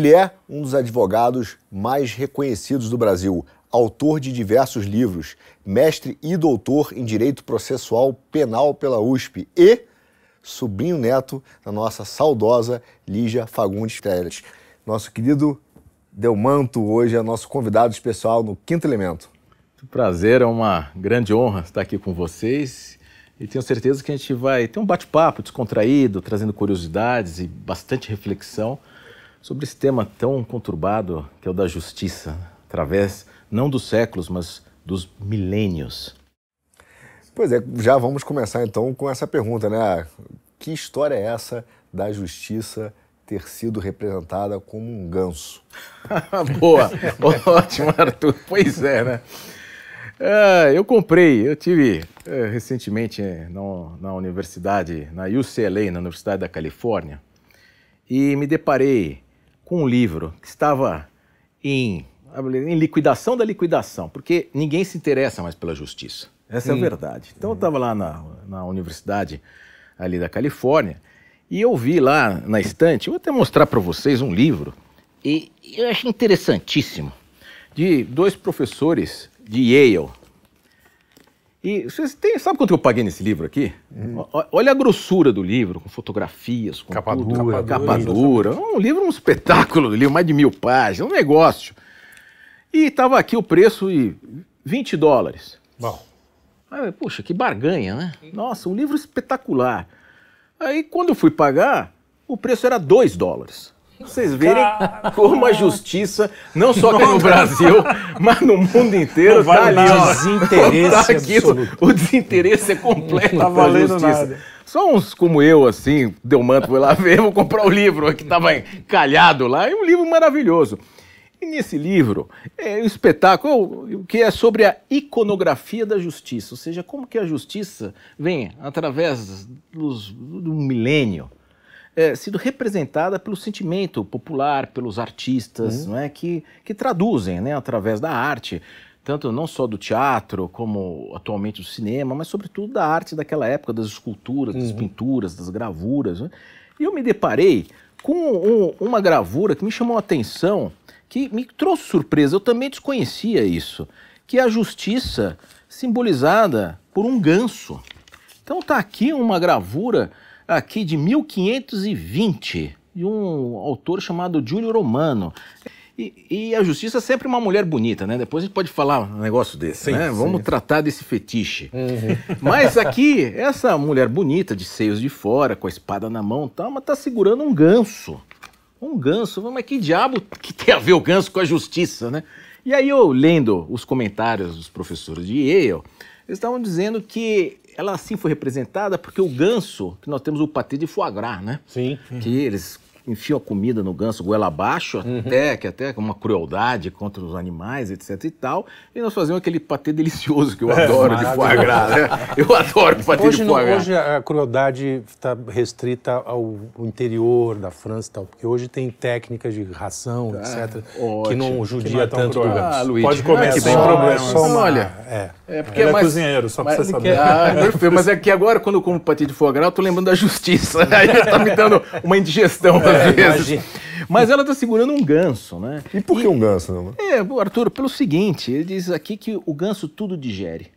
Ele é um dos advogados mais reconhecidos do Brasil, autor de diversos livros, mestre e doutor em Direito Processual Penal pela USP e sobrinho neto da nossa saudosa Lígia Fagundes Teles. Nosso querido Delmanto hoje é nosso convidado especial no Quinto Elemento. Prazer, é uma grande honra estar aqui com vocês e tenho certeza que a gente vai ter um bate-papo descontraído, trazendo curiosidades e bastante reflexão sobre esse tema tão conturbado que é o da justiça, através não dos séculos, mas dos milênios. Pois é, já vamos começar então com essa pergunta, né? Que história é essa da justiça ter sido representada como um ganso? Boa, ótimo, Arthur. Pois é, né? É, eu comprei, eu tive é, recentemente no, na universidade, na UCLA, na Universidade da Califórnia, e me deparei com um livro que estava em, em liquidação da liquidação, porque ninguém se interessa mais pela justiça. Essa hum. é a verdade. Então eu estava lá na, na universidade ali da Califórnia e eu vi lá na estante, vou até mostrar para vocês um livro, e eu achei interessantíssimo, de dois professores de Yale. E vocês têm, sabe quanto eu paguei nesse livro aqui? Hum. Olha a grossura do livro, com fotografias, com capa tudo, dura, capa dura. Um livro, um espetáculo do livro, mais de mil páginas, um negócio. E estava aqui o preço de 20 dólares. Bom. Aí, puxa, que barganha, né? Nossa, um livro espetacular. Aí, quando eu fui pagar, o preço era 2 dólares. Vocês verem como a justiça, não só aqui no Brasil, mas no mundo inteiro, está ali. Ó, desinteresse tá aqui, o desinteresse é completo. Não tá valendo nada. Só uns como eu, assim, deu manto, foi lá ver, vou comprar o livro que estava encalhado lá, e um livro maravilhoso. E nesse livro, é um espetáculo que é sobre a iconografia da justiça, ou seja, como que a justiça vem, através dos, do milênio, é, sido representada pelo sentimento popular, pelos artistas, uhum. não é, que, que traduzem, né, através da arte, tanto não só do teatro como atualmente do cinema, mas sobretudo da arte daquela época, das esculturas, das uhum. pinturas, das gravuras. Né? E eu me deparei com um, uma gravura que me chamou a atenção, que me trouxe surpresa. Eu também desconhecia isso, que é a justiça simbolizada por um ganso. Então está aqui uma gravura aqui de 1520, de um autor chamado Giulio Romano. E, e, a justiça é sempre uma mulher bonita, né? Depois a gente pode falar um negócio desse, sim, né? Sim. Vamos tratar desse fetiche. Uhum. Mas aqui, essa mulher bonita, de seios de fora, com a espada na mão e tal, mas tá segurando um ganso. Um ganso. Mas que diabo que tem a ver o ganso com a justiça, né? E aí eu, lendo os comentários dos professores de Yale, eles estavam dizendo que ela assim foi representada porque o ganso, que nós temos o patê de foie gras, né? Sim. Que eles enfiam a comida no ganso goela abaixo, uhum. até que até uma crueldade contra os animais, etc e tal. E nós fazemos aquele patê delicioso que eu é, adoro de foie gras. Né? Eu adoro patê hoje, de foie gras. Hoje a crueldade está restrita ao interior da França e tal, porque hoje tem técnicas de ração, ah, etc, ótimo. que não judia que é tanto do ganso. Ah, Luiz, Pode comer ah, que tem problema. Só uma, olha, é. é porque Ele é, mais, cozinheiro, só pra você saber. Ah, mas é que agora quando eu como patê de foie gras, eu tô lembrando da justiça. Aí está me dando uma indigestão é, às vezes. Mas ela está segurando um ganso, né? E por que e, um ganso, não? É, Arthur, pelo seguinte, ele diz aqui que o ganso tudo digere.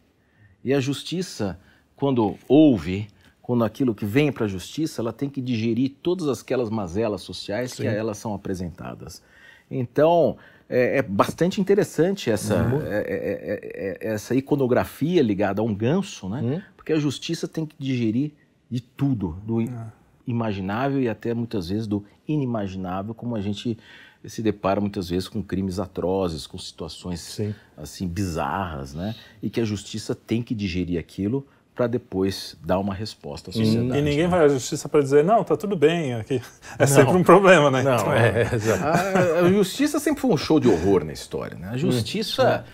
E a justiça, quando ouve, quando aquilo que vem para a justiça, ela tem que digerir todas aquelas mazelas sociais Sim. que a elas são apresentadas. Então, é, é bastante interessante essa, uhum. é, é, é, essa iconografia ligada a um ganso, né? Uhum. Porque a justiça tem que digerir de tudo, do, ah imaginável e até muitas vezes do inimaginável, como a gente se depara muitas vezes com crimes atrozes, com situações Sim. assim bizarras, né? E que a justiça tem que digerir aquilo para depois dar uma resposta à sociedade. E ninguém vai à justiça para dizer, não, tá tudo bem, aqui. é não, sempre um problema, né? Não, então, é, a, a, justiça sempre foi um show de horror na história, né? A justiça, hum,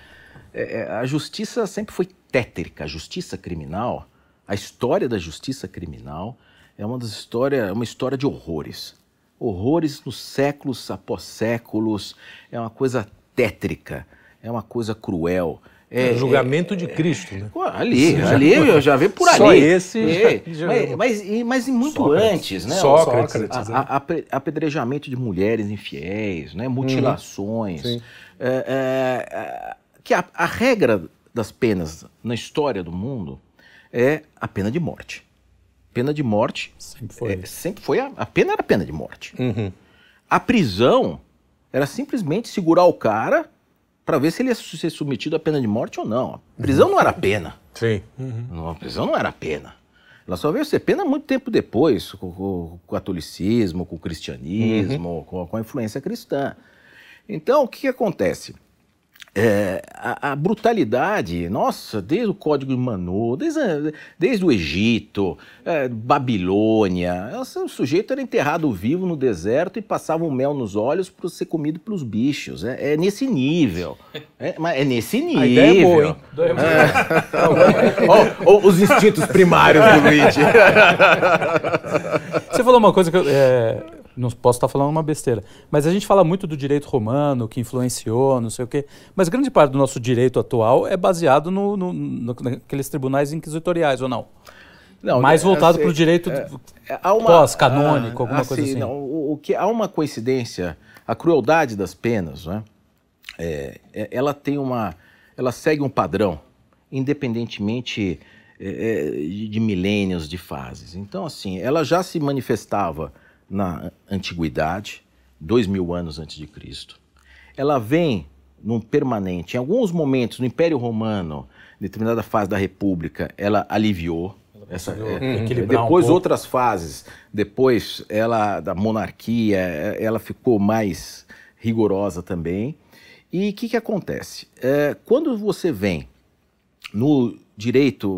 é, é, a justiça sempre foi tétrica, a justiça criminal, a história da justiça criminal é uma das histórias, é uma história de horrores. Horrores nos séculos após séculos, é uma coisa tétrica, é uma coisa cruel, É, o julgamento de Cristo, né? Ali, ali eu já vi por ali. Só esse. É, já... mas, mas, mas muito Sócrates. antes, né? Sócrates. Sócrates a, a, apedrejamento de mulheres infiéis, né? mutilações. Uhum. É, é, que a, a regra das penas na história do mundo é a pena de morte. Pena de morte. Sempre foi. É, sempre foi a, a, pena era a pena de morte. Uhum. A prisão era simplesmente segurar o cara para ver se ele ia ser submetido à pena de morte ou não. A prisão uhum. não era pena. Sim. Uhum. A prisão não era pena. Ela só veio ser pena muito tempo depois, com, com o catolicismo, com o cristianismo, uhum. com, com, a influência cristã. Então, o que, que acontece? É, a, a, brutalidade, nossa, desde o Código de Manu, desde, desde o Egito, é, Babilônia, o sujeito era enterrado vivo no deserto e passava um mel nos olhos para ser comido pelos bichos. É, é nesse nível. É, mas é nesse nível. A ideia é boa, hein? É. oh, oh, os instintos primários do Luigi. Você falou uma coisa que eu, é, não posso estar falando uma besteira, mas a gente fala muito do direito romano, que influenciou, não sei o quê, mas grande parte do nosso direito atual é baseado no, no, no naqueles tribunais inquisitoriais, ou não? Não, mais é, voltado assim, para o direito é, é pós-canônico, alguma assim, coisa assim. Não, o, o, que há uma coincidência, a crueldade das penas, né? É, é, ela tem uma, ela segue um padrão, independentemente é, de, de milênios de fases. Então, assim, ela já se manifestava na antiguidade, dois mil anos antes de Cristo. Ela vem num permanente. Em alguns momentos, no Império Romano, em determinada fase da República, ela aliviou. Essa, é, depois um outras fases, depois ela da monarquia, ela ficou mais rigorosa também. E o que, que acontece? É, quando você vem no direito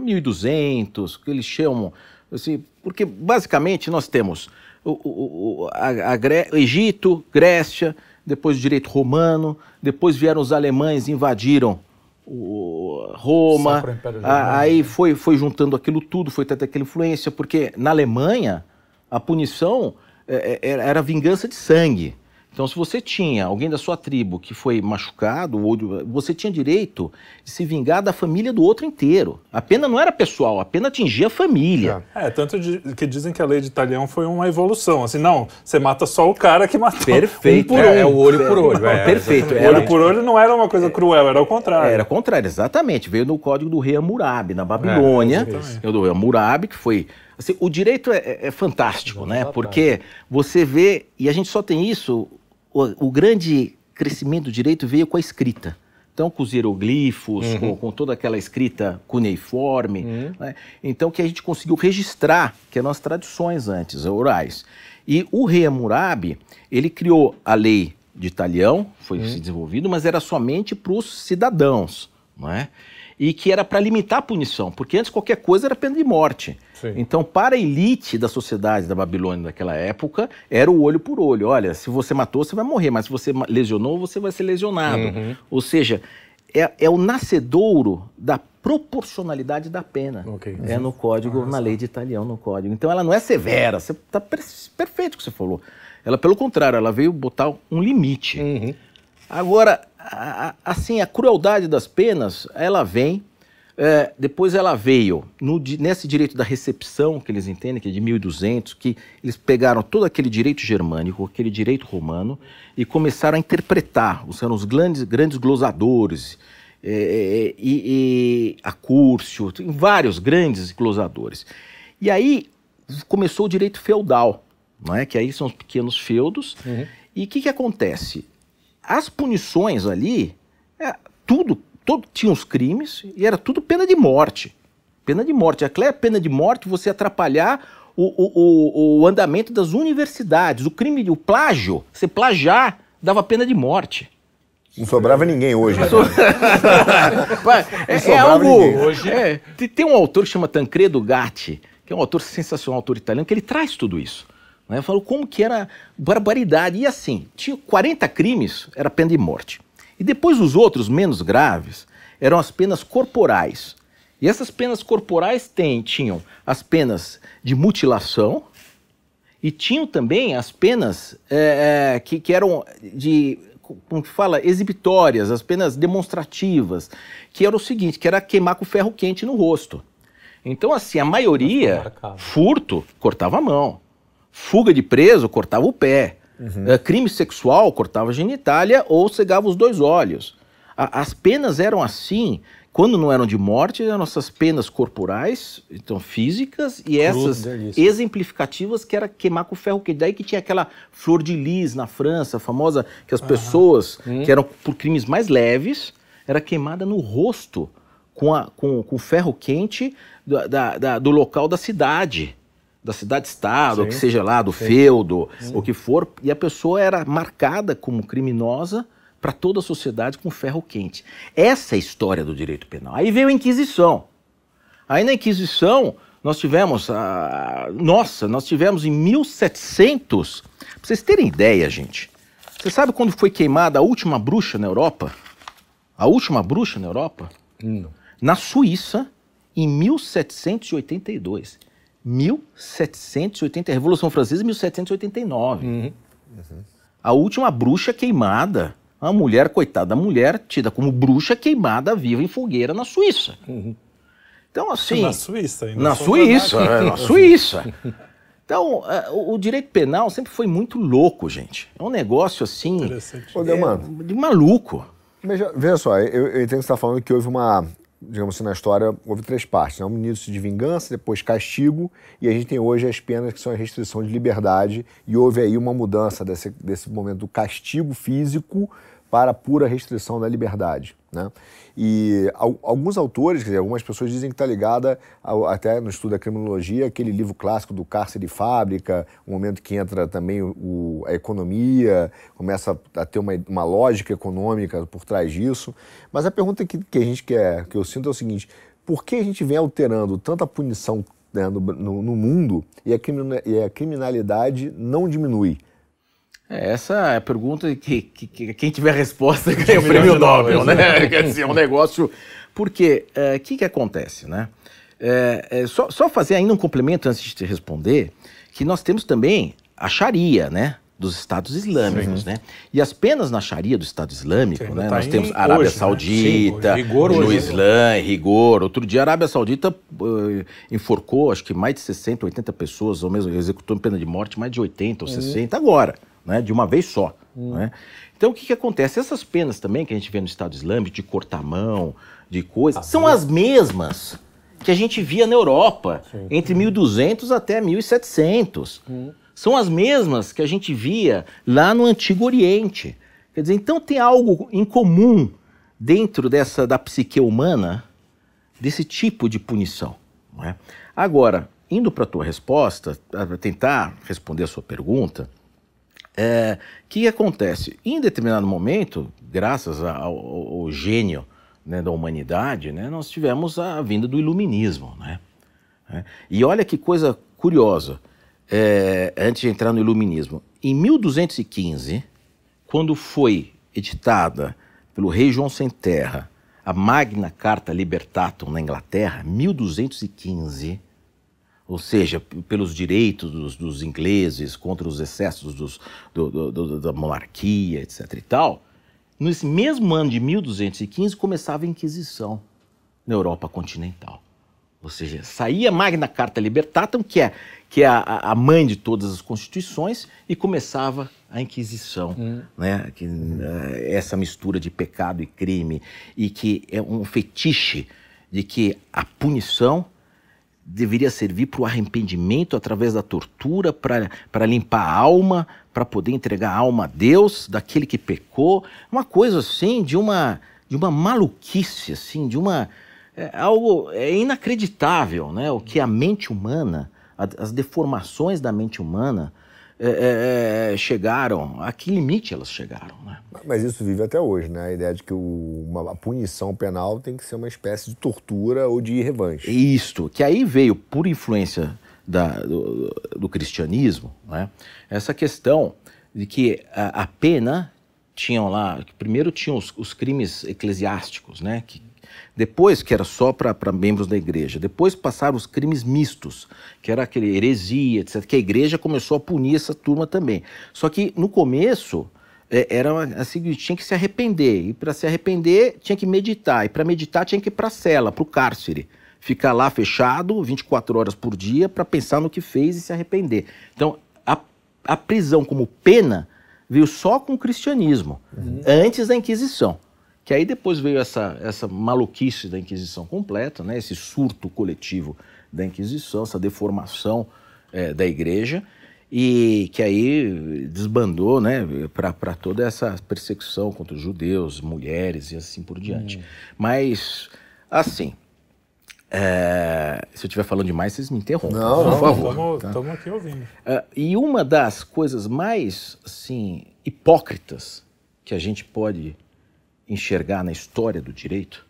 1200, que eles chamam, assim, porque basicamente nós temos o, o, a, a Gré Egito, Grécia, depois o direito romano, depois vieram os alemães, invadiram o, Roma, a, aí foi, foi juntando aquilo tudo, foi tendo aquela influência, porque na Alemanha a punição é, é era vingança de sangue. Então, se você tinha alguém da sua tribo que foi machucado, ou você tinha direito de se vingar da família do outro inteiro. A pena não era pessoal, a pena atingia a família. É, é tanto de, que dizem que a lei de Italião foi uma evolução. Assim, não, você mata só o cara que matou. Perfeito. Um por um. É, é o olho por olho. É, perfeito. O olho por olho não era uma coisa cruel, era o contrário. Era o contrário, exatamente. Veio no código do rei Hammurabi, na Babilônia. É, do rei Hammurabi, que foi Assim, o direito é, é, é fantástico, né? Porque você vê, e a gente só tem isso o, o grande crescimento do direito veio com a escrita. Então, com os hieroglifos, uhum. com, com, toda aquela escrita cuneiforme. Uhum. Né? Então, que a gente conseguiu registrar, que eram as tradições antes, orais. E o rei Hammurabi, ele criou a lei de Italião, foi uhum. se desenvolvido, mas era somente para os cidadãos. Não é? e que era para limitar a punição, porque antes qualquer coisa era pena de morte. Sim. Então, para a elite da sociedade da Babilônia daquela época, era o olho por olho. Olha, se você matou, você vai morrer, mas se você lesionou, você vai ser lesionado. Uhum. Ou seja, é, é, o nascedouro da proporcionalidade da pena. Okay. É no código, na lei de Italião, no código. Então, ela não é severa, você está perfeito o que você falou. Ela, pelo contrário, ela veio botar um limite. Uhum. Agora, a, assim, a crueldade das penas, ela vem, é, depois ela veio no, nesse direito da recepção, que eles entendem, que é de 1200, que eles pegaram todo aquele direito germânico, aquele direito romano, e começaram a interpretar, eram os grandes, grandes glosadores, é, é e, e Acúrcio, vários grandes glosadores. E aí começou o direito feudal, não é? que aí são os pequenos feudos, uhum. e o que, que acontece? as punições ali, é, tudo, todo, tinha os crimes e era tudo pena de morte. Pena de morte. Aquela é pena de morte você atrapalhar o, o, o, andamento das universidades. O crime, o plágio, você plagiar, dava pena de morte. Não sobrava ninguém hoje. Né? é, é algo. Hoje. É, tem um autor que chama Tancredo Gatti, que é um autor sensacional, um autor italiano, que ele traz tudo isso. Né? Eu falo como que era barbaridade. E assim, tinha 40 crimes, era pena de morte. E depois os outros, menos graves, eram as penas corporais. E essas penas corporais tem, tinham as penas de mutilação e tinham também as penas é, é, que, que eram de como que fala, exibitórias, as penas demonstrativas, que era o seguinte, que era queimar com ferro quente no rosto. Então, assim, a maioria, furto, cortava a mão. Fuga de preso, cortava o pé. Uhum. Uh, crime sexual, cortava a genitália ou cegava os dois olhos. A, as penas eram assim, quando não eram de morte, eram nossas penas corporais, então físicas, e essas exemplificativas que era queimar com ferro quente. Daí que tinha aquela flor de lis na França, famosa, que as pessoas uhum. que eram por crimes mais leves, era queimada no rosto com, a, com, com ferro quente da, da, da, do local da cidade da cidade-estado, que seja lá, do Sim. feudo, Sim. o que for, e a pessoa era marcada como criminosa para toda a sociedade com ferro quente. Essa é a história do direito penal. Aí veio a Inquisição. Aí na Inquisição nós tivemos, a... nossa, nós tivemos em 1700, para vocês terem ideia, gente. Você sabe quando foi queimada a última bruxa na Europa? A última bruxa na Europa? Não. Na Suíça, em 1782. 1780, a Revolução Francesa, 1789. Uhum. Uhum. A última bruxa queimada, a mulher, coitada, a mulher tida como bruxa queimada viva em fogueira na Suíça. Uhum. Então, assim. Na Suíça, ainda. Na Suíça, é, na Suíça. Então, é, o, direito penal sempre foi muito louco, gente. É um negócio assim. É, de maluco. Veja, veja só, eu, eu entendo que você está falando que houve uma digamos assim, na história, houve três partes. Né? Um início de vingança, depois castigo, e a gente tem hoje as penas que são a restrição de liberdade, e houve aí uma mudança desse, desse momento do castigo físico para a pura restrição da liberdade. Né? E alguns autores, dizer, algumas pessoas dizem que está ligada ao, até no estudo da criminologia, aquele livro clássico do cárcere de fábrica, o momento que entra também o, a economia, começa a ter uma, uma lógica econômica por trás disso. Mas a pergunta que, que a gente quer, que eu sinto é o seguinte: por que a gente vem alterando tanta punição né, no, no, no, mundo e e a criminalidade não diminui? É, essa é a pergunta que, que, que quem tiver resposta ganha o prêmio Nobel, né? né? Quer dizer, é um negócio. Porque o é, que, que acontece, né? É, é, só, só fazer ainda um complemento antes de te responder, que nós temos também a Sharia, né? Dos Estados Islâmicos, Sim. né? E as penas na Sharia do Estado Islâmico, Sim, né? Tá nós temos Arábia hoje, Saudita, né? Sim, no Islã, rigor. Outro dia a Arábia Saudita uh, enforcou, acho que mais de 60, 80 pessoas, ou mesmo executou pena de morte mais de 80 ou uhum. 60 agora né, de uma vez só. Hum. Né? Então, o que, que acontece? Essas penas também que a gente vê no Estado Islâmico, de cortar mão, de coisas, são as mesmas que a gente via na Europa, Sim. entre 1200 até 1700. Hum. São as mesmas que a gente via lá no Antigo Oriente. Quer dizer, então tem algo em comum dentro dessa da psique humana desse tipo de punição. É? Agora, indo para a tua resposta, para tentar responder a sua pergunta, é, que acontece? Em determinado momento, graças ao, ao gênio né, da humanidade, né, nós tivemos a vinda do iluminismo. Né? É, e olha que coisa curiosa, é, antes de entrar no iluminismo. Em 1215, quando foi editada pelo rei João Sem Terra a Magna Carta Libertatum na Inglaterra, 1215, ou seja, pelos direitos dos, dos ingleses contra os excessos dos, do, do, do, da monarquia, etc. e tal, nesse mesmo ano de 1215 começava a Inquisição na Europa continental. Ou seja, saía Magna Carta Libertatum, que é, que é a, a mãe de todas as constituições, e começava a Inquisição, hum. né? que, uh, essa mistura de pecado e crime, e que é um fetiche de que a punição deveria servir para o arrependimento através da tortura, para limpar a alma, para poder entregar a alma a Deus daquele que pecou. Uma coisa assim, de uma, de uma maluquice, assim, de uma. É, algo é inacreditável, né? O que a mente humana, as deformações da mente humana é, é, é, chegaram, a que limite elas chegaram. Né? Mas isso vive até hoje, né? A ideia de que o, uma, a punição penal tem que ser uma espécie de tortura ou de revanche. Isto, que aí veio por influência da, do, do, cristianismo, né? essa questão de que a, a pena tinham lá, primeiro tinham os, os crimes eclesiásticos, né? que depois, que era só para membros da igreja. Depois passaram os crimes mistos, que era aquele heresia, etc. Que a igreja começou a punir essa turma também. Só que no começo é, era assim, tinha que se arrepender. E para se arrepender, tinha que meditar. E para meditar, tinha que ir para a cela, para o cárcere. Ficar lá fechado 24 horas por dia para pensar no que fez e se arrepender. Então, a, a prisão como pena veio só com o cristianismo, uhum. antes da Inquisição. Que aí depois veio essa, essa maluquice da Inquisição completa, né? esse surto coletivo da Inquisição, essa deformação é, da igreja, e que aí desbandou né, para toda essa perseguição contra os judeus, mulheres e assim por diante. Hum. Mas, assim, é, se eu estiver falando demais, vocês me interrompem. Não, por favor. Estamos tá? aqui ouvindo. É, e uma das coisas mais assim, hipócritas que a gente pode enxergar na história do direito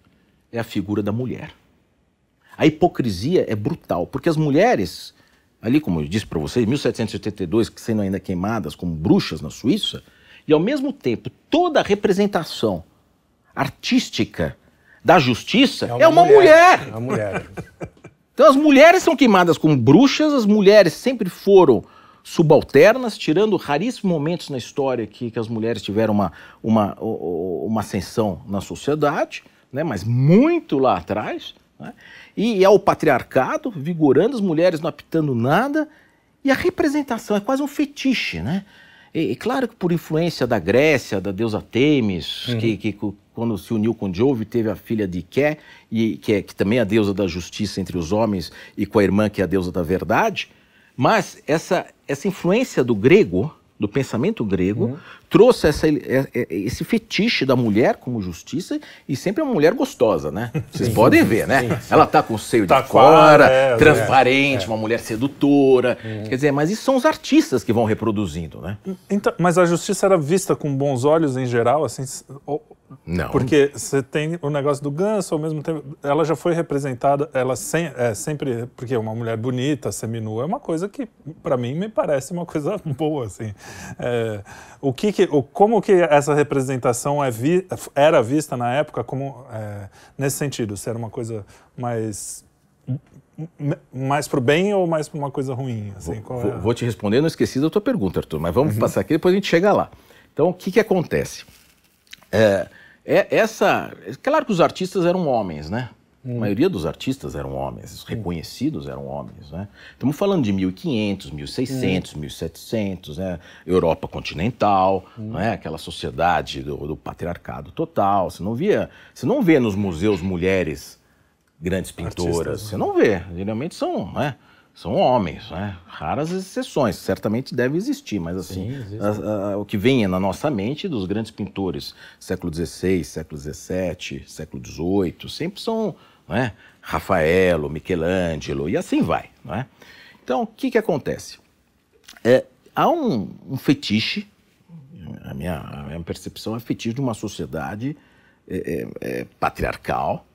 é a figura da mulher. A hipocrisia é brutal, porque as mulheres, ali como eu disse para vocês, 1782, que sendo ainda queimadas como bruxas na Suíça, e ao mesmo tempo toda a representação artística da justiça é uma, é uma mulher. mulher. É uma mulher. então as mulheres são queimadas como bruxas, as mulheres sempre foram subalternas, tirando raríssimos momentos na história que, que as mulheres tiveram uma, uma, uma ascensão na sociedade, né, mas muito lá atrás. Né? E é o patriarcado vigorando, as mulheres não apitando nada, e a representação é quase um fetiche, né? E, e claro que por influência da Grécia, da deusa Temis, uhum. que, que, quando se uniu com Jove teve a filha de Ké, e, que, é, que também é a deusa da justiça entre os homens, e com a irmã que é a deusa da verdade. Mas essa, essa influência do grego do pensamento grego, uhum. Trouxe essa, é, é, esse fetiche da mulher como justiça e sempre uma mulher gostosa, né? Vocês sim, podem ver, né? Sim, sim. Ela tá com o seio tá de fora, é, transparente, é. uma mulher sedutora. Uhum. Quer dizer, mas isso são os artistas que vão reproduzindo, né? Então, mas a justiça era vista com bons olhos em geral, assim? Ou, não. Porque você tem o negócio do ganso, ao mesmo tempo, ela já foi representada, ela sem, é, sempre, porque uma mulher bonita, seminua, é uma coisa que, para mim, me parece uma coisa boa, assim. É, o que, que o, como que essa representação é vi, era vista na época, como, é, nesse sentido, se era uma coisa mais mais para o bem ou mais para uma coisa ruim? Assim, vou, é? vou, te responder, não esqueci da tua pergunta, Arthur, mas vamos uhum. passar aqui, depois a gente chega lá. Então, o que, que acontece? É, é, essa. Claro que os artistas eram homens, né? Hum. A maioria dos artistas eram homens, os reconhecidos eram homens, né? Estamos falando de 1500, 1600, hum. 1700, né? Europa continental, hum. né? Aquela sociedade do, do, patriarcado total. Você não via, você não vê nos museus mulheres grandes pintoras, artistas, você né? não vê. Geralmente são, né? são homens, né? raras exceções, certamente deve existir, mas assim, Sim, a, a, o que vem na nossa mente dos grandes pintores, século XVI, século XVII, século XVIII, sempre são né? Rafaelo, Michelangelo e assim vai. Né? Então, o que, que acontece? É, há um, um fetiche, a minha, a minha percepção é fetiche de uma sociedade é, é, é patriarcal,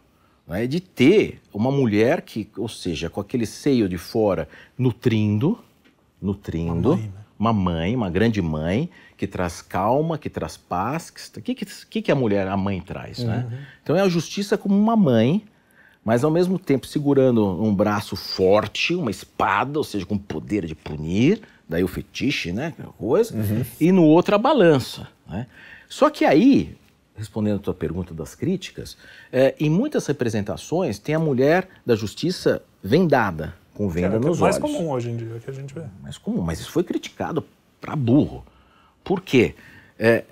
né, de ter uma mulher que, ou seja, com aquele seio de fora nutrindo, nutrindo, uma mãe, né? uma, mãe uma grande mãe que traz calma, que traz paz. O que, que, que a mulher, a mãe traz, né? uhum. né? Então é a justiça como uma mãe, mas ao mesmo tempo segurando um braço forte, uma espada, ou seja, com poder de punir, daí o fetiche, né, coisa, uhum. e no outro a balança, né? Só que aí respondendo a tua pergunta das críticas, é, em muitas representações tem a mulher da justiça vendada, com venda é, nos mais olhos. Mais comum hoje em dia que a gente vê. Mais comum, mas isso foi criticado para burro. Por quê? É,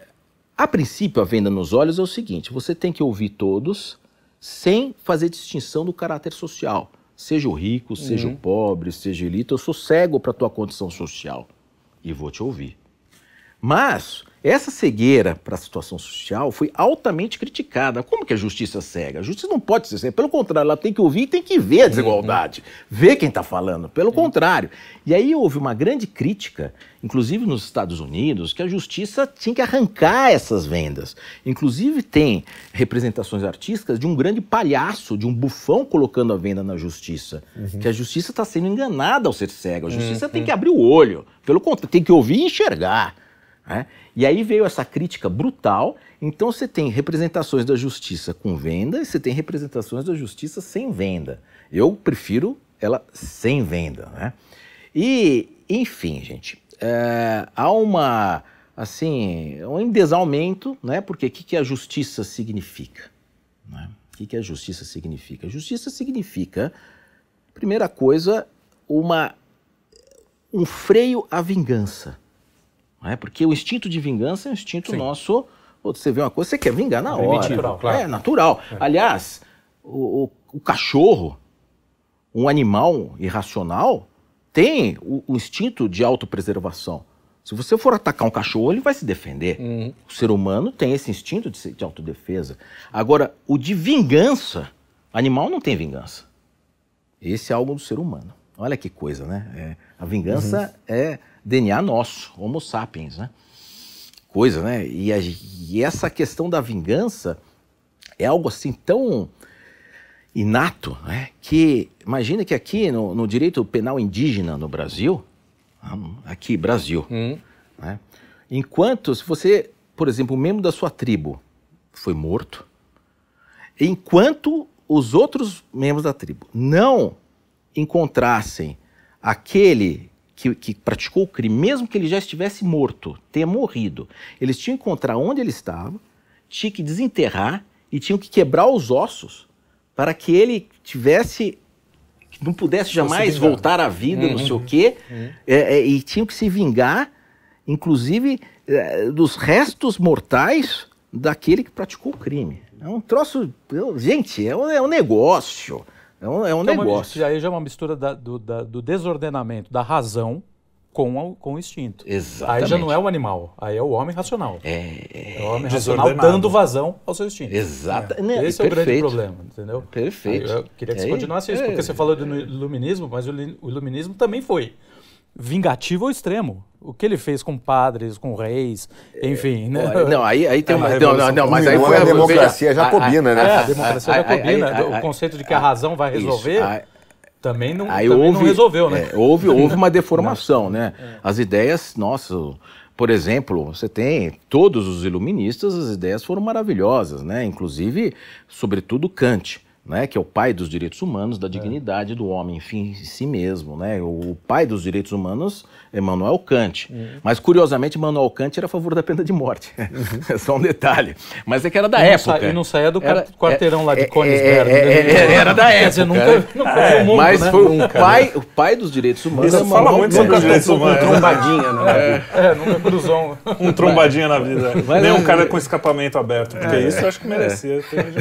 a princípio, a venda nos olhos é o seguinte: você tem que ouvir todos sem fazer distinção do caráter social. Seja o rico, seja uhum. o pobre, seja elite, eu sou cego para a tua condição social e vou te ouvir. Mas essa cegueira para a situação social foi altamente criticada. Como que a justiça cega? A justiça não pode ser cega. Pelo contrário, ela tem que ouvir e tem que ver a desigualdade, ver quem está falando. Pelo contrário. E aí houve uma grande crítica, inclusive nos Estados Unidos, que a justiça tinha que arrancar essas vendas. Inclusive tem representações artísticas de um grande palhaço, de um bufão colocando a venda na justiça. Uhum. Que a justiça está sendo enganada ao ser cega. A justiça uhum. tem que abrir o olho. Pelo contrário, tem que ouvir e enxergar. Né? E aí veio essa crítica brutal. Então você tem representações da justiça com venda e você tem representações da justiça sem venda. Eu prefiro ela sem venda. Né? E, enfim, gente, é, há uma, assim, um endesalmento, né? Porque o que, que a justiça significa? Né? O que, que a justiça significa? A justiça significa, primeira coisa, uma, um freio à vingança. Né? Porque o instinto de vingança é um instinto Sim. nosso. Você vê uma coisa, você quer vingar na hora. Natural, claro. É natural. É. Aliás, o, o, o, cachorro, um animal irracional, tem o, o instinto de autopreservação. Se você for atacar um cachorro, ele vai se defender. Uhum. O ser humano tem esse instinto de, de autodefesa. Agora, o de vingança, animal não tem vingança. Esse é algo do ser humano. Olha que coisa, né? É, a vingança uhum. é DNA nosso, Homo sapiens, né? Coisa, né? E, a, e essa questão da vingança é algo assim tão inato, né? Que imagina que aqui no, no direito penal indígena no Brasil, aqui, Brasil. Hum. Né? Enquanto, se você, por exemplo, um membro da sua tribo foi morto, enquanto os outros membros da tribo não encontrassem aquele que, que, praticou o crime, mesmo que ele já estivesse morto, tenha morrido, eles tinham que encontrar onde ele estava, tinham que desenterrar e tinham que quebrar os ossos para que ele tivesse que não pudesse jamais voltar à vida, uhum. não sei o quê, uhum. é, é, e tinham que se vingar, inclusive, é, dos restos mortais daquele que praticou o crime. É um troço. Gente, é um, é um negócio. É um, é um então, negócio. Uma, aí já é uma mistura da, do, da, do desordenamento da razão com, o, com o instinto. Exatamente. Aí já não é o animal, aí é o homem racional. É, é o homem racional dando vazão ao seu instinto. Exato. É. Esse é, o grande problema, entendeu? Perfeito. Aí eu queria que você é, continuasse isso, porque você falou do iluminismo, mas o iluminismo também foi vingativo ao extremo. O que ele fez com padres, com reis, enfim, né? Não, aí, aí tem é uma. Não, não, não, mas aí foi a democracia jacobina, né? É, a democracia jacobina, o conceito de que a razão vai resolver. Isso, também não, Aí também houve, não resolveu, né? É, houve, houve uma deformação, né? É. As ideias, nossa, por exemplo, você tem todos os iluministas, as ideias foram maravilhosas, né? Inclusive, sobretudo Kant né, que é o pai dos direitos humanos, da é. dignidade é. do homem em si mesmo. Né? O pai dos direitos humanos é Manuel Kant. Uhum. Mas, curiosamente, Manuel Kant era a favor da pena de morte. Uhum. é só um detalhe. Mas é que era da e época. Sa, e não saía do era, quarteirão é, lá de é, Königsberg. É, é, é, era da época. Quer dizer, nunca, nunca é, mundo, Mas né? foi o, pai, o pai dos direitos humanos. Isso fala muito sobre os direitos humanos. Um trombadinha, né? É, nunca cruzou um... um trombadinha na vida. Nem um cara com escapamento aberto, porque isso eu acho que merecia ter.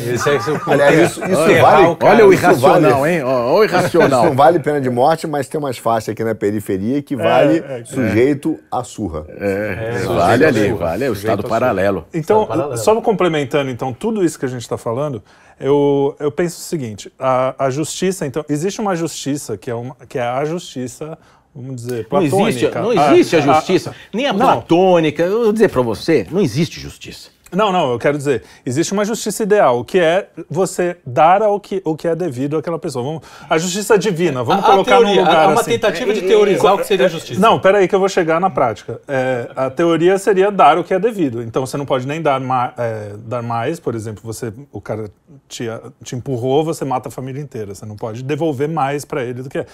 Esse é Aliás, isso, isso vale Olha o irracional, vale, hein? Olha o irracional. Isso não vale pena de morte, mas tem umas faixas aqui na periferia que vale é, é, sujeito à surra. É, é vale ali, vale, é o estado paralelo. Então, paralelo. só complementando então tudo isso que a gente está falando, eu, eu penso o seguinte: a, a justiça, então, existe uma justiça que é, uma, que é a justiça vamos dizer, platônica. Não existe, não existe a, a justiça, a, nem a platônica. Eu vou dizer para você, não existe justiça. Não, não, eu quero dizer, existe uma justiça ideal, que é você dar o que, o que é devido àquela pessoa. Vamos, a justiça divina, vamos a, colocar teoria, num lugar É uma assim. tentativa de teorizar o que seria a justiça. Não, peraí que eu vou chegar na prática. É, a teoria seria dar o que é devido. Então você não pode nem dar, ma, é, dar mais, por exemplo, você, o cara te, te empurrou, você mata a família inteira. Você não pode devolver mais para ele do que é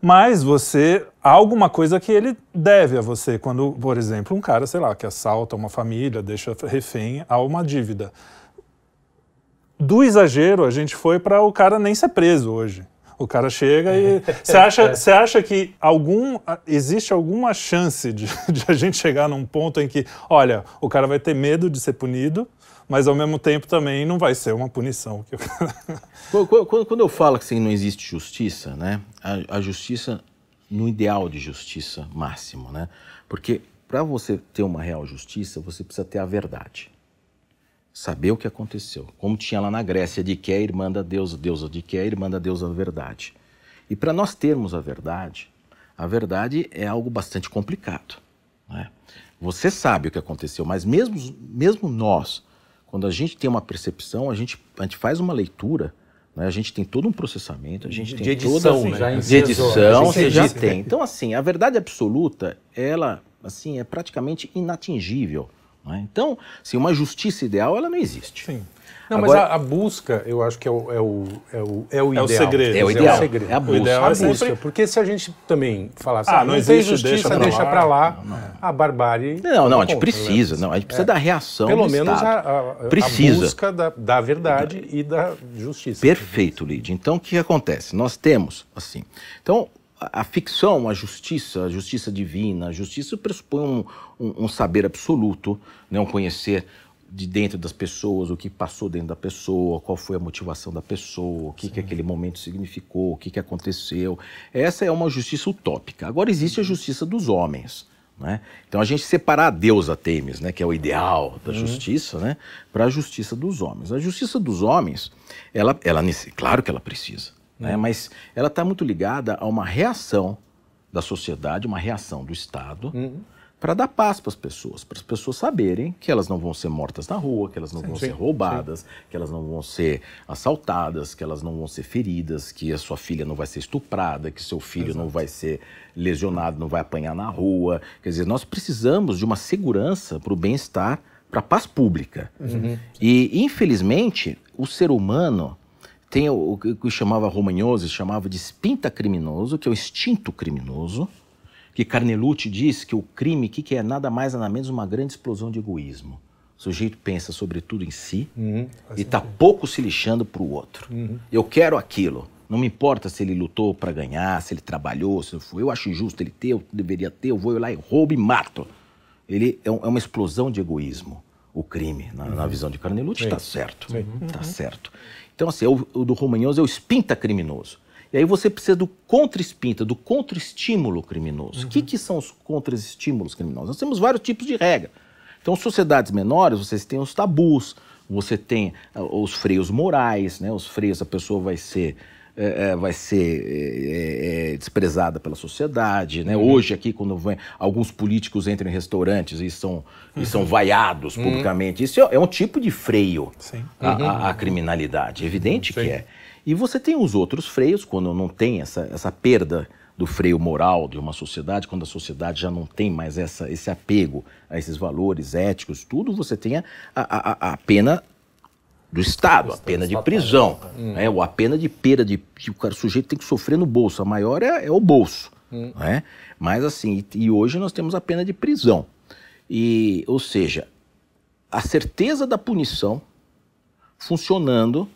mas você há alguma coisa que ele deve a você quando, por exemplo, um cara, sei lá, que assalta uma família, deixa refém a uma dívida. Do exagero, a gente foi para o cara nem ser preso hoje. O cara chega e você acha, você acha que algum existe alguma chance de, de a gente chegar num ponto em que, olha, o cara vai ter medo de ser punido, mas ao mesmo tempo também não vai ser uma punição. quando, eu falo que assim, não existe justiça, né? A, a, justiça no ideal de justiça máximo, né? Porque para você ter uma real justiça, você precisa ter a verdade. Saber o que aconteceu. Como tinha lá na Grécia, de que é irmã da deusa, deusa de que é irmã da deusa da verdade. E para nós termos a verdade, a verdade é algo bastante complicado. Né? Você sabe o que aconteceu, mas mesmo, mesmo nós, quando a gente tem uma percepção, a gente, a gente faz uma leitura, né? a gente tem todo um processamento, a gente de tem edição, toda, né? de edição, você já tem. Então, assim, a verdade absoluta, ela assim, é praticamente inatingível. Né? Então, assim, uma justiça ideal, ela não existe. Sim. Não, Agora, mas a, a, busca, eu acho que é o, é o, é o, é o ideal. É o segredo. É o ideal. É, o segredo. é a busca. O ideal é a busca. Sempre... Porque se a gente também falasse, ah, ah não, não existe, justiça, deixa, deixa para lá, pra lá a barbárie... Não, não, a gente precisa. Não, a gente precisa é. da reação Pelo menos a, a, precisa. a busca da, da verdade e da justiça. Perfeito, Lid. Então, o que acontece? Nós temos, assim... Então, a, ficção, a justiça, a justiça divina, a justiça pressupõe um, um, um saber absoluto, né, um conhecer de dentro das pessoas, o que passou dentro da pessoa, qual foi a motivação da pessoa, o que, que aquele momento significou, o que, que aconteceu. Essa é uma justiça utópica. Agora existe a justiça dos homens. Né? Então a gente separar a deusa Temis, né, que é o ideal da uhum. justiça, né, para a justiça dos homens. A justiça dos homens, ela, ela claro que ela precisa, uhum. né, mas ela está muito ligada a uma reação da sociedade, uma reação do Estado. Uhum para dar paz para as pessoas, para as pessoas saberem que elas não vão ser mortas na rua, que elas não sim, vão sim, ser roubadas, sim. que elas não vão ser assaltadas, que elas não vão ser feridas, que a sua filha não vai ser estuprada, que seu filho Exato. não vai ser lesionado, não vai apanhar na rua. Quer dizer, nós precisamos de uma segurança para o bem-estar, para a paz pública. Uhum. E, infelizmente, o ser humano tem o, o que chamava Romagnose, chamava de espinta criminoso, que é o instinto criminoso, que Carnelucci diz que o crime que, que é nada mais nada menos uma grande explosão de egoísmo. O sujeito pensa sobretudo em si uhum, e está pouco se lixando para o outro. Uhum. Eu quero aquilo. Não me importa se ele lutou para ganhar, se ele trabalhou, se foi. Eu acho injusto ele ter, eu deveria ter, eu vou lá e roubo e mato. Ele é, um, é uma explosão de egoísmo, o crime. Na, uhum. na visão de Carnelucci está certo. Está uhum. certo. Então, assim, o, o do Romanhoso é o espinta criminoso. E aí você precisa do contra-espinta, do contra-estímulo criminoso. O uhum. que, que são os contra-estímulos criminosos? Nós temos vários tipos de regra. Então, sociedades menores, vocês têm os tabus, você tem uh, os freios morais, né? os freios, a pessoa vai ser, é, é, vai ser é, desprezada pela sociedade. Né? Uhum. Hoje, aqui, quando vem, alguns políticos entram em restaurantes e são, uhum. e são uhum. vaiados uhum. publicamente, isso é, um tipo de freio à, à, criminalidade. É evidente que é. E você tem os outros freios, quando não tem essa, essa perda do freio moral de uma sociedade, quando a sociedade já não tem mais essa, esse apego a esses valores éticos, tudo, você tem a, a, a pena do Estado, a pena de prisão, hum. né? ou a pena de perda de, que o sujeito tem que sofrer no bolso. A maior é, é o bolso. Hum. Né? Mas assim, e, e hoje nós temos a pena de prisão. E, ou seja, a certeza da punição funcionando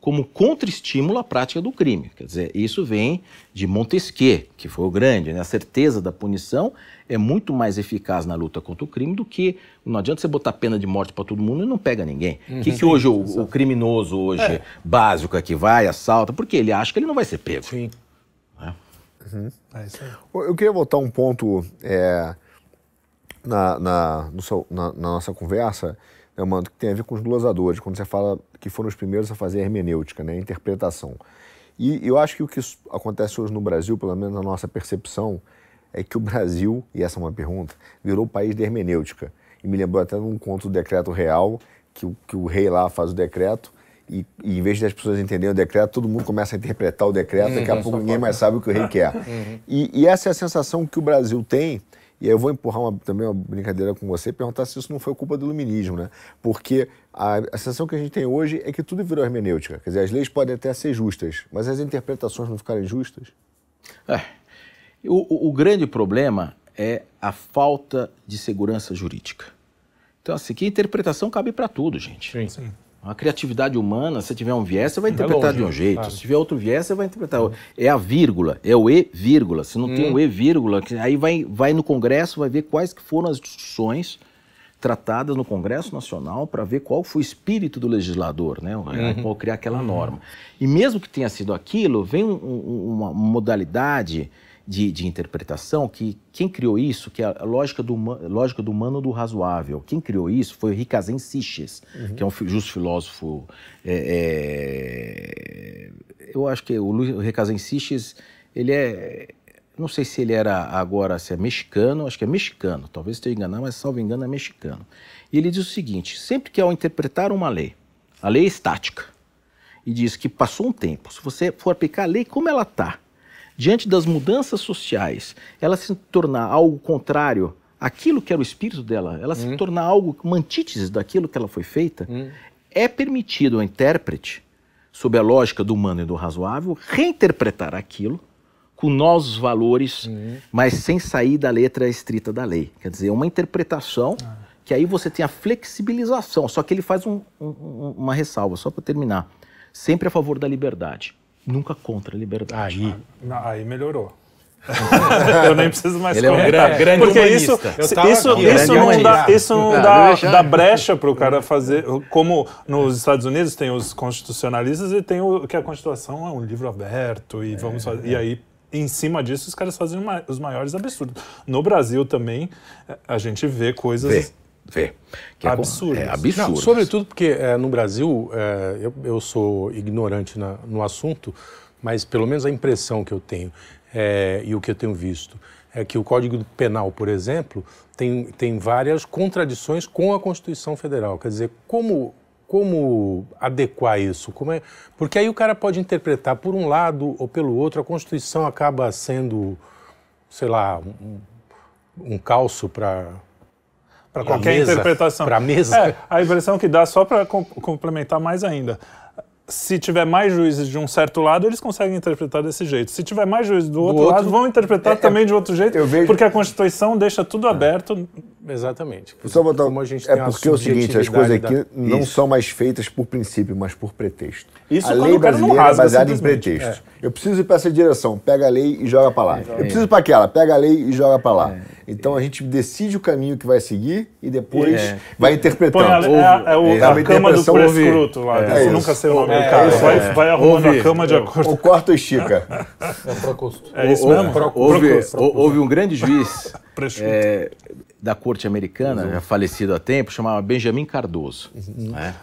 como contra-estímulo à prática do crime. Quer dizer, isso vem de Montesquieu, que foi o grande. Né? A certeza da punição é muito mais eficaz na luta contra o crime do que. Não adianta você botar pena de morte para todo mundo e não pega ninguém. O uhum, que, que hoje o, o, criminoso hoje é. básico é que vai, assalta, porque ele acha que ele não vai ser pego. Sim. É. Uhum. É Eu queria voltar um ponto é, na, na, seu, na, na nossa conversa é uma que tem a ver com os glosadores, quando você fala que foram os primeiros a fazer a hermenêutica, né, a interpretação. E eu acho que o que acontece hoje no Brasil, pelo menos na nossa percepção, é que o Brasil, e essa é uma pergunta, virou o país da hermenêutica. E me lembrou até de um conto do decreto real, que o, que o rei lá faz o decreto, e, e, em vez de as pessoas entenderem o decreto, todo mundo começa a interpretar o decreto, daqui a uhum. pouco ninguém mais sabe o que o rei quer. Uhum. E, e essa é a sensação que o Brasil tem e aí eu vou empurrar uma, também uma brincadeira com você, perguntar se isso não foi culpa do iluminismo, né? Porque a, a sensação que a gente tem hoje é que tudo virou hermenêutica. Quer dizer, as leis podem até ser justas, mas as interpretações não ficarem justas? É. O, o, o grande problema é a falta de segurança jurídica. Então, assim, que interpretação cabe para tudo, gente. Sim, sim. A criatividade humana, se tiver um viés, você vai interpretar é longe, de um jeito. Claro. Se tiver outro viés, você vai interpretar outro. É a vírgula, é o E vírgula. Se não hum. tem o E vírgula, aí vai, vai no Congresso, vai ver quais que foram as discussões tratadas no Congresso Nacional para ver qual foi o espírito do legislador, né? Uhum. criar aquela norma. E mesmo que tenha sido aquilo, vem um, um, uma modalidade de, de, interpretação que quem criou isso, que é a lógica do, lógica do humano do razoável, quem criou isso foi o Ricazem Siches, uhum. que é um justo filósofo. É, é, eu acho que o Ricazem Siches, ele é. Não sei se ele era agora, se é mexicano, acho que é mexicano, talvez esteja enganado, mas salvo engano é mexicano. E ele diz o seguinte: sempre que ao interpretar uma lei, a lei é estática, e diz que passou um tempo, se você for aplicar a lei como ela está, diante das mudanças sociais, ela se tornar algo contrário àquilo que era o espírito dela, ela se hum. tornar algo, uma antítese daquilo que ela foi feita, hum. é permitido ao intérprete, sob a lógica do humano e do razoável, reinterpretar aquilo com novos valores, uhum. mas sem sair da letra estrita da lei. Quer dizer, uma interpretação ah. que aí você tem a flexibilização, só que ele faz um, um, uma ressalva, só para terminar. Sempre a favor da liberdade, nunca contra a liberdade. Aí, aí melhorou. eu nem preciso mais Ele comentar. É um grande Porque isso, isso, aqui, isso, não dá, isso não dá, dá brecha para o cara fazer. Como nos Estados Unidos tem os constitucionalistas e tem o que a Constituição é um livro aberto e vamos fazer, e aí em cima disso os caras fazem os maiores absurdos. No Brasil também a gente vê coisas vê. Vê. Que é absurdo. É, absurdo. sobretudo porque é, no Brasil, é, eu, eu, sou ignorante na, no assunto, mas pelo menos a impressão que eu tenho é, e o que eu tenho visto é que o Código Penal, por exemplo, tem, tem várias contradições com a Constituição Federal. Quer dizer, como, como adequar isso? Como é... Porque aí o cara pode interpretar por um lado ou pelo outro, a Constituição acaba sendo, sei lá, um, um calço para para qualquer mesa, interpretação. Para a mesa. É, a impressão que dá, só para complementar mais ainda, se tiver mais juízes de um certo lado, eles conseguem interpretar desse jeito. Se tiver mais juízes do, outro, outro lado, vão interpretar é, também de outro jeito, vejo... porque a Constituição deixa tudo é. aberto. Exatamente. Só botar... Como a gente é porque é o seguinte, as coisas aqui da... não Isso. são mais feitas por princípio, mas por pretexto. Isso a lei brasileira é baseada em pretextos. É. Eu preciso ir para essa direção, pega a lei e joga para lá. É. Eu preciso ir para aquela, pega a lei e joga para lá. É. Então a gente decide o caminho que vai seguir e depois é. vai interpretando. A, é, é, o, é a cama do prescruto lá. É. Isso nunca sei o nome do cara. Vai, vai arrumando a cama de acordo. O corta e estica. É o Procusto. É isso mesmo? Houve, houve um grande juiz é, da corte americana, já falecido há tempo, chamava Benjamin Cardoso. Uhum. Né?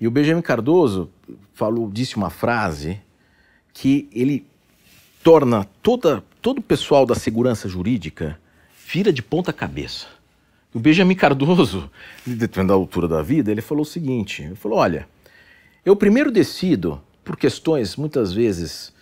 E o Benjamin Cardoso falou, disse uma frase que ele torna toda, todo o pessoal da segurança jurídica vira de ponta cabeça. O Benjamin Cardoso, dependendo da altura da vida, ele falou o seguinte: ele falou, olha, eu primeiro decido por questões muitas vezes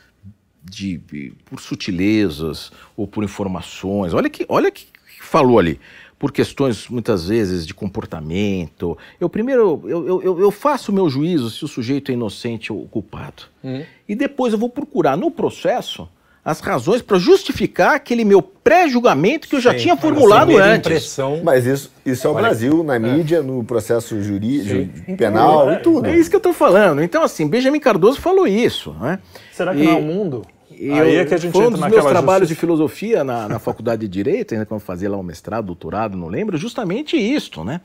de, por sutilezas ou por informações. Olha que, olha que falou ali por questões muitas vezes de comportamento. Eu primeiro eu, eu, eu faço o meu juízo se o sujeito é inocente ou culpado. Hum. E depois eu vou procurar no processo as razões para justificar aquele meu pré-julgamento que eu já Sim, tinha formulado antes. Impressão... Mas isso, isso é o Olha, Brasil, na é. mídia, no processo jurídico, penal então, e tudo. É isso que eu estou falando. Então, assim, Benjamin Cardoso falou isso. Né? Será que e... não é o mundo? Eu, Aí é que a gente foi um dos meus trabalhos justiça. de filosofia na, na faculdade de Direito, ainda quando fazia lá um mestrado, doutorado, não lembro, justamente isto, né?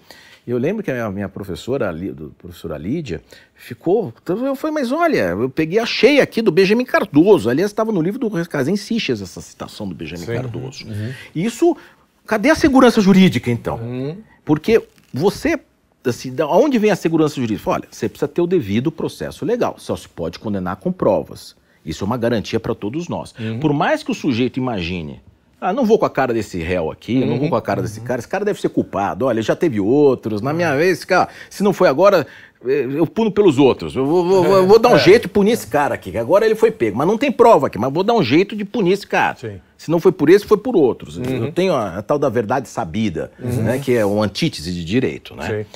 Eu lembro que a minha professora, a professora Lídia, ficou. Eu falei, mas olha, eu peguei, achei aqui do Benjamin Cardoso. Aliás, estava no livro do Casim Seixas essa citação do Benjamin Sim. Cardoso. Uhum. Isso. Cadê a segurança jurídica, então? Uhum. Porque você assim, da onde vem a segurança jurídica? Olha, você precisa ter o devido processo legal, só se pode condenar com provas. Isso é uma garantia para todos nós. Uhum. Por mais que o sujeito imagine ah, não vou com a cara desse réu aqui, uhum, não vou com a cara uhum. desse cara. Esse cara deve ser culpado. Olha, já teve outros. Na minha vez, cara, se não foi agora, eh, eu puno pelos outros. Eu vou, vou, vou dar um é. jeito de punir esse cara aqui. Agora ele foi pego. Mas não tem prova aqui, mas vou dar um jeito de punir esse cara. Sim. Se não foi por esse, foi por outros. Uhum. Eu tenho a, a, tal da verdade sabida, uhum. né, que é uma antítese de direito. Né?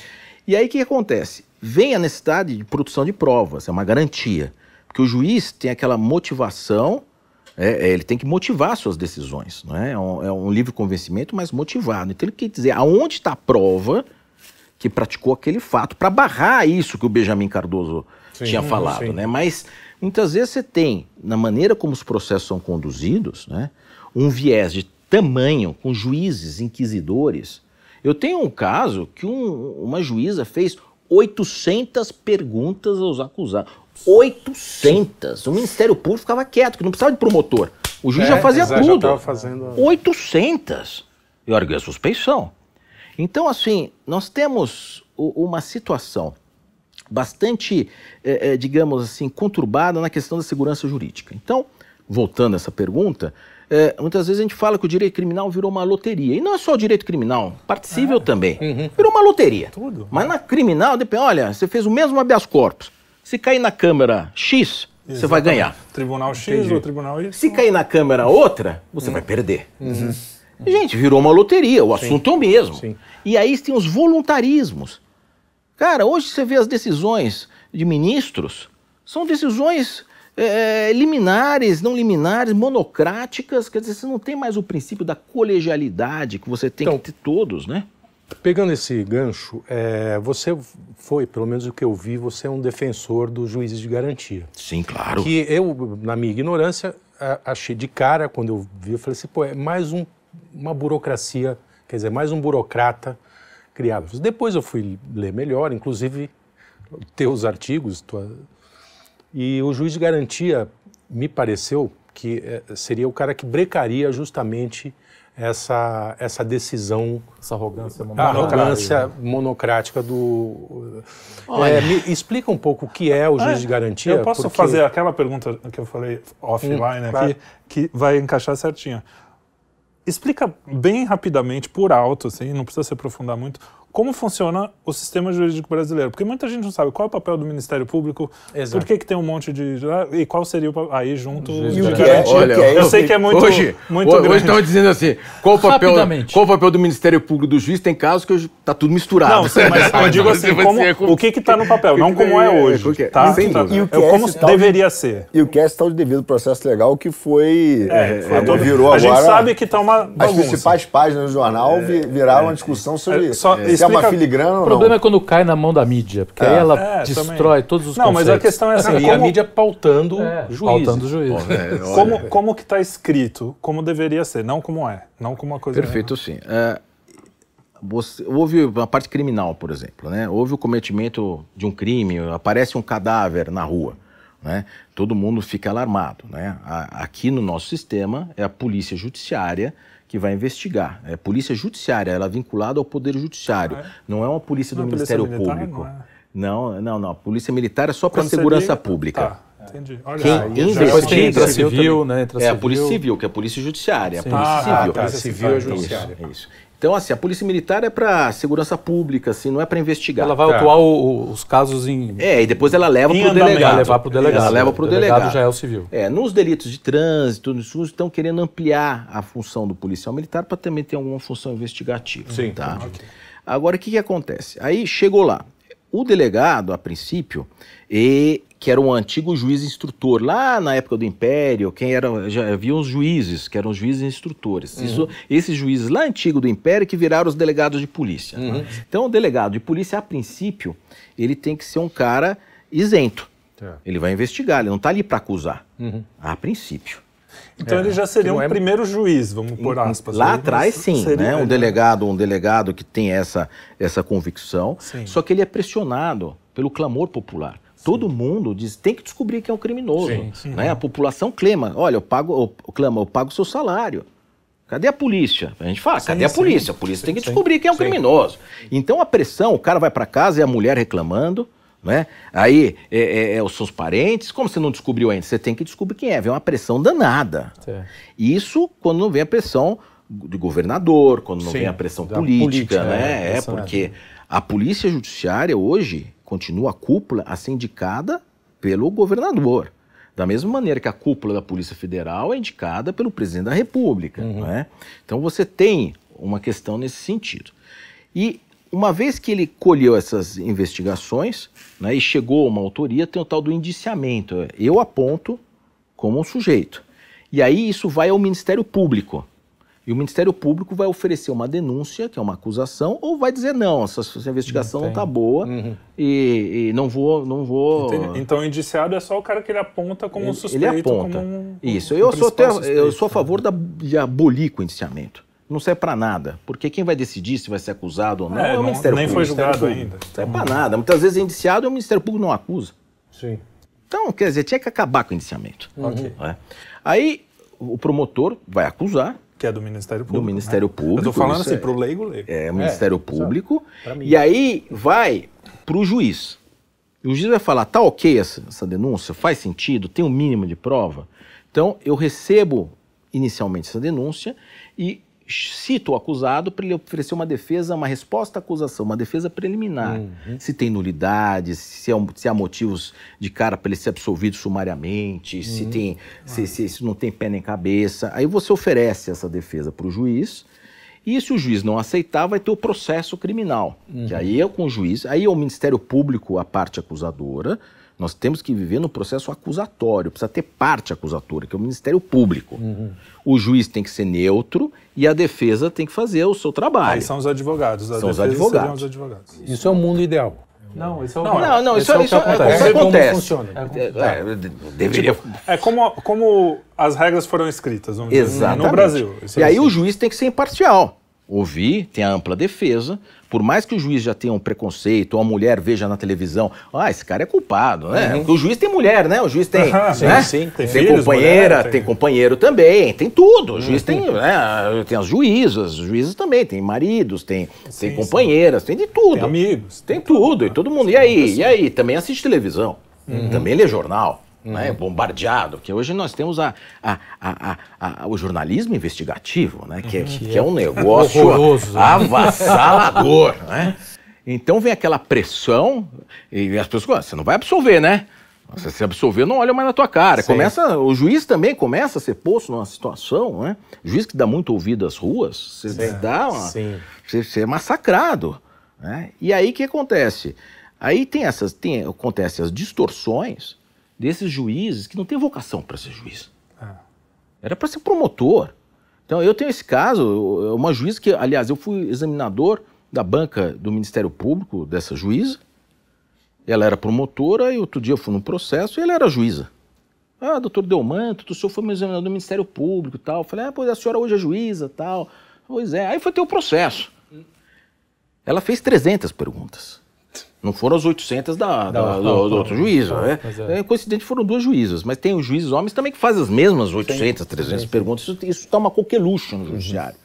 E aí o que acontece? Vem a necessidade de produção de provas, é uma garantia. Porque o juiz tem aquela motivação é, é, ele tem que motivar suas decisões. Não é? É, um, é um livre convencimento, mas motivado. Então ele quer dizer aonde está a prova que praticou aquele fato, para barrar isso que o Benjamin Cardoso sim, tinha falado. Né? Mas muitas vezes você tem, na maneira como os processos são conduzidos, né, um viés de tamanho com juízes inquisidores. Eu tenho um caso que um, uma juíza fez 800 perguntas aos acusados. 800. O Ministério Público ficava quieto, que não precisava de promotor. O juiz é, já fazia tudo. Já fazendo... 800. E arguei a suspeição. Então, assim, nós temos uma situação bastante, é, é, digamos assim, conturbada na questão da segurança jurídica. Então, voltando a essa pergunta, é, muitas vezes a gente fala que o direito criminal virou uma loteria. E não é só o direito criminal, particível é. também. Uhum. Virou uma loteria. Tudo. Mas na criminal, olha, você fez o mesmo habeas corpus. Se cair na câmera X, Exatamente. você vai ganhar. Tribunal X Entendi. ou Tribunal Y. Se cair na câmera outra, você vai perder. Uhum. Gente, virou uma loteria, o assunto Sim. é o mesmo. Sim. E aí tem os voluntarismos. Cara, hoje você vê as decisões de ministros, são decisões é, liminares, não liminares, monocráticas, quer dizer, você não tem mais o princípio da colegialidade que você tem então, que ter todos, né? Pegando esse gancho, é, você foi, pelo menos o que eu vi, você é um defensor dos juízes de garantia. Sim, claro. Que eu, na minha ignorância, achei de cara, quando eu vi, eu falei assim, pô, é mais um, uma burocracia, quer dizer, mais um burocrata criado. Depois eu fui ler melhor, inclusive teus artigos, tua... e o juiz de garantia me pareceu que é, seria o cara que brecaria justamente essa, essa decisão, essa arrogância monocrática, arrogância monocrática do. É, me explica um pouco o que é o juiz é, de garantia. Eu posso porque... fazer aquela pergunta que eu falei offline hum, claro. aqui, que vai encaixar certinho. Explica bem rapidamente, por alto, assim, não precisa se aprofundar muito, como funciona o sistema jurídico brasileiro. Porque muita gente não sabe qual é o papel do Ministério Público, Exato. por que, que tem um monte de. E qual seria o aí junto. E o que é, olha, eu sei que é muito. Hoje, muito hoje estão dizendo assim: qual o, papel, qual o papel do Ministério Público do juiz? Tem casos que está tudo misturado. Não, sim, mas eu digo assim: como, o que está no papel, não como é hoje. Tá? Sim, e o que é como deveria ser. E o que é tal de devido processo legal que foi. É, foi todo, virou a agora. A gente sabe que está uma. As principais páginas do jornal viraram uma discussão sobre. Só, é uma filigrana O problema não. é quando cai na mão da mídia, porque é. aí ela é, destrói também. todos os Não, conceitos. mas a questão é assim, como... E a mídia pautando é, juízes. Pautando juízes. É, como, como que está escrito, como deveria ser, não como é, não como uma coisa... Perfeito, sim. É, você, houve a parte criminal, por exemplo, né? Houve o cometimento de um crime, aparece um cadáver na rua, né? Todo mundo fica alarmado, né? Aqui no nosso sistema é a polícia judiciária que vai investigar. É polícia judiciária, ela é vinculada ao poder judiciário. Ah, é? Não é uma polícia do não, Ministério polícia Público. Não, é? não, não, não. A polícia militar é só para segurança seria... pública. Tá. Entendi. Olha, Quem aí, investiga entra civil, né? Entra é a polícia civil, que é a polícia judiciária. Sim. A polícia ah, civil. Tá, a civil é judiciária. Isso, isso. Então, assim, a polícia militar é para segurança pública, assim, não é para investigar. Ela vai tá. atuar o, os casos em. É, e depois ela leva para o delegado. levar para o delegado. Ela leva para o delegado. delegado já é o civil. É, nos delitos de trânsito, estão querendo ampliar a função do policial militar para também ter alguma função investigativa. Sim. Tá? Okay. Agora, o que, que acontece? Aí chegou lá. O delegado, a princípio, e que era um antigo juiz instrutor, lá na época do Império, quem era, já havia uns juízes, que eram os juízes instrutores. Uhum. Isso, esses juízes lá antigo do Império que viraram os delegados de polícia. Uhum. Então, o delegado de polícia, a princípio, ele tem que ser um cara isento. É. Ele vai investigar, ele não está ali para acusar, uhum. a princípio. Então é, ele já seria um é... primeiro juiz, vamos por aspas. Lá atrás, sim, né? Um delegado, um delegado que tem essa, essa convicção. Sim. Só que ele é pressionado pelo clamor popular. Todo mundo diz, tem que descobrir quem é o criminoso. Sim, sim. Né? A população clama, olha, eu pago, eu, clama, eu pago o seu salário. Cadê a polícia? A gente fala, sim, cadê a polícia? A polícia tem que descobrir quem é o criminoso. Então a pressão, o cara vai para casa e a mulher reclamando, né? Aí é, é, é, os seus parentes, como você não descobriu ainda? Você tem que descobrir quem é. Vem uma pressão danada. Isso quando não vem a pressão de governador, quando não vem a pressão política, política, né? É, é porque a polícia judiciária hoje continua a cúpula a ser indicada pelo governador. Da mesma maneira que a cúpula da Polícia Federal é indicada pelo presidente da República. Uhum. Né? Então você tem uma questão nesse sentido. E uma vez que ele colheu essas investigações né, e chegou a uma autoria, tem o tal do indiciamento. Eu aponto como um sujeito. E aí isso vai ao Ministério Público. E o Ministério Público vai oferecer uma denúncia, que é uma acusação, ou vai dizer não, essa, essa investigação não está boa uhum. e, e, não vou, não vou. Entendi. Então, o indiciado é só o cara que ele aponta como ele, suspeito. Ele aponta. Um, Isso. Um eu sou até, eu sou a favor da, de abolir com o indiciamento. Não serve para nada, porque quem vai decidir se vai ser acusado ou não é, é o Ministério nem Público. Nem foi julgado ainda. Não serve para nada. Muitas vezes é indiciado e o Ministério Público não acusa. Sim. Então, quer dizer, tinha que acabar com o indiciamento. Okay. É. Aí o promotor vai acusar, que é do Ministério Público. Do Ministério né? Público. Eu estou falando assim, é, para o leigo, leigo. É, o Ministério é, Público. E aí vai para o juiz. O juiz vai falar, tá ok essa, essa denúncia? Faz sentido? Tem um mínimo de prova? Então, eu recebo inicialmente essa denúncia e cita o acusado para ele oferecer uma defesa, uma resposta à acusação, uma defesa preliminar. Uhum. Se tem nulidades, se, é, se há motivos de cara para ele ser absolvido sumariamente, uhum. se, tem, se, se, se não tem pé nem cabeça. Aí você oferece essa defesa para o juiz E se o juiz não aceitar, vai ter o processo criminal. Que aí é com o juiz, aí é o Ministério Público a parte acusadora. Nós temos que viver no processo acusatório, precisa ter parte acusatória, que é o Ministério Público. O juiz tem que ser neutro e a defesa tem que fazer o seu trabalho. Aí são os advogados. A São os advogados. os advogados. Isso é o mundo ideal. Não, isso é o Não, não, isso, é o isso, que é- acontece. isso É como acontece. funciona. É, é, de- deveria. É como, como as regras foram escritas, vamos dizer, no Brasil. Isso E é aí assim. o juiz tem que ser imparcial. Ouvir, tem a ampla defesa. Por mais que o juiz já tenha um preconceito, ou a mulher veja na televisão, ah, esse cara é culpado, né? Porque o juiz tem mulher, né? O juiz tem. Aham, sim, né? sim. Tem, Tem filhos, companheira, mulher, tem... tem- companheiro também, tem tudo. O juiz tem, né? Tem as juízas, os juízes também, tem maridos, tem, tem sim. companheiras, tem de tudo. Tem amigos. Tem tudo, e todo mundo. E aí? E aí? Também assiste televisão. Também lê jornal. Né, bombardeado, porque hoje nós temos a, a- a- a- o jornalismo investigativo, né, que, é, que é um negócio horroroso, né? avassalador. Né? Então vem aquela pressão e as pessoas, "Ah, você não vai absolver, né? Se você absolver, não olha mais na tua cara. Começa, o juiz também começa a ser posto numa situação, né? O juiz que dá muito ouvido às ruas, você dá uma, Sim. você, você é massacrado. Né? E aí o que acontece? Aí tem essas, tem, acontece as distorções desses juízes que não têm vocação para ser juiz. Era para ser promotor. Então eu tenho esse caso, uma juíza que, aliás, eu fui examinador da banca do Ministério Público dessa juíza. Ela era promotora e outro dia eu fui num processo e ela era juíza. Ah, doutor Delmanto, o senhor foi meu examinador do Ministério Público e tal. Eu falei, ah, pois a senhora hoje é juíza e tal. Pois é. Aí foi ter o processo. Ela fez 300 perguntas. Não foram as 800 da, da- Não, do, do não. outro juiz. né? é. É, coincidente foram duas juízas, mas tem os juízes homens também que fazem as mesmas 800, 300 perguntas. Isso, isso toma qualquer luxo no judiciário.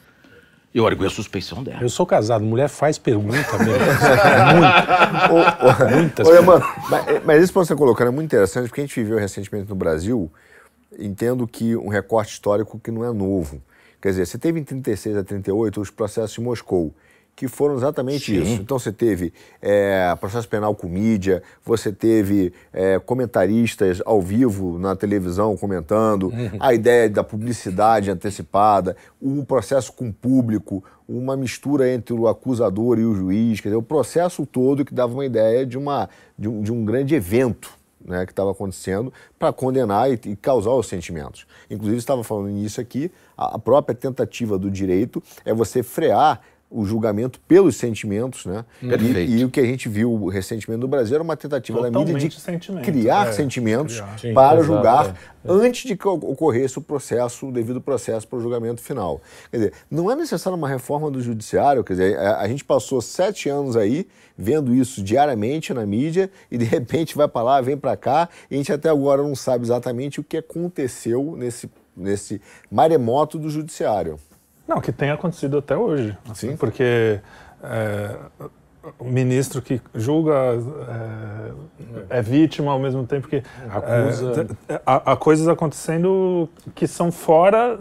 E eu argui a suspeição dela. Eu sou casado, mulher faz pergunta mesmo. Ô, Muitas Olha, mano, mas, mas isso que você está colocando é muito interessante, porque a gente viveu recentemente no Brasil, entendo que um recorte histórico que não é novo. Quer dizer, você teve em 36 a 38 os processos de Moscou, que foram exatamente isso. Então você teve é, processo penal com mídia, você teve é, comentaristas ao vivo na televisão comentando, a ideia da publicidade antecipada, um processo com público, uma mistura entre o acusador e o juiz, quer dizer, o processo todo que dava uma ideia de, uma, de, um, de um grande evento né, que estava acontecendo para condenar e, e causar os sentimentos. Inclusive, estava falando nisso aqui, a, a própria tentativa do direito é você frear o julgamento pelos sentimentos, né? Perfeito. E, e o que a gente viu recentemente no Brasil era uma tentativa da mídia Totalmente de sentimento, criar é, sentimentos criar. Sim, para exato, julgar é. antes de que ocorresse o processo, o devido processo para o julgamento final. Quer dizer, não é necessária uma reforma do judiciário, quer dizer, a, a gente passou sete anos aí vendo isso diariamente na mídia e de repente vai para lá, vem para cá e a gente até agora não sabe exatamente o que aconteceu nesse, nesse maremoto do judiciário. Não, que tem acontecido até hoje. assim, Sim. Porque é, o ministro que julga é, é vítima ao mesmo tempo que. Acusa. é, há, há coisas acontecendo que são fora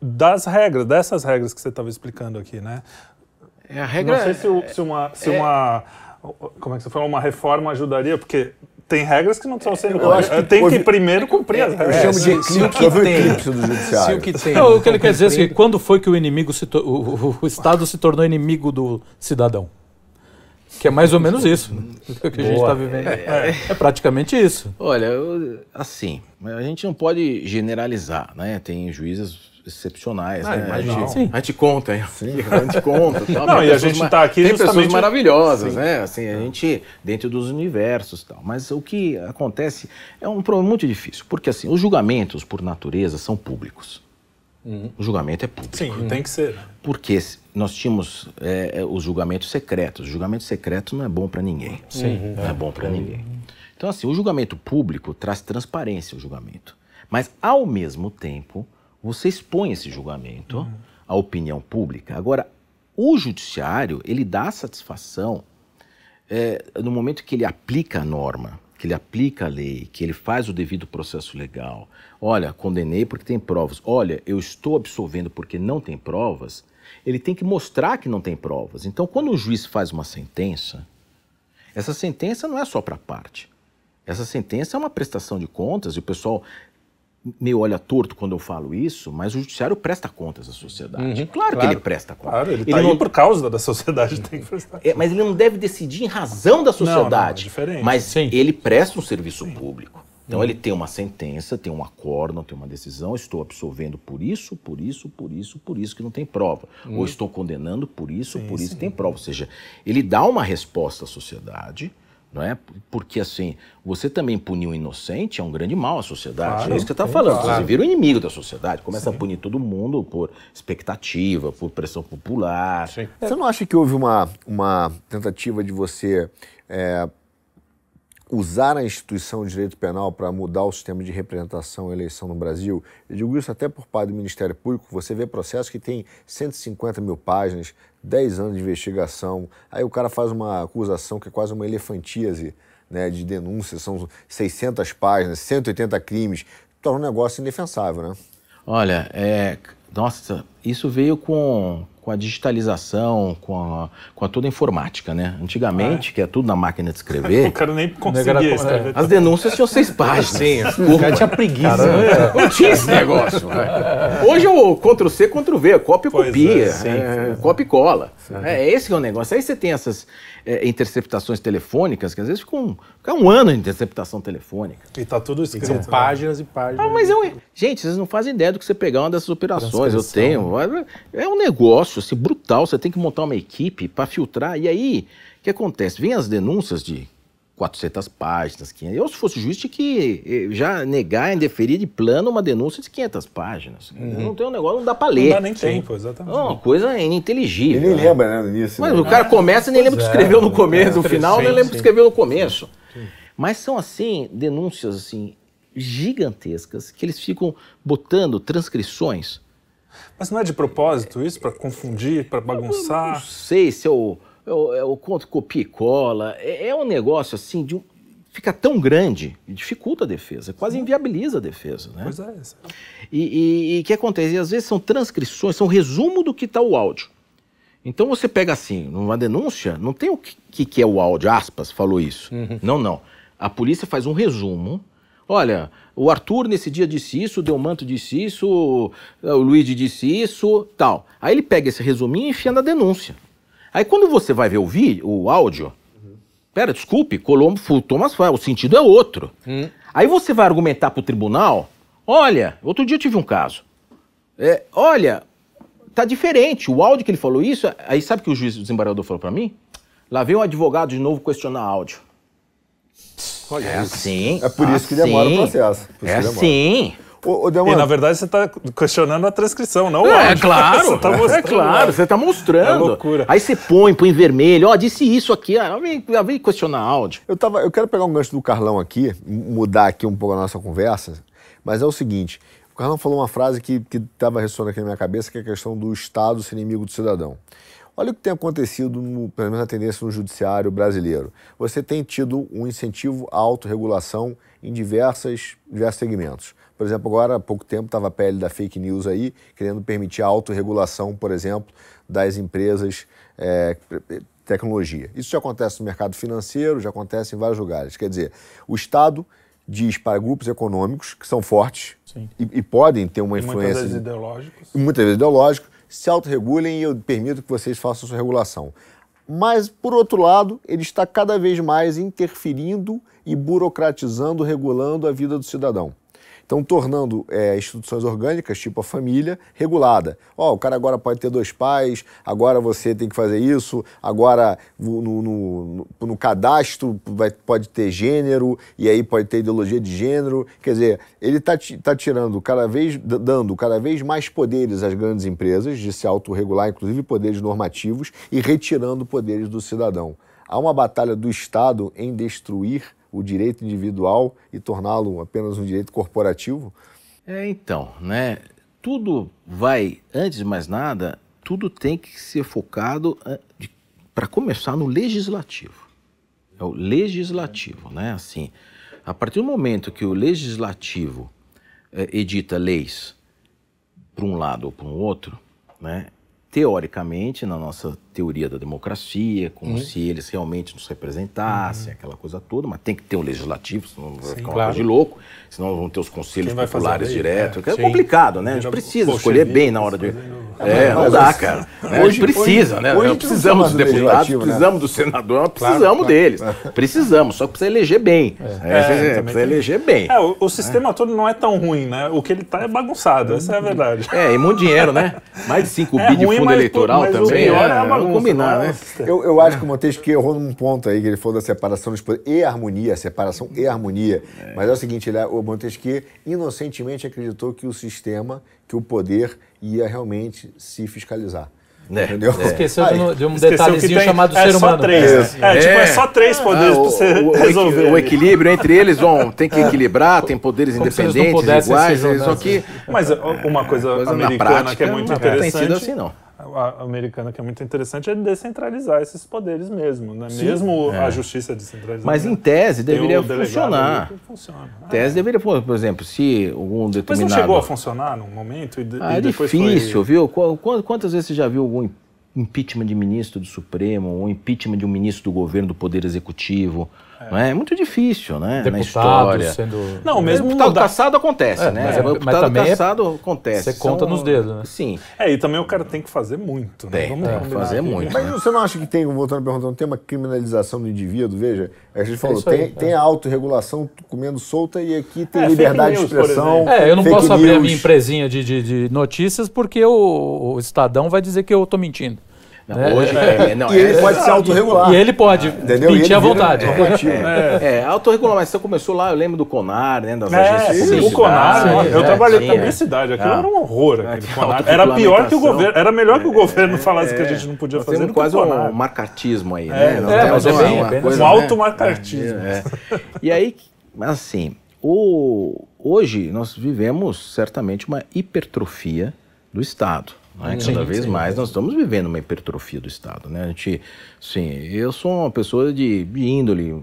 das regras, dessas regras que você estava explicando aqui, né? É, a regra Não sei se, o- se uma. Se uma como é que você falou? Uma reforma ajudaria, porque tem regras que não estão sendo. Eu acho que tem que primeiro cumprir as Eu regras. chamo de se- se o eclipse, houve o tem- eclipse do Se judiciário. o que tem. Não, o que ele quer dizer é que quando foi que o inimigo se o, o- Estado se tornou inimigo do cidadão? Que é mais ou menos isso né? o que a gente está vivendo. É, praticamente isso. Olha, eu- assim, a gente não pode generalizar, né? Tem juízes excepcionais, né? A gente, Sim. a gente conta, a gente conta. Tal. Não, e a gente ma- tá aqui Tem pessoas maravilhosas, né? Assim, a gente, dentro dos universos e tal. Mas o que acontece é um problema muito difícil, porque assim, os julgamentos, por natureza, são públicos. O julgamento é público. Sim, tem que ser. né? Porque nós tínhamos é, é, os julgamentos secretos. O julgamento secreto não é bom para ninguém. Sim. Não é bom para ninguém. Então, assim, o julgamento público traz transparência ao julgamento. Mas, ao mesmo tempo, você expõe esse julgamento à opinião pública. Agora, o judiciário, ele dá satisfação é, no momento que ele aplica a norma, que ele aplica a lei, que ele faz o devido processo legal. Olha, condenei porque tem provas. Olha, eu estou absolvendo porque não tem provas. Ele tem que mostrar que não tem provas. Então, quando o juiz faz uma sentença, essa sentença não é só para a parte. Essa sentença é uma prestação de contas e o pessoal meio olha torto quando eu falo isso, mas o judiciário presta contas à sociedade. Uhum, claro, que ele presta contas. Claro, ele, ele tá não... por causa da sociedade tem que prestar. É, mas ele não deve decidir em razão da sociedade. Não, não, é diferente. Mas Sim. ele presta um serviço Sim. público. Então hum. ele tem uma sentença, tem um acórdão, tem uma decisão, estou absolvendo por isso, por isso, por isso, por isso que não tem prova. Hum. Ou estou condenando por isso, sim, por isso sim. que tem prova. Ou seja, ele dá uma resposta à sociedade, não é? Porque assim, você também punir um inocente é um grande mal à sociedade. Claro, é isso que você está falando. Claro. Você vira o inimigo da sociedade, começa sim. a punir todo mundo por expectativa, por pressão popular. Você não acha que houve uma, uma tentativa de você é, usar a instituição de direito penal para mudar o sistema de representação e eleição no Brasil, eu digo isso até por parte do Ministério Público, você vê processos que tem 150 mil páginas, 10 anos de investigação, aí o cara faz uma acusação que é quase uma elefantíase né, de denúncias, são 600 páginas, 180 crimes, torna um negócio indefensável, né? Olha, é, nossa, isso veio com, com a digitalização, com a, com a toda a informática, né? Antigamente, ah, é. que é tudo na máquina de escrever. o cara nem conseguia escrever. As denúncias tinham seis páginas. Sim, o cara tinha preguiça. Caramba, não tinha esse negócio. Né? Hoje é o Ctrl-C, Ctrl-V, cópia e copia, é, é, cópia e cola. É, esse que é o negócio. Aí você tem essas é, interceptações telefônicas, que às vezes ficam um, um ano de interceptação telefônica. E tá tudo escrito. São né? páginas e páginas. Ah, mas eu, gente, vocês não fazem ideia do que você pegar uma dessas operações. Eu tenho. É um negócio assim, brutal. Você tem que montar uma equipe para filtrar. E aí, o que acontece? Vem as denúncias de 400 páginas, 500. Eu, se fosse juiz, tinha que eh, já negar, indeferir de plano uma denúncia de 500 páginas. Uhum. Não tem um negócio, não dá pra ler. Não dá nem tempo, exatamente. É uma coisa ininteligível. Ele nem né? lembra, né, início. Mas né? o cara começa e nem lembra o que escreveu no começo, no final nem lembra o que escreveu no começo. Mas são, assim, denúncias, assim, gigantescas, que eles ficam botando transcrições. Mas não é de propósito isso? Para confundir, para bagunçar? Eu não sei se eu é o, é o conto copia e cola. É, é um negócio assim de um, fica tão grande e dificulta a defesa, quase inviabiliza a defesa. Né? Pois é. E o que acontece? E às vezes são transcrições, são resumo do que está o áudio. Então você pega assim, numa denúncia, não tem o que, que é o áudio, aspas, falou isso. Uhum. Não, não. A polícia faz um resumo. Olha, o Arthur nesse dia disse isso, o Delmanto disse isso, o Luiz disse isso, tal. Aí ele pega esse resuminho e enfia na denúncia. Aí quando você vai ver o vídeo, o áudio, uhum. pera, desculpe, Colombo, Thomas o sentido é outro. Uhum. Aí você vai argumentar para o tribunal, olha, outro dia eu tive um caso. É, olha, tá diferente. O áudio que ele falou isso, aí sabe o que o juiz o desembargador falou para mim? Lá veio um advogado de novo questionar áudio. Olha, é assim. É por isso que demora o processo. É assim. Ô, e na verdade você está questionando a transcrição, não é, áudio. É claro, tá é claro, você está mostrando. É loucura. Aí você põe, põe em vermelho, ó, disse isso aqui, ah, vem, vem questionar áudio. Eu, tava, eu quero pegar um gancho do Carlão aqui, mudar aqui um pouco a nossa conversa, mas é o seguinte, o Carlão falou uma frase que estava ressonando aqui na minha cabeça, que é a questão do Estado ser inimigo do cidadão. Olha o que tem acontecido, no, pelo menos na tendência no judiciário brasileiro. Você tem tido um incentivo à autorregulação em diversas, diversos segmentos. Por exemplo, agora há pouco tempo estava a pele da fake news aí, querendo permitir a autorregulação, por exemplo, das empresas é, tecnologia. Isso já acontece no mercado financeiro, já acontece em vários lugares. Quer dizer, o Estado diz para grupos econômicos que são fortes e, e, podem ter uma e influência. Muitas vezes ideológicos. Muitas vezes ideológicos, se autorregulem e eu permito que vocês façam sua regulação. Mas, por outro lado, ele está cada vez mais interferindo e burocratizando, regulando a vida do cidadão. Então, tornando é, instituições orgânicas, tipo a família, regulada. Ó, oh, o cara agora pode ter dois pais, agora você tem que fazer isso, agora no, no, no, no cadastro vai, pode ter gênero, e aí pode ter ideologia de gênero. Quer dizer, ele está tá tirando cada vez, dando cada vez mais poderes às grandes empresas de se autorregular, inclusive poderes normativos, e retirando poderes do cidadão. Há uma batalha do Estado em destruir o direito individual e torná-lo apenas um direito corporativo? É, então, né? Tudo vai, antes de mais nada, tudo tem que ser focado, eh, para começar, no legislativo. É o legislativo, né? Assim, a partir do momento que o legislativo é, edita leis para um lado ou para um outro, né? teoricamente, na nossa teoria da democracia, como se eles realmente nos representassem, aquela coisa toda, mas tem que ter um legislativo, senão vai ficar uma claro. coisa de louco, senão vão ter os conselhos populares direto, É, é sim. complicado, né? A gente precisa escolher bolcheviques bem na hora de... É, não dá, cara. Né? hoje- precisa, hoje- né? hoje precisamos dos precisa do deputados, legislativo, né? precisamos do senador, Claro, precisamos claro. deles. Precisamos, só que precisa eleger bem. É, É, precisa também tem- eleger bem. É, o, o sistema todo não é tão ruim, né? O que ele tá é bagunçado, essa é a verdade. É, e muito dinheiro, né? Mais de 5 É bi de fundo eleitoral mas o também. pior é a vamos combinar, é né? Eu, eu acho que o Montesquieu errou num ponto aí, que ele falou da separação dos poderes e harmonia, separação e harmonia. Mas é o seguinte, ele, o Montesquieu inocentemente acreditou que o sistema, que o poder ia realmente se fiscalizar. É, Entendeu? é. Esqueceu de, um- de um detalhezinho tem- chamado é ser humano. três, né? É, tipo, é só três poderes Ah, o, pra você o- o resolver. o equilíbrio entre eles vão, tem que equilibrar, tem poderes Como independentes, iguais, só que Mas ó, uma coisa, coisa na americana prática que é muito não tem interessante. sido assim, não. Americana que é muito interessante é descentralizar esses poderes mesmo, né? Mesmo a justiça descentralizada. Mas em tese deveria funcionar. Funciona. Tese deveria, por exemplo, se algum Mas não determinado... chegou a funcionar num momento e, de- Ah, e é difícil, foi... viu? Qu- qu- Quantas vezes você já viu algum impeachment de ministro do Supremo, ou impeachment de um ministro do governo do Poder Executivo? Não é? é muito difícil, né? na história. Sendo... Não, mesmo Deputado mudar- caçado acontece, É, né? mas o é- mas deputado também é- caçado acontece. você conta nos dedos, né? Sim. É, e também o cara tem que fazer muito, né? Tem, Vamos tem que fazer aqui. muito. Mas você não acha que tem, voltando à pergunta, não tem uma criminalização do indivíduo? Veja, a gente falou, isso aí, tem, é. tem a autorregulação comendo solta e aqui tem É, liberdade de news, por expressão. É, eu não posso abrir a news. minha empresinha de, de, de notícias porque o, o Estadão vai dizer que eu tô mentindo. Né? hoje, é, não, E ele é- pode se autorregular. E ele pode Entendeu? À vontade. É, É, a autorregulação começou lá, eu lembro do CONAR, né? Das É, agências de sim, o. Conar, eu é, trabalhei é. publicidade, aquilo Ah. era um horror. É. Era pior que o autorregulamentação. governo, era melhor que o governo falasse que a gente não podia Nós fazer temos quase um marcartismo aí, É, né? É, mas é bem- é Um né? automarcartismo. É. E aí, assim, o, hoje nós vivemos certamente uma hipertrofia do Estado. Né? Cada vez mais nós estamos vivendo uma hipertrofia do Estado. Né? A gente, sim, eu sou uma pessoa de, de índole.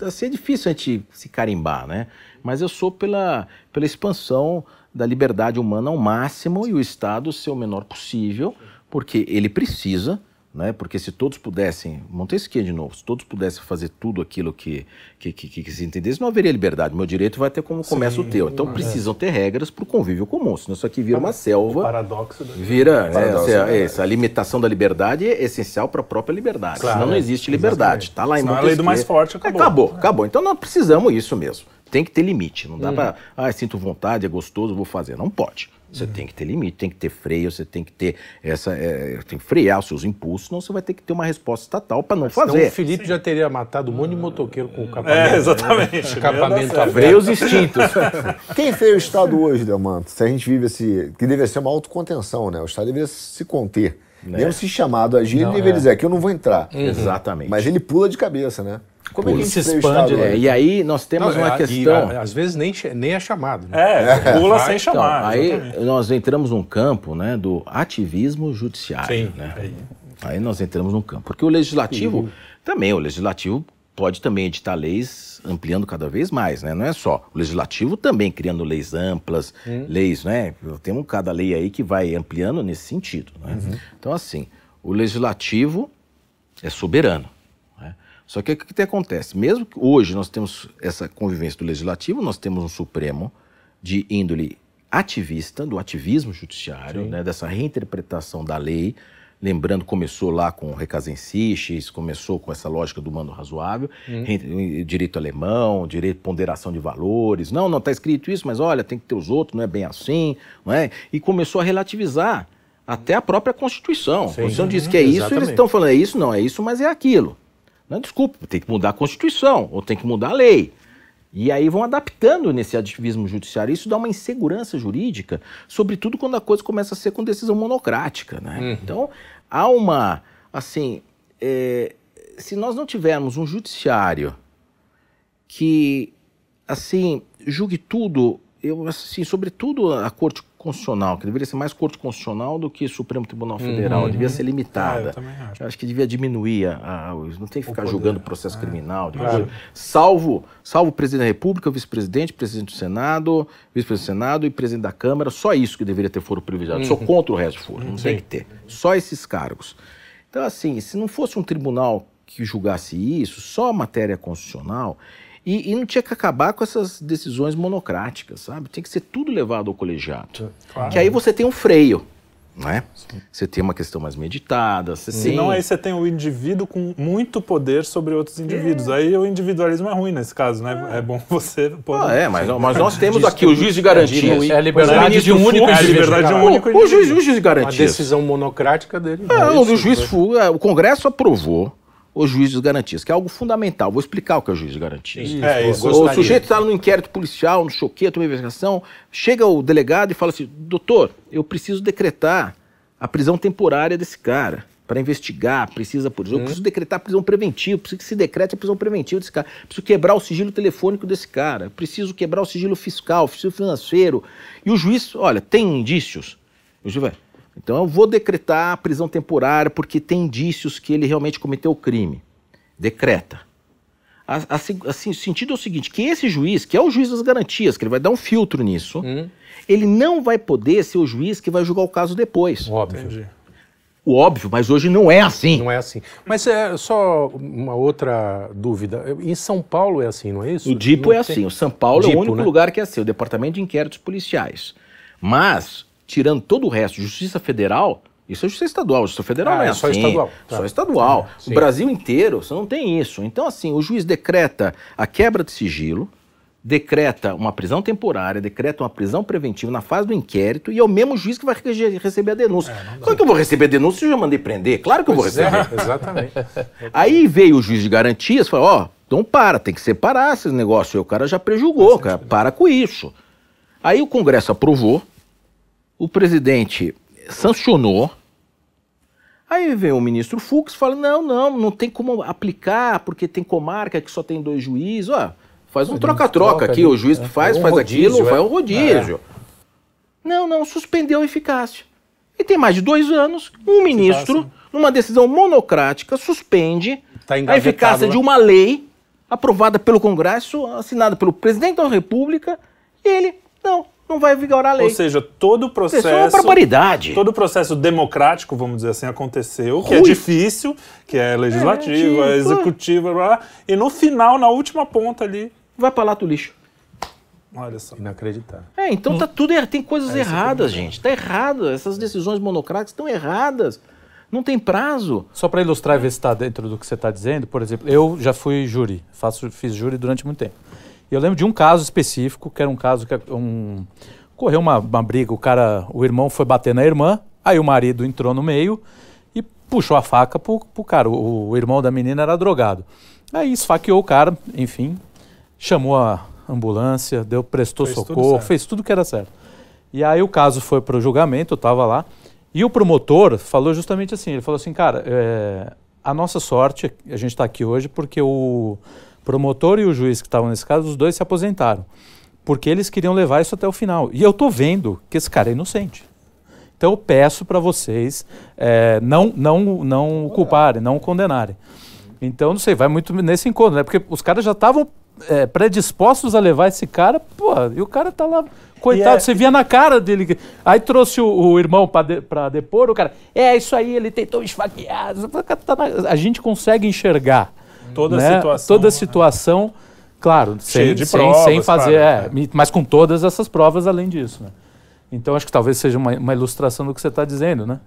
Assim, é difícil a gente se carimbar, né? Mas eu sou pela, pela expansão da liberdade humana ao máximo e o Estado ser o menor possível, porque ele precisa né? Porque se todos pudessem, Montesquieu de novo, se todos pudessem fazer tudo aquilo que, que, que, que se entendesse, não haveria liberdade. Meu direito vai ter como começa o teu. Então precisam ter regras para o convívio comum, senão isso aqui vira uma selva. Paradoxo da Vira, né, Paradoxo, essa, né? essa limitação da liberdade é essencial para a própria liberdade. Claro, senão não é, existe liberdade. Está lá em Senão a Montesquieu. lei do mais forte acabou. Acabou, acabou. Então nós precisamos isso mesmo. Tem que ter limite. Não dá para, ah, sinto vontade, é gostoso, vou fazer. Não pode. Você tem que ter limite, tem que ter freio, você tem que ter essa, é, tem que frear os seus impulsos, senão você vai ter que ter uma resposta estatal para não Senão fazer. o Felipe já teria matado um monte de motoqueiro com o capamento. É, exatamente. Escapamento Ia dar aberto. Freia os instintos. Quem fez o Estado hoje, Delmanto? Se a gente vive esse. que deveria ser uma autocontenção, né? O Estado deveria se conter. Mesmo se chamado a agir, ele deveria dizer aqui eu não vou entrar. Exatamente. Mas ele pula de cabeça, né? Como é que a gente Se expande, né? É, e aí nós temos Não, uma e, questão. a- às vezes nem, nem é chamado. Né? É, pula sem Então, chamar. aí exatamente. nós entramos num campo né, do ativismo judiciário. Sim, né? aí. Aí nós entramos num campo. Porque o legislativo, também, o legislativo pode também editar leis ampliando cada vez mais, né? Não é só. O legislativo também criando leis amplas, leis, né? Temos cada lei aí que vai ampliando nesse sentido. Né? Então, assim, o legislativo é soberano. Só que o que, que acontece? Mesmo que hoje nós temos essa convivência do legislativo, nós temos um Supremo de índole ativista, do ativismo judiciário, né, dessa reinterpretação da lei. Lembrando, começou lá com o Recasensiches, começou com essa lógica do mando razoável, re- direito alemão, direito ponderação de valores. Não, não está escrito isso, mas olha, tem que ter os outros, não é bem assim, não é? E começou a relativizar até a própria Constituição. A Constituição diz que é isso, eles Exatamente. estão falando, é isso, não, é isso, mas é aquilo. Não, desculpa, tem que mudar a Constituição, ou tem que mudar a lei. E aí vão adaptando nesse ativismo judiciário. Isso dá uma insegurança jurídica, sobretudo quando a coisa começa a ser com decisão monocrática. Né? Então, há uma. Assim, é, se nós não tivermos um judiciário que, assim, julgue tudo, eu, assim, sobretudo a Corte constitucional, que deveria ser mais Corte Constitucional do que Supremo Tribunal Federal, uhum. devia ser limitada. É, acho. Acho que devia diminuir, a, a, não tem que ficar julgando processo é. criminal, claro. salvo, salvo o presidente da República, o vice-presidente, presidente do Senado, vice-presidente do Senado e presidente da Câmara, só isso que deveria ter foro privilegiado. Uhum. Sou contra o resto de foro, não Sim. tem que ter. Só esses cargos. Então, assim, se não fosse um tribunal que julgasse isso, só a matéria constitucional, e, e, não tinha que acabar com essas decisões monocráticas, sabe? Tem que ser tudo levado ao colegiado. Claro. Que aí você tem um freio. Não é? Você tem uma questão mais meditada. Você Senão tem... aí você tem o indivíduo com muito poder sobre outros indivíduos. É. Aí o individualismo é ruim nesse caso, né? É, é bom você poder... Ah, é, mas, mas nós temos aqui o juiz de garantias. É a liberdade de um único É a liberdade de um único o, o, juiz, o juiz de garantias. A decisão monocrática dele. É, é o juiz, é, o Congresso aprovou o juiz de garantias, que é algo fundamental. Vou explicar o que é o juiz de garantias. Isso, é, isso, o sujeito está no inquérito policial, no choqueto, uma investigação, chega o delegado e fala assim: doutor, eu preciso decretar a prisão temporária desse cara para investigar, precisa por Eu hum. preciso decretar a prisão preventiva, preciso que se decrete a prisão preventiva desse cara. Preciso quebrar o sigilo telefônico desse cara. Preciso quebrar o sigilo fiscal, o sigilo financeiro. E o juiz, olha, tem indícios. O juiz vai, então eu vou decretar a prisão temporária porque tem indícios que ele realmente cometeu o crime. Decreta. Assim, assim, o sentido é o seguinte: que esse juiz, que é o juiz das garantias, que ele vai dar um filtro nisso, hum. ele não vai poder ser o juiz que vai julgar o caso depois. Óbvio. Entendi. O óbvio, mas hoje não é assim. Não é assim. Mas é só uma outra dúvida. Em São Paulo é assim, não é isso? O DIPO não é tem... assim. O São Paulo DIPO, é o único né? lugar que é assim, o Departamento de Inquéritos Policiais. Mas tirando todo o resto, Justiça Federal, isso é Justiça Estadual, Justiça Federal ah, não é, é só assim, estadual. Tá. Só estadual. Sim. O Brasil inteiro, você não tem isso. Então, assim, o juiz decreta a quebra de sigilo, decreta uma prisão temporária, decreta uma prisão preventiva na fase do inquérito e é o mesmo juiz que vai receber a denúncia. É, Como é que eu vou receber a denúncia se eu já mandei prender? Claro que eu vou receber. É, exatamente. Aí veio o juiz de garantias e falou, ó, oh, então para, tem que separar esse negócio. E o cara já prejugou, cara, para com isso. Aí o Congresso aprovou, o presidente sancionou. Aí vem o ministro Fux e fala: não, não, não tem como aplicar, porque tem comarca que só tem dois juízes. Ó, faz um troca-troca aqui, o juiz que é, faz, é um faz rodízio, aquilo, é. faz um rodízio. É. Não, não, suspendeu a eficácia. E tem mais de dois anos, um ministro, numa decisão monocrática, suspende tá a eficácia de uma lei aprovada pelo Congresso, assinada pelo presidente da República, e ele, não, não vai vigorar a lei. Ou seja, todo o processo. Isso é uma barbaridade. Todo o processo democrático, vamos dizer assim, aconteceu, que é difícil, que é legislativo, é, é executivo, blá, e no final, na última ponta ali. Vai para lá do lixo. Olha só. Inacreditável. É, então tá tudo er... tem coisas é, erradas, gente. Tá errado. Essas decisões monocráticas estão erradas. Não tem prazo. Só para ilustrar e ver se está dentro do que você está dizendo, por exemplo, eu já fui júri, faço, fiz júri durante muito tempo. Eu lembro de um caso específico, que era um caso que um, correu uma, uma briga, o cara, o irmão foi bater na irmã, aí o marido entrou no meio e puxou a faca pro, pro cara. O, o irmão da menina era drogado. Aí esfaqueou o cara, enfim, chamou a ambulância, deu, prestou fez socorro, tudo fez tudo que era certo. E aí o caso foi para o julgamento, eu estava lá, e o promotor falou justamente assim, ele falou assim, cara, é, a nossa sorte, a gente está aqui hoje porque o promotor e o juiz que estavam nesse caso, os dois se aposentaram. Porque eles queriam levar isso até o final. E eu estou vendo que esse cara é inocente. Então eu peço para vocês é, não, não, não culparem, não condenarem. Então, não sei, vai muito nesse encontro, né? Porque os caras já estavam é, predispostos a levar esse cara, pô, e o cara tá lá, coitado, é... você via na cara dele. Aí trouxe o, o irmão para de, depor, o cara, é isso aí, ele tentou esfaquear. Tá a gente consegue enxergar toda né? a situação. Toda a situação, claro, sem, de sem, provas, sem fazer, claro, é, mas com todas essas provas além disso. Né? Então acho que talvez seja uma, uma ilustração do que você está dizendo, né?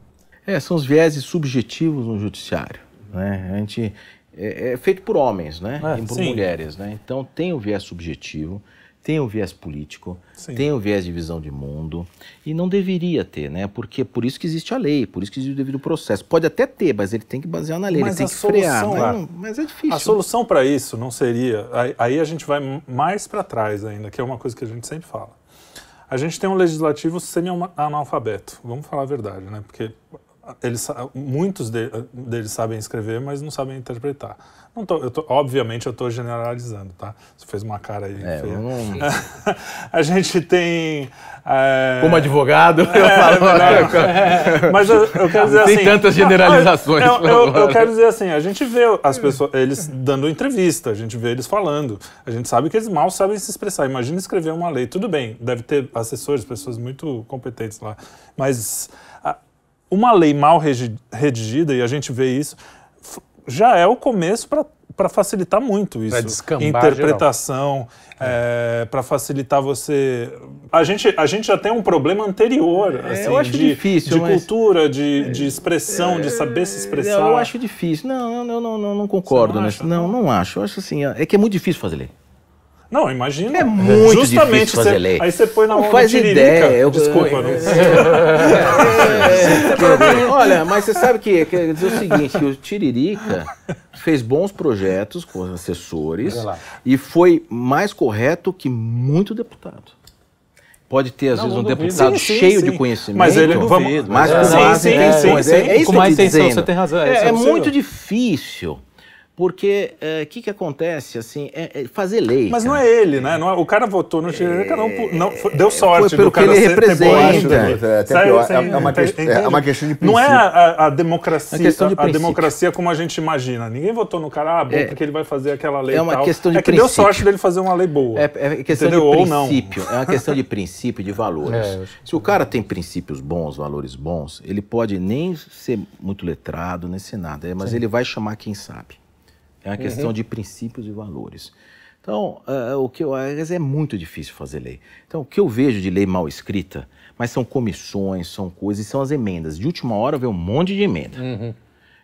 É, são os vieses subjetivos no judiciário. Né? A gente é, é feito por homens, né? É, e por sim. mulheres, né? Então tem o viés subjetivo tem o viés político, Sim. tem o viés de visão de mundo, e não deveria ter, né? Porque é por isso que existe a lei, por isso que existe o devido processo. Pode até ter, mas ele tem que basear na lei, mas ele tem que frear. Mas, não, mas, é difícil. A solução para isso não seria. Aí, aí a gente vai mais para trás ainda, que é uma coisa que a gente sempre fala. A gente tem um legislativo semi-analfabeto, vamos falar a verdade, né? Porque eles, muitos de, deles sabem escrever, mas não sabem interpretar. Não tô, eu tô, obviamente eu estou generalizando, tá? Você fez uma cara aí. É, feia. não... a gente tem. É... Como advogado, eu falo. É, mas eu, eu, quero dizer tem assim. tantas generalizações. Eu, eu, eu, quero dizer assim: a gente vê as pessoas, eles dando entrevista, a gente vê eles falando, a gente sabe que eles mal sabem se expressar. Imagina escrever uma lei. Tudo bem, deve ter assessores, pessoas muito competentes lá. Mas uma lei mal redigida, e a gente vê isso, já é o começo para facilitar muito isso. Interpretação, é, para facilitar você. A gente, a gente já tem um problema anterior, assim, eu acho de, difícil, de mas... cultura, de, de expressão, é, de saber se expressar. Eu acho difícil. Não, não, não, não, não concordo. Não, acha, não, não acho. Eu acho assim, é que é muito difícil fazer lei. Não, imagina. É muito Justamente difícil fazer você, lei. Aí você põe na não mão faz ideia. Eu, Desculpa, eu, não é, Olha, mas você sabe que quer dizer o seguinte, que o Tiririca fez bons projetos com assessores e foi mais correto que muito deputado. Pode ter, às não, vezes, um deputado sim, cheio sim, de conhecimento. Mas ele não vamos, mas com é, mais intenções. É, é, isso com mais intenção, você tem razão. É, é, é muito difícil porque o é, que, que acontece, assim, é, é fazer lei. Mas cara. não é ele, né? Não é, o cara votou no Tiririca, não, não deu sorte foi pelo do cara que ele ser, representa. É, pior, é, é, uma questão, é uma questão de princípio. Não é a, a democracia, é de a democracia como a gente imagina. Ninguém votou no cara, ah, bom, É. porque ele vai fazer aquela lei É uma tal. questão de É que deu princípio. sorte dele fazer uma lei boa. É, é questão Entendeu? De princípio, é uma questão de princípio de valores. É, Se o cara tem princípios bons, valores bons, ele pode nem ser muito letrado, nem ser nada, é, mas ele vai chamar quem sabe. É uma questão Uhum. de princípios e valores. Então, eh, o que eu é muito difícil fazer lei. Então, o que eu vejo de lei mal escrita, mas são comissões, são coisas, são as emendas. De última hora vem um monte de emenda. Uhum.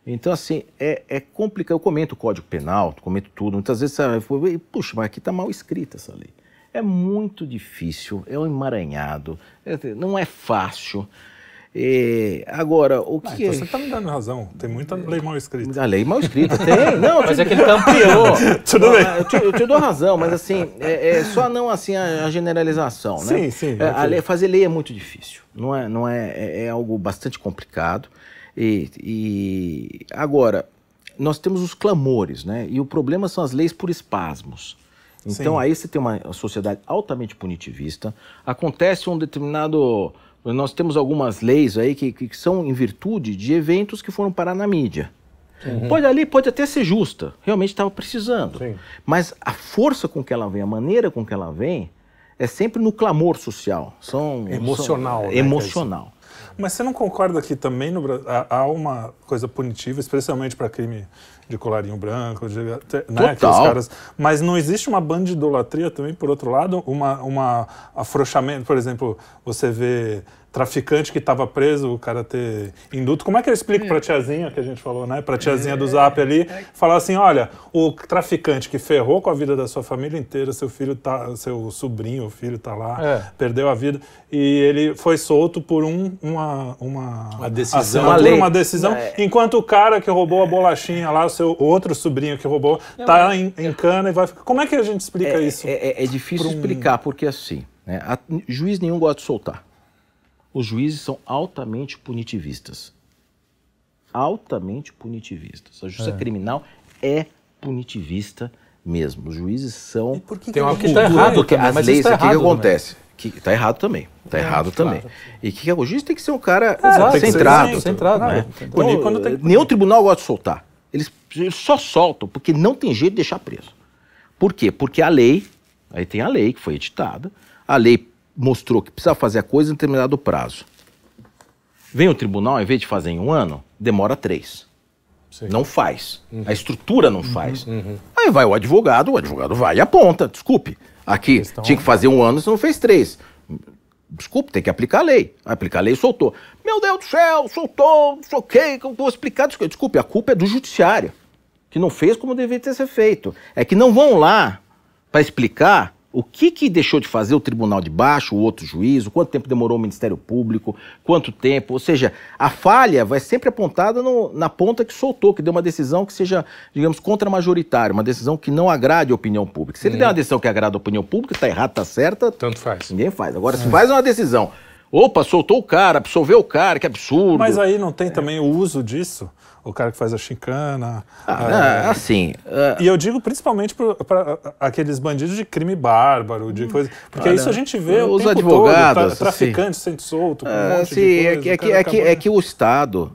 Então, assim, é, é complicado. Eu comento o Código Penal, comento tudo. Muitas vezes, sabe, puxa, mas aqui está mal escrita essa lei. É muito difícil, é um emaranhado, é- não é fácil. É, agora, o Ah, que então é- você está me dando razão. Tem muita lei mal escrita. a lei mal escrita tem. Não, Mas te- é que ele ampliou. Tudo bem. eu, te, eu te dou razão, mas assim, é, é só não assim a, a generalização, né? Sim, sim, É, lei- fazer lei é muito difícil, não é? Não é, é, é algo bastante complicado. E, e agora nós temos os clamores, né? E o problema são as leis por espasmos. Então Sim. aí você tem uma sociedade altamente punitivista. Acontece um determinado nós temos algumas leis aí que, que são em virtude de eventos que foram parar na mídia. Pode ali, pode até ser justa, realmente estava precisando. Sim. Mas a força com que ela vem, a maneira com que ela vem, é sempre no clamor social. São, Emocional, são- né, emocional. Mas você não concorda que também no Brasil há uma coisa punitiva, especialmente para crime de colarinho branco, de, né, Total. aqueles caras. Mas não existe uma bandidolatria também, por outro lado, uma, uma afrouxamento, por exemplo, você vê traficante que estava preso, o cara ter induto. Como é que eu explico para tiazinha que a gente falou, né? Para tiazinha do Zap ali, falar assim, olha, o traficante que ferrou com a vida da sua família inteira, seu filho tá, seu sobrinho, o filho tá lá, É. perdeu a vida e ele foi solto por um, uma uma, Uma decisão. Uma lei. uma decisão, É. enquanto o cara que roubou a bolachinha lá, seu outro sobrinho que roubou, tá em, em cana e vai ficar. Como é que a gente explica É, isso? é- é- é difícil um- explicar, porque assim, né, a- juiz nenhum gosta de soltar. Os juízes são altamente punitivistas. Altamente punitivistas. A justiça criminal é punitivista mesmo. Os juízes são. Por que Tem uma que- que tá cultura. errado Porque também, as leis, tá o que, que também. acontece? Que, tá errado também. Tá errado também. E que, que o juiz tem que ser um cara ser centrado. isento. Centrado, né? né? Então, quando tem. Nenhum tribunal gosta de soltar. Eles, eles só soltam porque não tem jeito de deixar preso. Por quê? Porque a lei, aí tem a lei que foi editada, a lei mostrou que precisa fazer a coisa em determinado prazo. Vem o tribunal, ao invés de fazer em um ano, demora três. Sim. Não faz. A estrutura não faz. Aí vai o advogado, o advogado vai e aponta. Desculpe, aqui tinha que fazer um ano, você não fez três. Desculpe, tem que aplicar a lei. Aplicar a lei soltou. Meu Deus do céu, soltou, eu vou explicar. Desculpe, a culpa é do judiciário, que não fez como deveria ter sido feito. É que não vão lá para explicar o que, que deixou de fazer o tribunal de baixo, o outro juízo, quanto tempo demorou o Ministério Público, quanto tempo. Ou seja, a falha vai sempre apontada no- na ponta que soltou, que deu uma decisão que seja, digamos, contra-majoritária, uma decisão que não agrade a opinião pública. Se ele der uma decisão que agrada a opinião pública, está errado, está certa, Tanto faz. Ninguém faz. Agora, se faz uma decisão Opa, soltou o cara, absolveu o cara, que absurdo. Mas aí não tem também o uso disso? O cara que faz a chicana. Ah, é, assim. é, E eu digo principalmente para aqueles bandidos de crime bárbaro, de coisa. Porque Olha, isso a gente vê o os tempo advogados, todo, assim, tra traficante sendo solto, com um é, monte assim, de é, que, é, o que, é, que, é que o Estado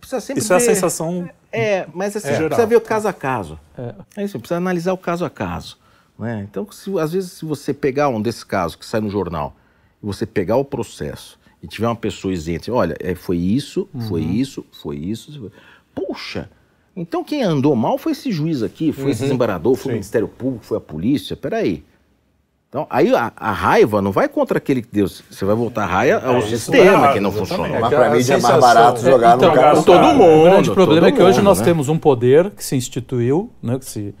precisa sempre Isso é a sensação É, mas assim, geral. precisa ver o caso a caso. É, isso, precisa analisar o caso a caso. né? Então, se- às vezes, se você pegar um desses casos que sai no jornal, você pegar o processo e tiver uma pessoa isenta, olha, é, foi isso, foi isso, foi isso. foi- Puxa! Então quem andou mal foi esse juiz aqui, foi esse desembargador, foi o Ministério Público, foi a polícia. Peraí. Então, aí a, a raiva não vai contra aquele que Deus. Você vai voltar a raia ao isso sistema é que não funciona. Mas É pra a mim é mais barato jogar então, no cara. com todo cara. mundo. O grande problema é que hoje mundo, nós né? temos um poder que se instituiu, né, que se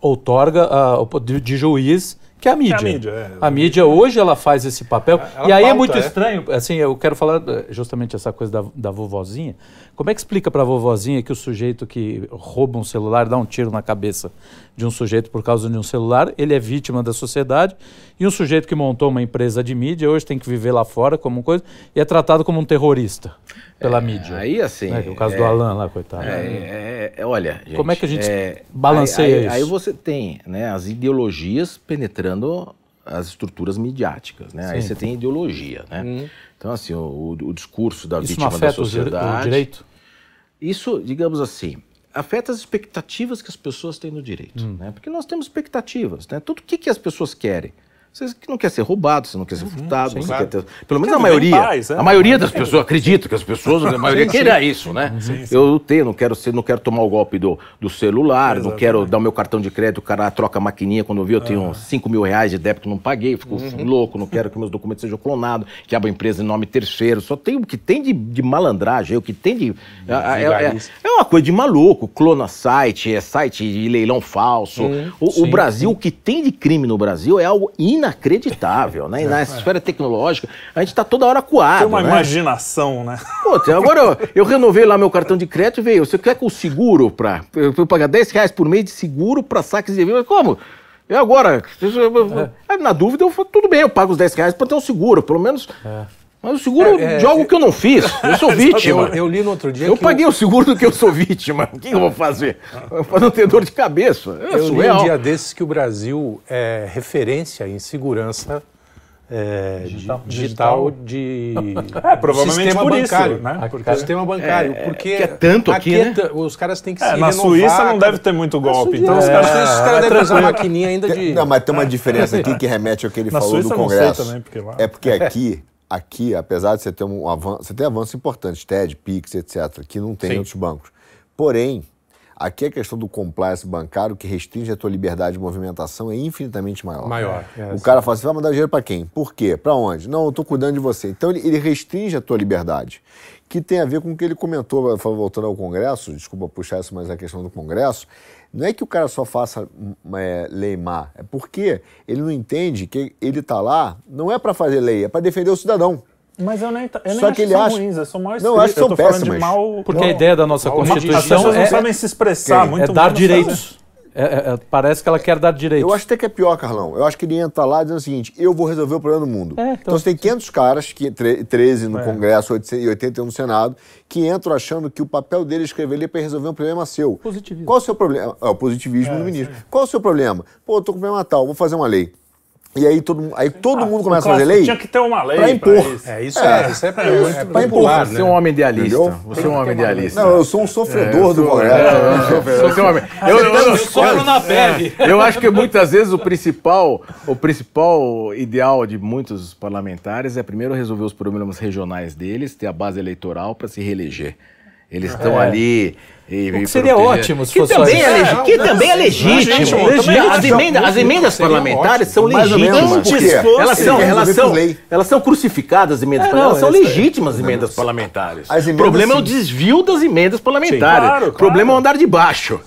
outorga o poder de juiz, que é a mídia. mídia, é. A mídia hoje ela faz esse papel. Ela e aí é pauta, muito é. estranho, assim, eu quero falar eh, justamente essa coisa da, da vovozinha. Como é que explica para a vovozinha que o sujeito que rouba um celular, dá um tiro na cabeça de um sujeito por causa de um celular, ele é vítima da sociedade, e um sujeito que montou uma empresa de mídia hoje tem que viver lá fora como coisa e é tratado como um terrorista pela mídia. Aí, assim. né, é o caso é- do Alan lá, coitado. É, é, é, olha, gente, Como é que a gente é, balanceia aí, aí, isso? Aí você tem né, as ideologias penetrando as estruturas midiáticas, né? Aí Sim. você tem ideologia, né? Então, assim, o, o discurso da Isso não vítima da afeta dire- sociedade... o direito? Isso, digamos assim, afeta as expectativas que as pessoas têm no direito, Hum. né? Porque nós temos expectativas, né? Tudo o que, que as pessoas querem? Você que não quer ser roubado, você não quer ser furtado, você claro. quer ter... Pelo menos a maioria. paz, é. A maioria das pessoas, acredito que as pessoas, a maioria queira isso, né? Eu tenho, não quero ser, não quero tomar o golpe do, do celular, não quero dar o meu cartão de crédito, o cara troca a maquininha, quando eu vi eu tenho 5 mil reais de débito, não paguei, fico louco, não quero que meus documentos sejam clonados, que abra empresa em nome terceiro, só tem o que tem de, de malandragem, o que tem de... É, é- é- uma coisa de maluco, clona site, é site de leilão falso. o, o Brasil, o que tem de crime no Brasil é algo inacreditável, né? E na esfera tecnológica, a gente está toda hora coado, Tem uma né? imaginação, né? Pô, agora eu, eu renovei lá meu cartão de crédito e veio, você quer com o seguro para eu, pagar 10 reais por mês de seguro para saques de Mas Como? Eu agora, Aí, na dúvida, eu falo, tudo bem, eu pago os 10 reais para ter um seguro, pelo menos... Mas o seguro É, é, de algo que eu não fiz, eu sou vítima. Eu, eu li no outro dia Eu que paguei o seguro do que eu sou vítima. O que eu vou fazer? Para não ter dor de cabeça. É Eu li um surreal. dia desses que o Brasil é referência em segurança é, digital, digital de É, provavelmente sistema por isso, bancário, né? Porque sistema bancário, É, porque que é tanto aqui, é né? os caras têm que É, se na renovar, Suíça não deve ter muito golpe, Na então os caras... os caras devem usar maquininha ainda de Não, mas tem uma diferença aqui que remete ao que ele Na falou Suíça do eu não sei Congresso. também, porque lá- É porque aqui, aqui, apesar de você ter um avanço, você tem avanços importantes, TED, Pix, etc., que não tem em Sim. outros bancos. Porém, aqui a questão do compliance bancário, que restringe a tua liberdade de movimentação, é infinitamente maior. Maior, é, o cara fala, você vai mandar dinheiro para quem? Por quê? Para onde? Não, eu estou cuidando de você. Então ele, ele restringe a tua liberdade, que tem a ver com o que ele comentou, voltando ao Congresso, desculpa puxar isso, mas a questão do Congresso, não é que o cara só faça hum, é, lei má, é porque ele não entende que ele está lá, não é para fazer lei, é para defender o cidadão. Mas eu nem, eu nem Só acho que ele são acha- ruins, eu sou mal Não, eu acho que eu são tô falando de péssimas. mal... Porque não, a ideia da nossa As Constituição pessoas não é, sabem se expressar, Quem? muito é dar menos direitos. É- é- é- parece que ela quer dar direitos. Eu acho até que é pior, Carlão. Eu acho que ele entra lá dizendo o seguinte: eu vou resolver o problema do mundo. É, então, então- você tem 500 caras, que, tre- 13 no Congresso 800 e 81 no Senado, que entram achando que o papel dele é escrever ali para resolver um problema seu. Positivismo. Qual o seu problema? É o positivismo do ministro. Qual o seu problema? Pô, eu tô com problema tal, vou fazer uma lei. E aí todo, aí todo mundo começa a fazer lei Tinha que ter uma lei pra impor. isso. É, isso é, isso é, pra, é pra popular, Você né? é um homem idealista. Entendeu? Você é um homem idealista. Não, eu sou um sofredor do Congresso. Você é um homem- Eu- eu- eu- Sopro na pele. Eu acho que muitas vezes o principal, o principal ideal de muitos parlamentares é primeiro resolver os problemas regionais deles, ter a base eleitoral para se reeleger. Eles estão ali. E, O que seria ótimo se que fosse também é, legi- que também é legítimo. legítimo, Também legítimo. As emendas, as emendas parlamentares são legítimas. Elas são, elas, são, elas são crucificadas, as emendas É, parlamentares. não, Elas são essa- legítimas as emendas parlamentares. O problema é o sim. desvio das emendas parlamentares. claro, claro. O problema é o andar de baixo.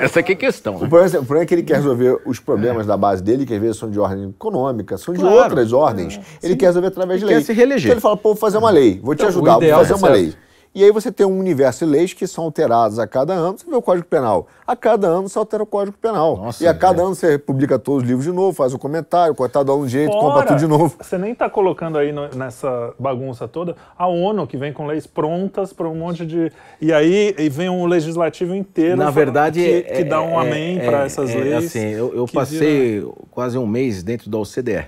Essa aqui é a questão. O né? problema, é- o problema é que ele quer resolver os problemas da base dele, que às vezes são de ordem econômica, são de Claro. outras ordens. ele quer resolver através de Ele lei. quer se reeleger. Então ele fala, pô, vou fazer uma lei, vou te Então, o ajudar, vou fazer é uma lei. E aí você tem um universo de leis que são alteradas a cada ano. Você vê o Código Penal. A cada ano você altera o Código Penal. Nossa, e a cada é. ano você publica todos os livros de novo, faz o comentário, cortar dá um jeito, Fora, compra tudo de novo. Você nem está colocando aí no- nessa bagunça toda a ONU, que vem com leis prontas para um monte de. E aí e vem um legislativo inteiro Na verdade, que, é- que dá um é- amém é- para essas é leis. Assim, eu, eu passei quase um mês dentro da OCDE.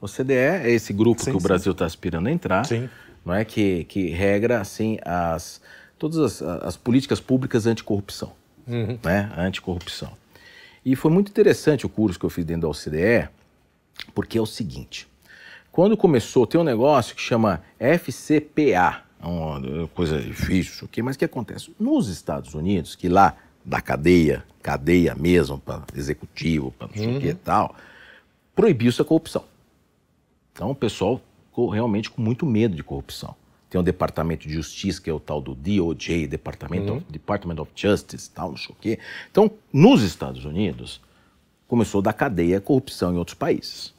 OCDE é esse grupo Sim, que o sim. Brasil está aspirando a entrar, Sim. Não é que, que regra assim as todas as, as políticas públicas anticorrupção, né? Anticorrupção. E foi muito interessante o curso que eu fiz dentro da OCDE, porque é o seguinte: quando começou, tem um negócio que chama FCPA, é uma coisa difícil, aqui, mas o que acontece? Nos Estados Unidos, que lá da cadeia, cadeia mesmo, para executivo, para não sei o que e tal, proibiu-se a corrupção. Então o pessoal ficou realmente com muito medo de corrupção. Tem um departamento de justiça, que é o tal do DOJ, Department, of, Department of Justice, tal, não sei o quê. Então, nos Estados Unidos, começou da cadeia a corrupção em outros países.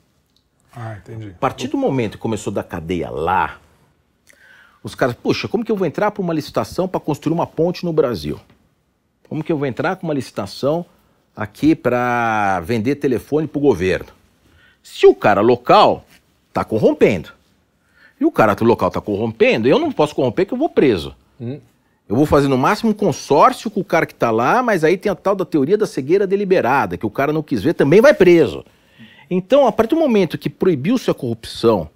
Ah, entendi. A partir do momento que começou da cadeia lá, os caras, puxa, como que eu vou entrar para uma licitação para construir uma ponte no Brasil? Como que eu vou entrar com uma licitação aqui para vender telefone para o governo? Se o cara local está corrompendo, e o cara local está corrompendo, eu não posso corromper que eu vou preso. Eu vou fazer no máximo um consórcio com o cara que está lá, mas aí tem a tal da teoria da cegueira deliberada, que o cara não quis ver, também vai preso. Então, a partir do momento que proibiu-se a corrupção,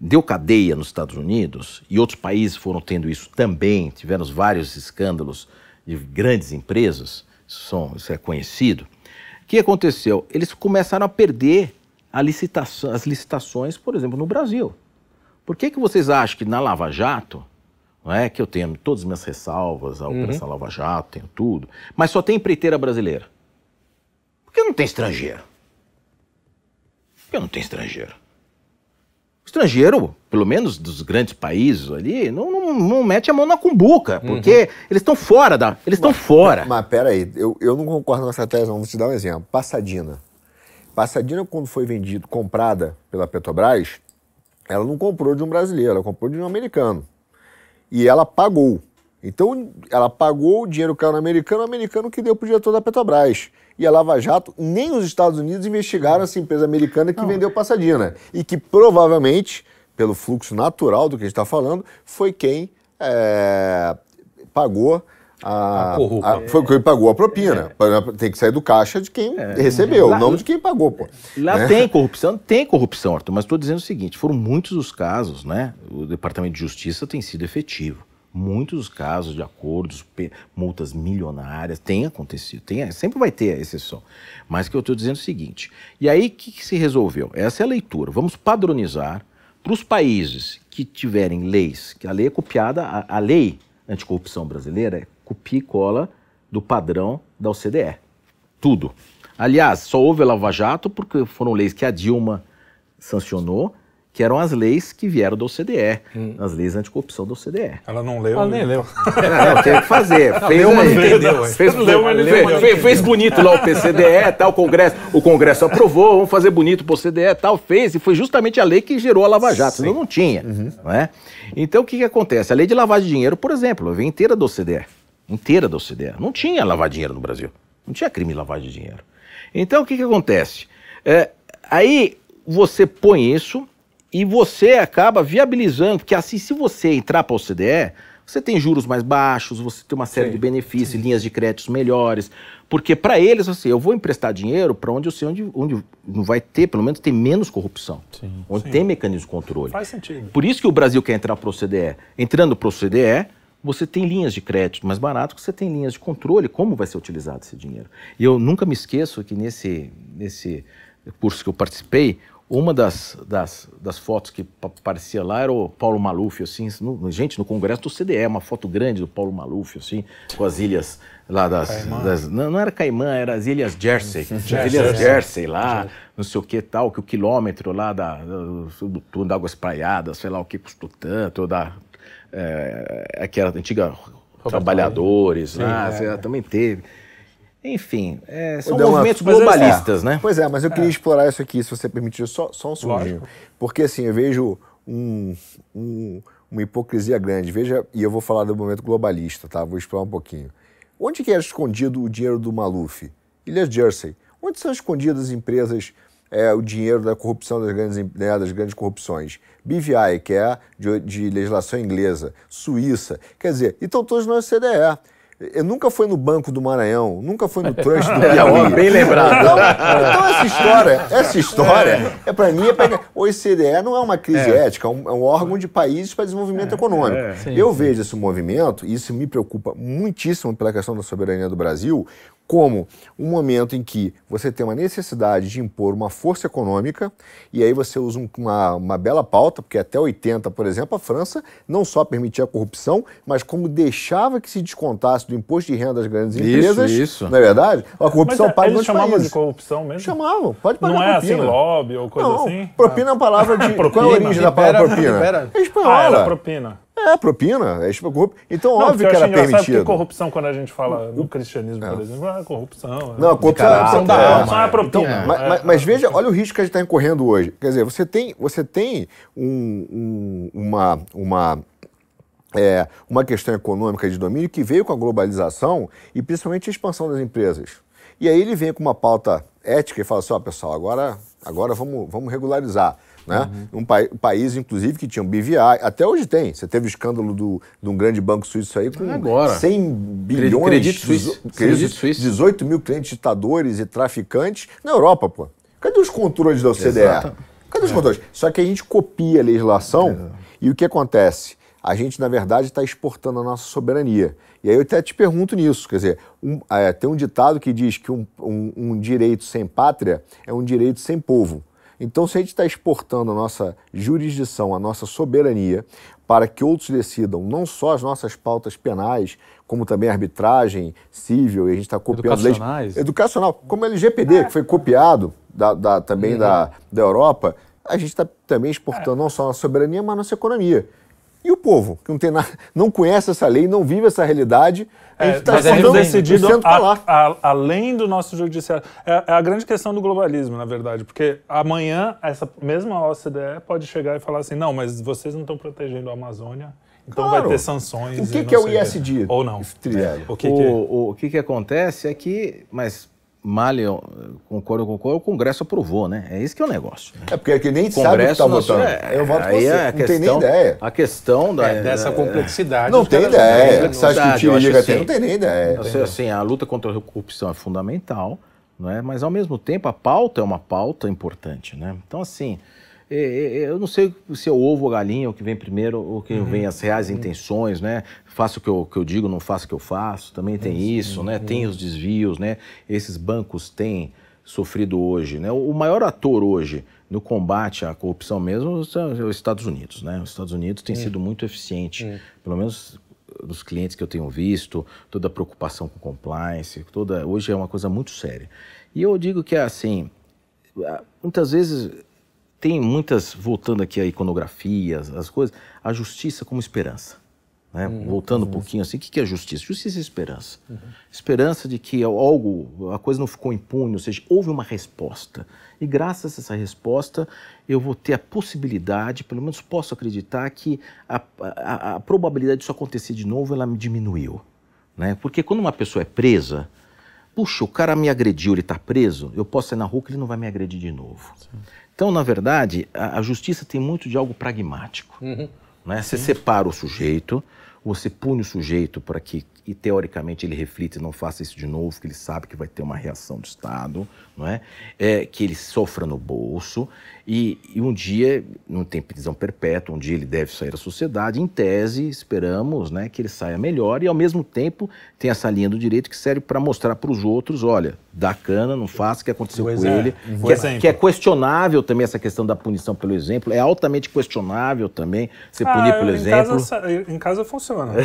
deu cadeia nos Estados Unidos, e outros países foram tendo isso também, tivemos vários escândalos de grandes empresas, isso, são- isso é conhecido. O que aconteceu? Eles começaram a perder a licitação- as licitações, por exemplo, no Brasil. Por que, que vocês acham que na Lava Jato, não é que eu tenho todas as minhas ressalvas, a Operação Lava Jato, tenho tudo, mas só tem empreiteira brasileira? Por que não tem estrangeiro? Por que não tem estrangeiro? O estrangeiro, pelo menos dos grandes países ali, não, não, não mete a mão na cumbuca, porque eles estão fora da. Eles estão fora. Mas peraí, eu, eu não concordo com essa tese, não. Vou te dar um exemplo. Passadina. Passadina, quando foi vendido, comprada pela Petrobras, ela não comprou de um brasileiro, ela comprou de um americano. E ela pagou. Então, ela pagou, o dinheiro caiu no americano, o americano que deu para o diretor da Petrobras. E a Lava Jato, nem os Estados Unidos investigaram essa empresa americana que vendeu Passadina. E que provavelmente, pelo fluxo natural do que a gente está falando, foi quem é, pagou a, A a- foi quem pagou a propina. Tem que sair do caixa de quem recebeu, Lá- não de quem pagou, pô. Lá Né? tem corrupção, tem corrupção, Arthur, mas estou dizendo o seguinte: foram muitos os casos, né? O Departamento de Justiça tem sido efetivo. Muitos os casos de acordos, multas milionárias, tem acontecido. Tem, sempre vai ter a exceção. Mas que eu estou dizendo é o seguinte: e aí o que, que se resolveu? Essa é a leitura. Vamos padronizar para os países que tiverem leis, que a lei é copiada, a, a lei anticorrupção brasileira é copia e cola do padrão da OCDE. Tudo. Aliás, só houve a Lava Jato porque foram leis que a Dilma sancionou, que eram as leis que vieram da OCDE, as leis anticorrupção da OCDE. Ela não leu. Ela nem leu. É, não, teve que fazer. fez, não entendeu, hein? Fez, Leu, mas não fez- entendeu. fez- fez bonito lá o PCDE, tal, o Congresso, o Congresso aprovou, vamos fazer bonito pro OCDE, tal, fez, e foi justamente a lei que gerou a Lava Jato, senão não tinha, não é? Então o que que acontece? A lei de lavagem de dinheiro, por exemplo, vem inteira da OCDE, inteira da OCDE. Não tinha lavar dinheiro no Brasil, não tinha crime de lavagem de dinheiro. Então o que que acontece? É, aí você põe isso e você acaba viabilizando, porque assim, se você entrar para a OCDE, você tem juros mais baixos, você tem uma série de benefícios, linhas de créditos melhores, porque para eles, assim, eu vou emprestar dinheiro para onde eu sei onde, onde não vai ter, pelo menos tem menos corrupção, onde tem mecanismo de controle. Faz sentido. Por isso que o Brasil quer entrar para o OCDE. Entrando para o OCDE, você tem linhas de crédito mais barato, que você tem linhas de controle, como vai ser utilizado esse dinheiro. E eu nunca me esqueço que nesse, nesse curso que eu participei, uma das, das, das fotos que pa- aparecia lá era o Paulo Maluf, assim, no- gente, no congresso do CDE, uma foto grande do Paulo Maluf, assim, com as ilhas lá das... das- não, não era Caimã, era as ilhas Jersey. as ilhas Jersey lá, não sei o que tal, que o quilômetro lá da, do, do de águas praiadas, sei lá o que custou tanto, da... É, aquela antiga trabalhadores, lá, sei lá, também teve. Enfim, é, são Deu uma- movimentos é- globalistas, é. né? Pois é, mas eu queria explorar isso aqui, se você permitir, só, só um segundinho. Porque assim, eu vejo um, um, uma hipocrisia grande. Veja, e eu vou falar do momento globalista, tá? Vou explorar um pouquinho. Onde que era escondido o dinheiro do Maluf? Ilhas Jersey. Onde são escondidas as empresas, é, o dinheiro da corrupção das grandes, né, das grandes corrupções? BVI, que é de, de legislação inglesa, Suíça. Quer dizer, e estão todos no OCDE. Eu nunca fui no Banco do Maranhão, nunca fui no Trust do Piauí. Bem lembrado. Então, então, essa história, essa história, é, para mim, é pra... o OCDE não é uma crise é. ética, é um, é um, órgão de países para desenvolvimento é, econômico. É. Sim, eu sim. vejo esse movimento, e isso me preocupa muitíssimo pela questão da soberania do Brasil, como um momento em que você tem uma necessidade de impor uma força econômica, e aí você usa uma, uma bela pauta, porque até 80, por exemplo, a França não só permitia a corrupção, mas como deixava que se descontasse do imposto de renda das grandes empresas. Isso, isso. Não é verdade? A corrupção mas, paga eles chamavam países. de corrupção mesmo? Chamavam, pode pagar Não é assim lobby ou coisa não, assim? Propina é uma palavra de... propina. Qual é a origem da palavra propina? É espanhola. Ah, era propina. É, propina. É corrupção. Então, não, óbvio que era permitido. Porque corrupção, quando a gente fala no cristianismo, é. por exemplo, é corrupção. Não, a corrupção, é, corrupção da alma. Corrupção é propina. Então, mas, mas, mas, veja, olha o risco que a gente está incorrendo hoje. Quer dizer, você tem, você tem um, um, uma, uma, é, uma questão econômica de domínio que veio com a globalização e principalmente a expansão das empresas. E aí ele vem com uma pauta ética e fala assim, ó, oh, pessoal, agora, agora vamos, vamos regularizar. Né? Uhum. Um, pa um, país, inclusive, que tinha um BVI, até hoje tem. Você teve o escândalo do, de um grande banco suíço aí com Agora. 100 bilhões, Credito suíço. Credito suíço. 18 mil clientes ditadores e traficantes na Europa, pô. Cadê os controles da OCDE? Exato. Cadê os é. controles? Só que a gente copia a legislação é. e o que acontece? A gente, na verdade, está exportando a nossa soberania. E aí eu até te pergunto nisso, quer dizer, um, é, tem um ditado que diz que um, um, um direito sem pátria é um direito sem povo. Então, se a gente está exportando a nossa jurisdição, a nossa soberania, para que outros decidam não só as nossas pautas penais, como também a arbitragem civil, e a gente está copiando leis educacional, como o LGPD, que foi copiado da, da também uhum. da, da Europa, a gente está também exportando não só a nossa soberania, mas a nossa economia. E o povo, que não, tem nada, não conhece essa lei, não vive essa realidade, a gente está é, decidido a, a, além do nosso judiciário. É, é, a grande questão do globalismo, na verdade, porque amanhã essa mesma OCDE pode chegar e falar assim, não, mas vocês não estão protegendo a Amazônia, então claro. vai ter sanções. O que, que é o ISD? Ou não. O, que, o, que... O, o que, que acontece é que, mas Malha, concordo, concordo, o Congresso aprovou, né? É isso que é o negócio. Né? É porque é que nem Congresso sabe que está votando. É, eu voto aí você, é não questão, tem nem ideia. A questão da, é, dessa complexidade. Não tem ideia. Você acha que o assim? Não tem nem ideia. Assim, a luta contra a corrupção é fundamental, não é? mas ao mesmo tempo a pauta é uma pauta importante. Né? Então, assim, é, é, é, eu não sei se é o ovo ou a galinha, o que vem primeiro, ou que uhum. vem as reais uhum. intenções, né? Faço o que eu, que eu digo, não faço o que eu faço. Também tem isso, né? Tem os desvios, né? Esses bancos têm sofrido hoje, né? O maior ator hoje no combate à corrupção mesmo é os Estados Unidos, né? Os Estados Unidos tem sido muito eficiente, pelo menos dos clientes que eu tenho visto, toda a preocupação com compliance, toda hoje é uma coisa muito séria. E eu digo que é assim, muitas vezes tem muitas, voltando aqui a iconografias, as coisas, a justiça como esperança. Né? Uhum, voltando uhum. um pouquinho assim, o que é justiça? Justiça é esperança. Uhum. Esperança de que algo, a coisa não ficou impune, ou seja, houve uma resposta. E graças a essa resposta, eu vou ter a possibilidade, pelo menos posso acreditar, que a, a, a probabilidade disso acontecer de novo, ela me diminuiu. Né? Porque quando uma pessoa é presa, puxa, o cara me agrediu, ele está preso, eu posso ir na rua que ele não vai me agredir de novo. Sim. Então, na verdade, a, a, justiça tem muito de algo pragmático. Uhum. Né? Você separa o sujeito, você pune o sujeito para que, e, teoricamente, ele reflita e não faça isso de novo, que ele sabe que vai ter uma reação do Estado, não é? é que ele sofra no bolso e, e, um dia, não tem prisão perpétua, um dia ele deve sair da sociedade. Em tese, esperamos né, que ele saia melhor e, ao mesmo tempo, tem essa linha do direito que serve para mostrar para os outros: olha, dá cana, não faça o que aconteceu pois com é. ele. Que é, que é, questionável também essa questão da punição pelo exemplo, é altamente questionável também você ah, punir pelo em exemplo. Casa, em casa funciona.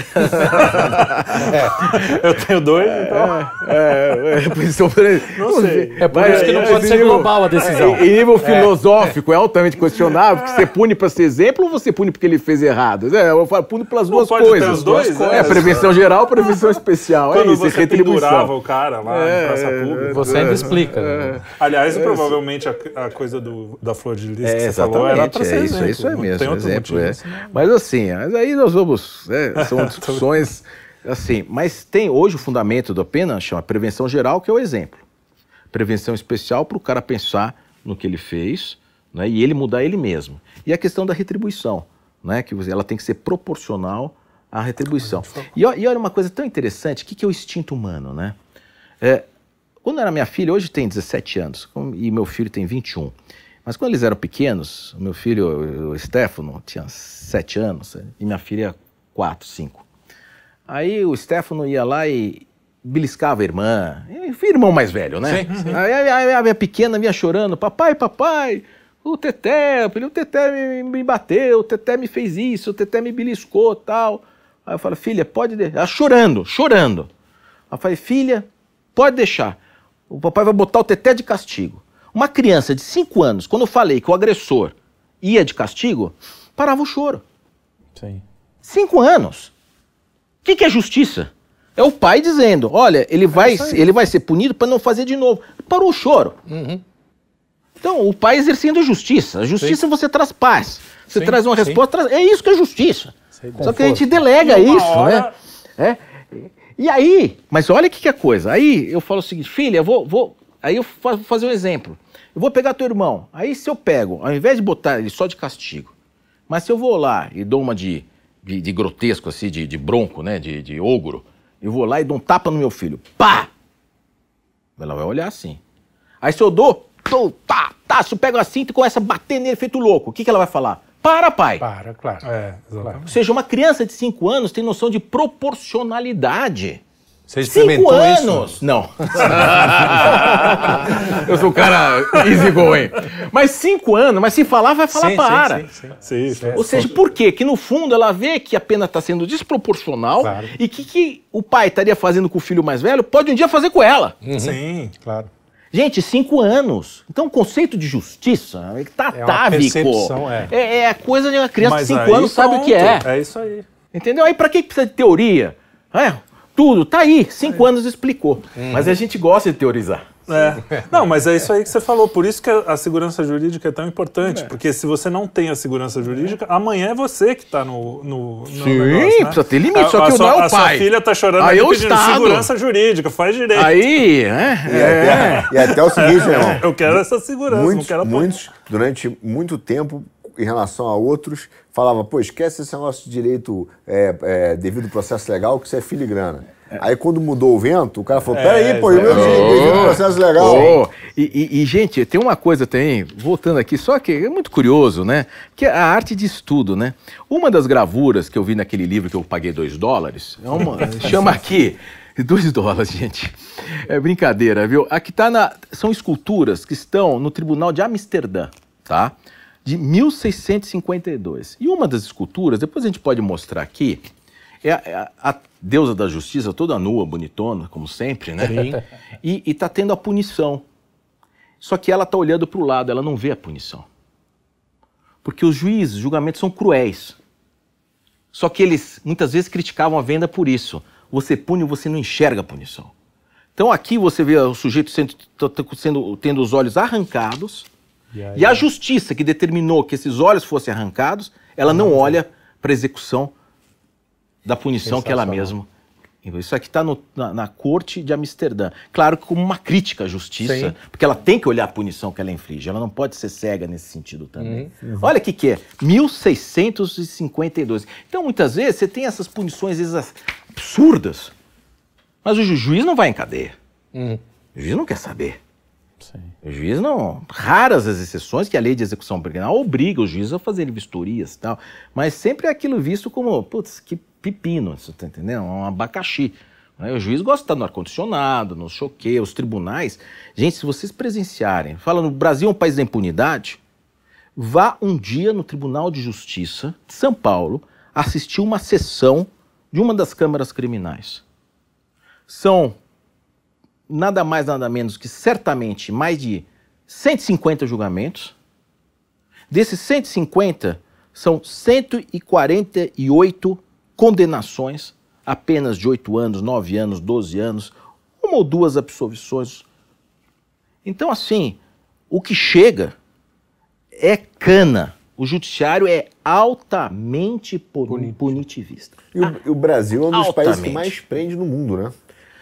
Eu tenho dois, então. É, é, posição- Não sei. É por isso que não é, pode ser global a decisão. Em nível filosófico, é altamente questionável, porque você pune para ser exemplo ou você pune porque ele fez errado? É, eu falo, pune pelas duas pode ter coisas. os dois, Duas é. É, prevenção geral, prevenção especial. Quando é isso, você retribuição. pendurava o cara lá em praça É, pública. Você ainda explica. né? Aliás, provavelmente a, a coisa do, da flor de lis É, que você falou era pra exatamente, ser é isso, exemplo. é isso aí Não mesmo, tem outro exemplo, motivo, é. Mas assim, mas aí nós vamos, é, são discussões assim, mas tem hoje o fundamento da pena, chama prevenção geral, que é o exemplo. Prevenção especial para o cara pensar no que ele fez né, e ele mudar ele mesmo. E a questão da retribuição, né, que ela tem que ser proporcional à retribuição. E, ó- e olha uma coisa tão interessante, o que, que é o instinto humano, né? É, quando era minha filha, hoje tem 17 anos, e meu filho tem 21. Mas quando eles eram pequenos, o meu filho, o Stefano, tinha 7 anos, e minha filha 4, 5. Aí o Stefano ia lá e beliscava a irmã, irmão mais velho, né? Aí a, a- a minha pequena vinha chorando, papai, papai, o Teté, o Teté me, me bateu, o Teté me fez isso, o Teté me beliscou tal. Aí eu falei, filha, pode deixar. Ela chorando, chorando. Aí eu falei, filha, pode deixar. O papai vai botar o Teté de castigo. Uma criança de 5 anos, quando eu falei que o agressor ia de castigo, parava o choro. Sim. Cinco anos. O que, que é justiça? É o pai dizendo: olha, ele vai, ele vai ser punido para não fazer de novo. Parou o choro. Então, o pai exercendo justiça. A justiça você traz paz. Você Sim, traz uma sim. resposta. traz- É isso que é justiça. Sei Só que a gente delega isso, hora- né? É. E aí, mas olha o que, que é a coisa. Aí eu falo o seguinte, filha, eu vou, vou. Aí eu vou fazer um exemplo. Eu vou pegar teu irmão. Aí se eu pego, ao invés de botar ele só de castigo, mas se eu vou lá e dou uma de, de, de grotesco, assim, de, de bronco, né? De, de ogro, eu vou lá e dou um tapa no meu filho. Pá! Ela vai olhar assim. Aí se eu dou, tô, tá, tá, se eu pego assim e começa a bater nele feito louco, o que, que ela vai falar? Para, pai! Para, claro. É. Ou seja, uma criança de 5 anos tem noção de proporcionalidade. Você 5 experimentou anos! isso? Não. Eu sou um cara easy going. Mas 5 anos, mas se falar, vai falar Sim, para. Sim, sim, sim. Sim, sim. Ou seja, por quê? Que no fundo ela vê que a pena está sendo desproporcional Claro. e que, que o pai estaria fazendo com o filho mais velho pode um dia fazer com ela. Sim. Claro. Gente, cinco anos. Então, o conceito de justiça é tá É atávico. é. é. é a coisa de uma criança Mas de cinco anos sabe o que é. pronto, É isso aí. Entendeu? Aí pra que precisa de teoria? É, tudo, tá aí. Cinco anos explicou. Mas a gente gosta de teorizar. É. Não, mas é isso aí que você falou. Por isso que a, a segurança jurídica é tão importante. Porque se você não tem a segurança jurídica, amanhã é você que está no, no, no Sim, negócio, né? precisa ter limite, A- só que a não é o A sua pai. filha tá chorando Aí ali é pedindo Estado. segurança jurídica, faz direito. Aí, é, E é. até, e até o seguinte, meu irmão. Eu quero essa segurança, não muitos, quero apanhar. muitos, durante muito tempo, em relação a outros, falava, pô, esquece esse negócio de direito é, é, devido ao processo legal, que isso é filigrana. Aí quando mudou o vento, o cara falou, peraí, pô, e o meu devido ao processo legal? Oh, e, e- e, gente, tem uma coisa também, voltando aqui, só que é muito curioso, né? Que é a arte de estudo, né? Uma das gravuras que eu vi naquele livro que eu paguei dois dólares, é uma, chama aqui, dois dólares, gente. É brincadeira, viu? Aqui tá na, são esculturas que estão no Tribunal de Amsterdã, tá? De 1652. E uma das esculturas, depois a gente pode mostrar aqui, é a, é a- deusa da justiça, toda nua, bonitona, como sempre, né? E, e tá tendo a punição. Só que ela tá olhando para o lado, ela não vê a punição. Porque os juízes, os julgamentos são cruéis. Só que eles muitas vezes criticavam a venda por isso. Você pune, você não enxerga a punição. Então aqui você vê o sujeito sendo, sendo- tendo os olhos arrancados, E e a justiça que determinou que esses olhos fossem arrancados, ela não olha para a execução da punição que ela mesma. Isso aqui está na, na corte de Amsterdã. Claro que como uma crítica à justiça, Sim. porque ela tem que olhar a punição que ela inflige, ela não pode ser cega nesse sentido também. Uhum. Olha o que, que é: 1652. Então, muitas vezes, você tem essas punições vezes, absurdas, mas o ju- juiz não vai em cadeia. Uhum. O juiz não quer saber. Sim. O juiz não. Raras as exceções que a lei de execução penal obriga o juiz a fazer vistorias e tal. Mas sempre é aquilo visto como, putz, que pepino, você tá entendendo? Um abacaxi. Né? O juiz gosta de estar no ar-condicionado, no choque, os tribunais. Gente, se vocês presenciarem, fala no Brasil é um país da impunidade, vá um dia no Tribunal de Justiça de São Paulo assistir uma sessão de uma das câmaras criminais. são nada mais, nada menos que certamente mais de 150 julgamentos. Desses 150, são 148 condenações, apenas de 8 anos, 9 anos, 12 anos, uma ou duas absolvições. Então, assim, o que chega é cana. O judiciário é altamente punitivista. E o, o Brasil é um dos países que mais prende no mundo, né?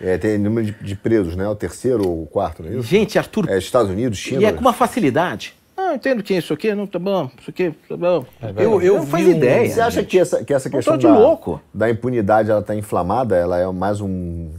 É, tem número de, de, presos, né? O terceiro ou o quarto, não é isso? Gente, Arthur. É, Estados Unidos, China. E é com uma facilidade. Entendo que é isso aqui, não tá bom, isso aqui, tá bom. É eu, eu não faz ideia. Você acha que essa, que essa questão da, louco. da impunidade ela está inflamada? Ela é mais um,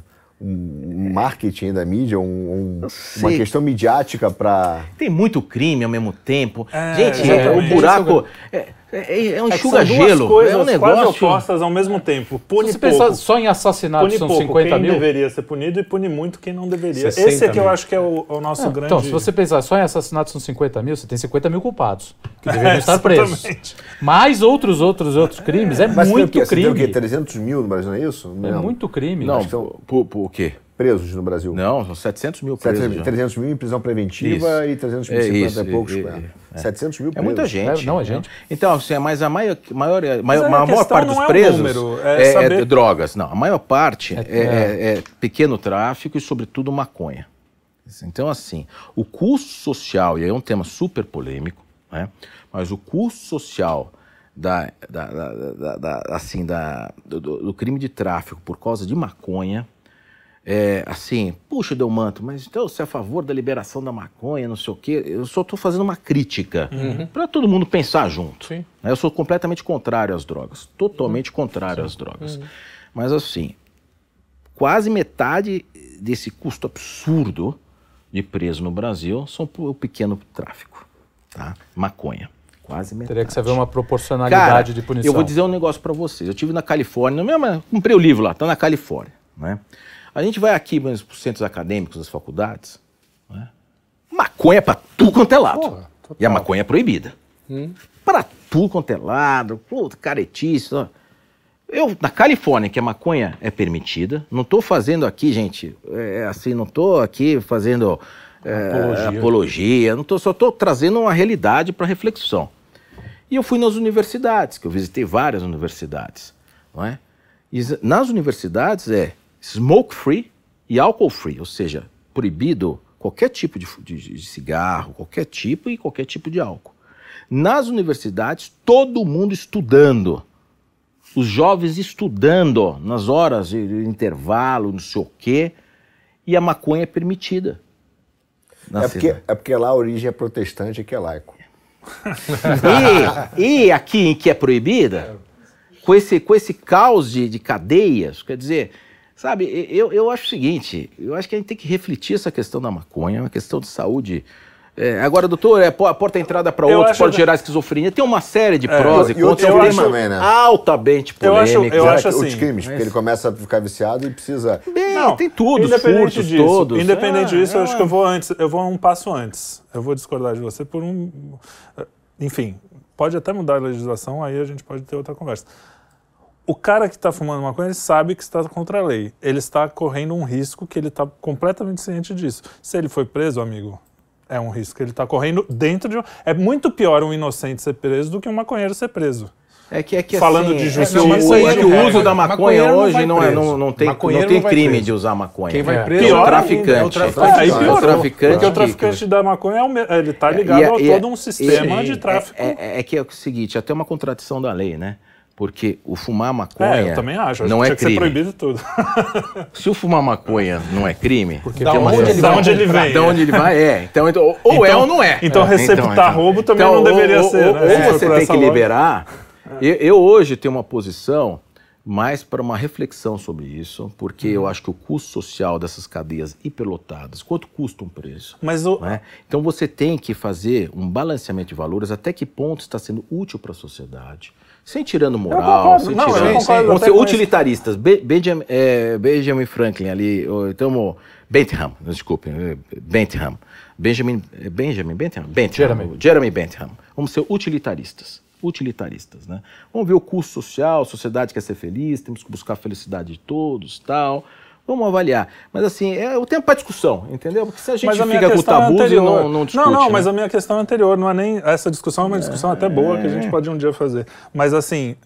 um marketing da mídia, um, um, uma questão midiática para. Tem muito crime ao mesmo tempo. É, Gente, é, o buraco. É, é, é um é enxuga-gelo. É um negócio. quase opostas ao mesmo tempo. Pune Se pouco. só em assassinato pune são pouco 50 quem mil? deveria ser punido e pune muito quem não deveria. Esse é que eu acho que é o, o nosso não, grande... Então, se você pensar só em assassinato são 50 mil, você tem 50 mil culpados que deveriam é, estar presos. Mais outros, outros, outros crimes. É Mas muito tem crime. Você tem o quê? 300 mil no Brasil, não é isso? É não. muito crime. Não, por, por o quê? Presos no Brasil. Não, são 700 mil presos. 700, 300 mil em prisão preventiva isso. e 300 mil, é, 50 isso, e poucos. É, é. 700 mil presos. É muita gente. É, não, é gente. Então, assim, mas a maior, maior, maior, a maior parte dos presos número, é, é, drogas. Não, a maior parte é, pequeno tráfico e, sobretudo, maconha. Então, assim, o custo social, e aí é um tema super polêmico, né? mas o custo social da, da, da, da assim, da, do, do crime de tráfico por causa de maconha é, assim, puxa, Delmanto, mas então você é a favor da liberação da maconha, não sei o quê. Eu só estou fazendo uma crítica uhum. para todo mundo pensar junto. Sim. Eu sou completamente contrário às drogas, totalmente uhum. contrário Sim. às drogas. Uhum. Mas assim, quase metade desse custo absurdo de preso no Brasil são o pequeno tráfico, tá? Maconha. Quase metade. Teria que saber uma proporcionalidade Cara, de punição. Eu vou dizer um negócio para vocês. Eu tive na Califórnia, mesmo, comprei o livro lá, tá na Califórnia, né? A gente vai aqui para os centros acadêmicos das faculdades, né? maconha para tudo quanto é lado. Porra, e a maconha é proibida. Hum. Para tudo quanto é lado, caretice. Eu, na Califórnia, que a maconha é permitida, não estou fazendo aqui, gente, é, assim, não estou aqui fazendo é, apologia. apologia, não tô, só estou trazendo uma realidade para reflexão. E eu fui nas universidades, que eu visitei várias universidades, não é? E nas universidades é smoke free e alcohol free, ou seja, proibido qualquer tipo de, de, de cigarro, qualquer tipo e qualquer tipo de álcool. Nas universidades, todo mundo estudando. Os jovens estudando nas horas de intervalo, não sei o quê, e a maconha é permitida. É porque, é porque lá a origem é protestante e que é laico. e, e aqui que é proibida, com esse, com esse caos de, de cadeias, quer dizer, Sabe, eu, eu acho o seguinte, eu acho que a gente tem que refletir essa questão da maconha, é uma questão de saúde. É, agora, doutor, é a porta-entrada para outros pode que... gerar esquizofrenia. Tem uma série de é, prós e contras. É um tema também, né? altamente polêmico. Eu acho, eu acho assim, Os crimes, porque ele começa a ficar viciado e precisa... Bem, não, tem tudo, independente furtos, disso, todos. Independente é, disso, eu acho que eu vou antes, eu vou um passo antes. Eu vou discordar de você por um... Enfim, pode até mudar a legislação, aí a gente pode ter outra conversa o cara que está fumando maconha ele sabe que está contra a lei. Ele está correndo um risco que ele está completamente ciente disso. Se ele foi preso, amigo, é um risco que ele está correndo dentro de. É muito pior um inocente ser preso do que um maconheiro ser preso. É que, é que Falando assim, de justiça. É, é que o uso da maconha hoje não, é, não, não tem, não tem crime preso. de usar maconha. Quem vai preso é o traficante. É o traficante. Aí piorou, o traficante. Porque o traficante da maconha é ele está ligado a todo um sistema de tráfico. É, que é o seguinte, até uma contradição da lei, né? Porque o fumar maconha. É, eu também acho. Não acho é crime. ser proibido tudo. Se o fumar maconha não é crime. Porque da, onde ele, da onde ele vem? Da onde ele vai, é. Então, então ou então, é ou não é. Então, receptar então, roubo também então, não deveria ou, ser. Ou, né? ou você tem que liberar. Eu, eu, hoje tenho uma posição mais para uma reflexão sobre isso, porque eu acho que o custo social dessas cadeias hiperlotadas, quanto custa um preço? Mas o... Né? Então você tem que fazer um balanceamento de valores, até que ponto está sendo útil para a sociedade sem tirando moral, sem não, tirando. Vão ser utilitaristas. Be Benjamin, é, Benjamin Franklin ali, então, Bentham, desculpe, é, Bentham. Benjamin, é Benjamin Bentham? Bentham. Jeremy. Jeremy Bentham. Vamos ser utilitaristas. Utilitaristas, né? Vamos ver o custo social, a sociedade quer ser feliz, temos que buscar a felicidade de todos, tal. Vamos avaliar. Mas assim, é o tempo para discussão, entendeu? Porque se a gente Mas a fica com é tabus e não, não discute. Não, não, né? mas a minha questão é anterior. Não é nem. Essa discussão é uma discussão até boa que a gente pode um dia fazer. Mas assim.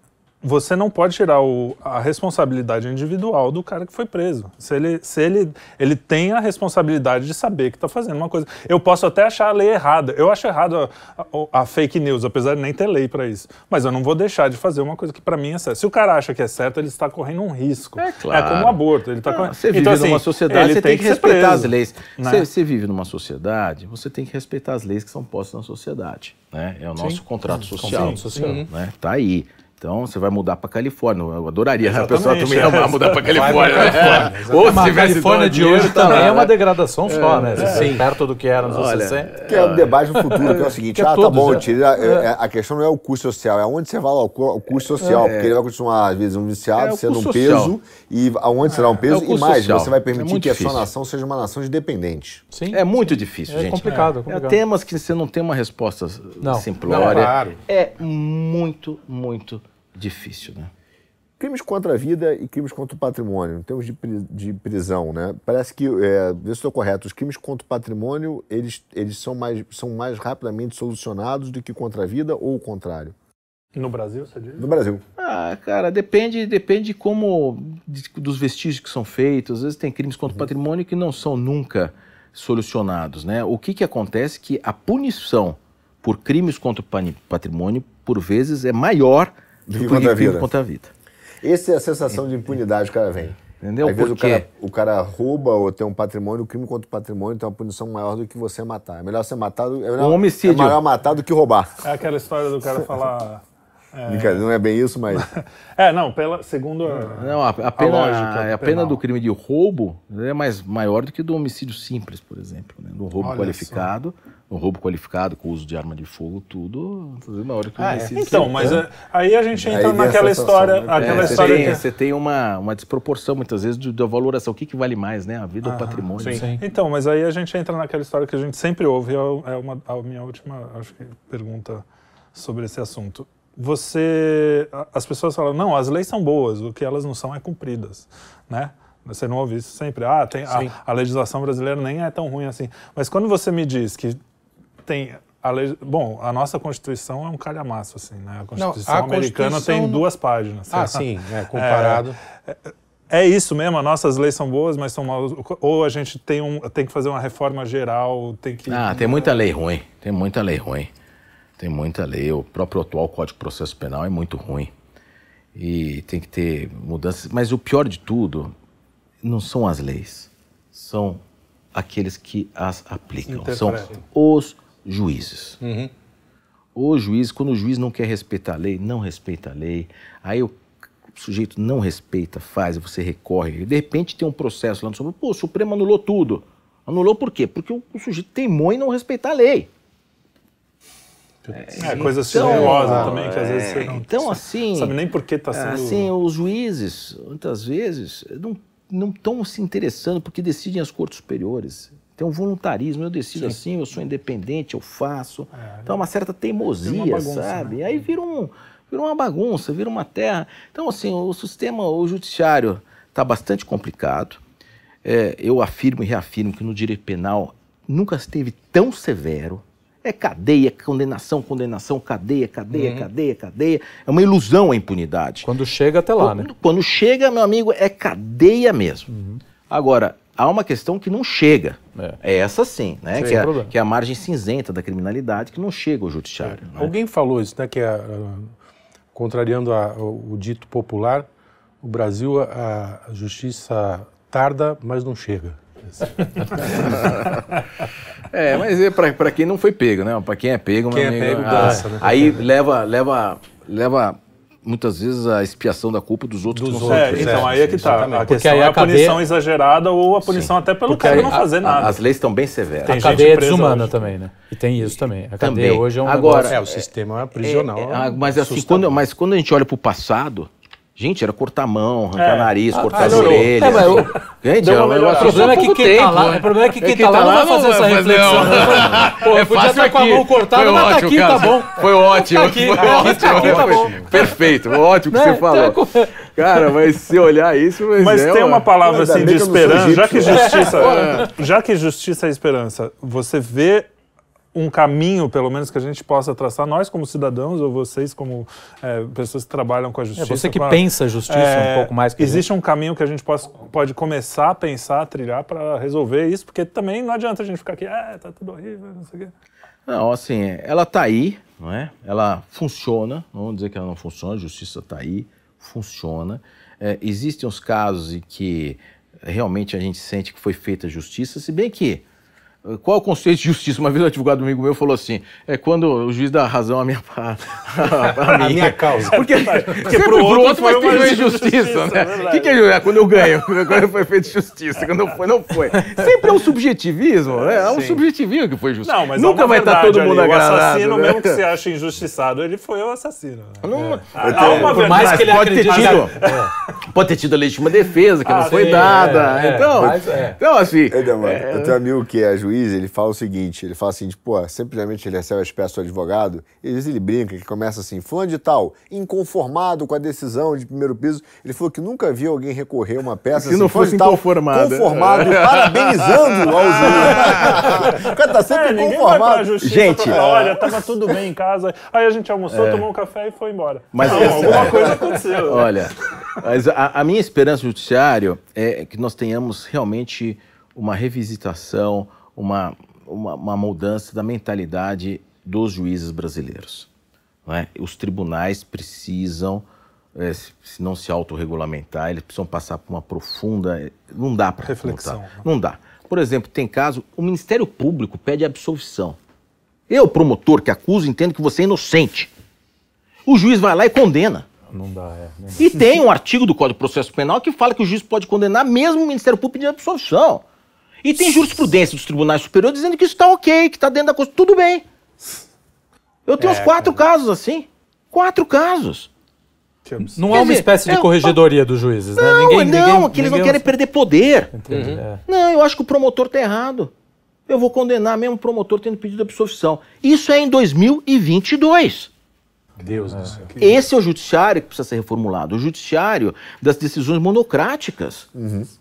Você não pode tirar o- a responsabilidade individual do cara que foi preso. Se ele, se ele, ele tem a responsabilidade de saber que está fazendo uma coisa. Eu posso até achar a lei errada. Eu acho errado a, a- a fake news, apesar de nem ter lei para isso. Mas eu não vou deixar de fazer uma coisa que para mim é certa. Se o cara acha que é certo, ele está correndo um risco. É claro. como o aborto. Ele tá Ah, correndo... Você vive Então, assim, numa sociedade, você tem que, ser respeitar preso, as leis. né? Você, você vive numa sociedade, você tem que respeitar as leis que são postas na sociedade. Né? É o nosso contrato social. contrato social. Né? Tá aí. Então você vai mudar para Califórnia. Eu adoraria a pessoa também amar mudar para Califórnia. pra Califórnia, né? Ou se tivesse Califórnia de hoje tá também lá, é uma né? degradação só, né? Sim. Perto do que era nos anos Olha, 60. Que é o debate do futuro, que é o seguinte, é ah, tá bom, é. tira, é, é, a questão não é o custo social, é onde você vai lá, o cu- o custo social, porque ele vai continuar, às vezes, um viciado, É sendo um peso, social. e aonde será um peso, e mais, social. você vai É permitir que a sua difícil. nação seja uma nação de dependentes. Sim. É muito difícil, É gente. complicado, é É, complicado. temas que você não tem uma resposta simplória. É muito, muito difícil, né? Crimes contra a vida e crimes contra o patrimônio, em termos de, pri- de prisão, né? Parece que, é, vê se estou correto, os crimes contra o patrimônio, eles, eles são, mais, são mais rapidamente solucionados do que contra a vida ou o contrário? No Brasil, você diz? No Brasil. Ah, cara, depende, depende de como de- dos vestígios que são feitos. Às vezes tem crimes contra o patrimônio que não são nunca solucionados, né? O que que acontece é que a punição por crimes contra o patrimônio, por vezes, é maior Do que contra a crime vida. contra a vida. Essa é a sensação de impunidade que o cara vem. Entendeu? Às vezes o Porque cara, o cara rouba ou tem um patrimônio, o crime contra o patrimônio tem uma punição maior do que você matar. É melhor ser matado. É melhor, Um homicídio. É melhor matar do que roubar. É aquela história do cara falar. Brincadeira, Não é bem isso, mas. É, não, pela, segundo a, não, a, a pena, lógica a pena penal. do crime de roubo é mais maior do que do homicídio simples, por exemplo. Né? Do roubo Olha qualificado, um roubo qualificado com uso de arma de fogo, tudo, tudo é maior do que o Ah, é. Então, mas é- aí a gente entra Aí naquela história, né? aquela É, você, história tem, que... você tem uma, uma desproporção, muitas vezes, da valoração. O que, que vale mais, né? A vida ou o patrimônio? sim. Então, mas aí a gente entra naquela história que a gente sempre ouve, é uma, a minha última, acho que, pergunta sobre esse assunto. Você, as pessoas falam, não, as leis são boas, o que elas não são é cumpridas, né? Você não ouve isso sempre. Ah, tem, Sim. a, a legislação brasileira nem é tão ruim assim. Mas quando você me diz que tem a lei, bom, a nossa Constituição é um calhamaço assim, né? A Constituição a americana Constituição tem não- duas páginas. Ah, sim, é, comparado. É isso mesmo, as nossas leis são boas, mas são mal. Ou a gente tem, um, tem que fazer uma reforma geral, tem que. Ah, tem muita lei ruim. Tem muita lei ruim. Tem muita lei. O próprio atual Código de Processo Penal é muito ruim. E tem que ter mudanças. Mas o pior de tudo não são as leis. São aqueles que as aplicam. São os juízes. O juiz, quando o juiz não quer respeitar a lei, não respeita a lei. Aí o sujeito não respeita, faz, você recorre. De repente tem um processo lá no Supremo. Pô, o Supremo anulou tudo. Anulou por quê? Porque o, o sujeito teimou em não respeitar a lei. É, coisa Então, sinuosa também, que às vezes é, você não então, assim, sabe nem por que está sendo. Assim, os juízes, muitas vezes, não não estão se interessando porque decidem as cortes superiores. Tem um voluntarismo, eu decido assim, eu sou independente, eu faço. então é uma certa teimosia, uma bagunça, sabe? né? Aí vira, um, vira uma bagunça, vira uma terra. Então, assim, o sistema, o judiciário está bastante complicado. É, eu afirmo e reafirmo que no direito penal nunca esteve tão severo. É cadeia, condenação, condenação, cadeia, cadeia, cadeia, cadeia. É uma ilusão a impunidade. Quando chega até lá, né? Quando, quando chega, meu amigo, é cadeia mesmo. Agora, há uma questão que não chega. É. É, essa sim, né? Sem que, é, problema. que é a margem cinzenta da criminalidade que não chega ao judiciário. né? Alguém falou isso, né? Que é, ah, contrariando a- o, o dito popular, o Brasil, a, a justiça tarda, mas não chega. É, mas é pra quem não foi pego, né? Pra quem é pego, Quem meu é amigo, pego ah, dança, né? Aí leva, leva, leva muitas vezes a expiação da culpa dos outros Dos que não É, são outros, então é, aí é que tá. exatamente. A Porque questão aí é a a punição cadeia- exagerada ou a punição até pelo Porque cara aí não fazer A- nada. As leis estão bem severas. Tem A gente cadeia é presa desumana hoje. também, né? E tem isso também. A Também. cadeia hoje é um Agora, negócio... É, o sistema prisional. É, é ah, mas assim, quando, mas quando a gente olha para o passado, Gente, era cortar a mão, arrancar É. nariz, Ah, cortar as melhorou. orelhas. É, mas o- Gente, um uma. O problema é que quem tá tempo, lá, né? o problema é que É quem quem tá lá não vai fazer não essa reflexão. né? Pô, É podia fácil estar com a aqui. mão cortada, Foi mas tá ótimo, aqui, tá cara. bom. Foi ótimo. Tá aqui, foi tá aqui, ótimo. tá aqui, tá bom. Perfeito, ótimo que Né? você falou. Então, Cara, mas se olhar isso... Mas é tem uma palavra assim de eu não esperança, já que justiça, já que justiça é esperança, você vê um caminho, pelo menos que a gente possa traçar, nós como cidadãos ou vocês como é, pessoas que trabalham com a É justiça. você que com a- pensa a justiça é, um pouco mais que. Existe um caminho que a gente pode, pode começar a pensar, a trilhar para resolver isso, porque também não adianta a gente ficar aqui, ah, tá tudo horrível, não sei o quê. Não, assim, ela tá aí, não é? Ela funciona, não vamos dizer que ela não funciona, a justiça tá aí, funciona. É, existem os casos em que realmente a gente sente que foi feita a justiça, se bem que qual é o conceito de justiça? Uma vez um advogado amigo meu falou assim: é quando o juiz dá razão à minha, pa- à minha, minha causa. Porque, porque pro pro outro outro uma ter injustiça, injustiça, né? é O verdade. que, que é, é quando eu ganho? Quando foi feito justiça, quando não foi, não foi. Sempre é um subjetivismo, né? É um Sim. subjetivismo que foi justiça. Não, mas Nunca é vai estar verdade todo mundo ali. agradado. O assassino, né? mesmo que você acha injustiçado, ele foi o assassino. né? Não- Ah, há uma Por mais que ele pode ter tido, pode ter tido a legítima defesa que Ah, não foi sim, dada. é, é, então, mas é. então, assim, É, Eu tenho amigo que é juiz, ele fala o seguinte, ele fala assim, tipo, pô, simplesmente ele recebe as peças do advogado, e às vezes ele brinca, que começa assim, fulano de tal, inconformado com a decisão de primeiro piso, ele falou que nunca viu alguém recorrer a uma peça Se assim, não fosse tal, inconformado. conformado, parabenizando ao juiz. o cara tá sempre É, ninguém vai pra inconformado. justiça Gente, pra falar, olha, tava tudo bem em casa. Aí a gente almoçou, tomou um café e foi embora. Mas não, esse- alguma coisa aconteceu. Olha, mas a, a minha esperança no judiciário é que nós tenhamos realmente uma revisitação, uma, uma, uma mudança da mentalidade dos juízes brasileiros. é? Os tribunais precisam, eh, se não se autorregulamentar, eles precisam passar por uma profunda. Não dá para Reflexão. Não dá. Por exemplo, tem caso, o Ministério Público pede absolvição. Eu, promotor que acuso, entendo que você é inocente. O juiz vai lá e condena. Não dá, é. não dá. E tem um artigo do Código de Processo Penal que fala que o juiz pode condenar mesmo o Ministério Público pedindo absolvição. E tem jurisprudência dos tribunais superiores dizendo que isso está ok, que está dentro da Constituição. Tudo bem. Eu tenho uns quatro casos assim. Quatro casos. Não Quer é uma dizer, espécie de é corregedoria dos juízes, né? Não, Ninguém, não, ninguém, que eles não querem perder poder. Entendi, é. Não, eu acho que o promotor está errado. Eu vou condenar mesmo o promotor tendo pedido absolvição. Isso é em 2022. Deus do céu. Esse é o judiciário que precisa ser reformulado. O judiciário das decisões monocráticas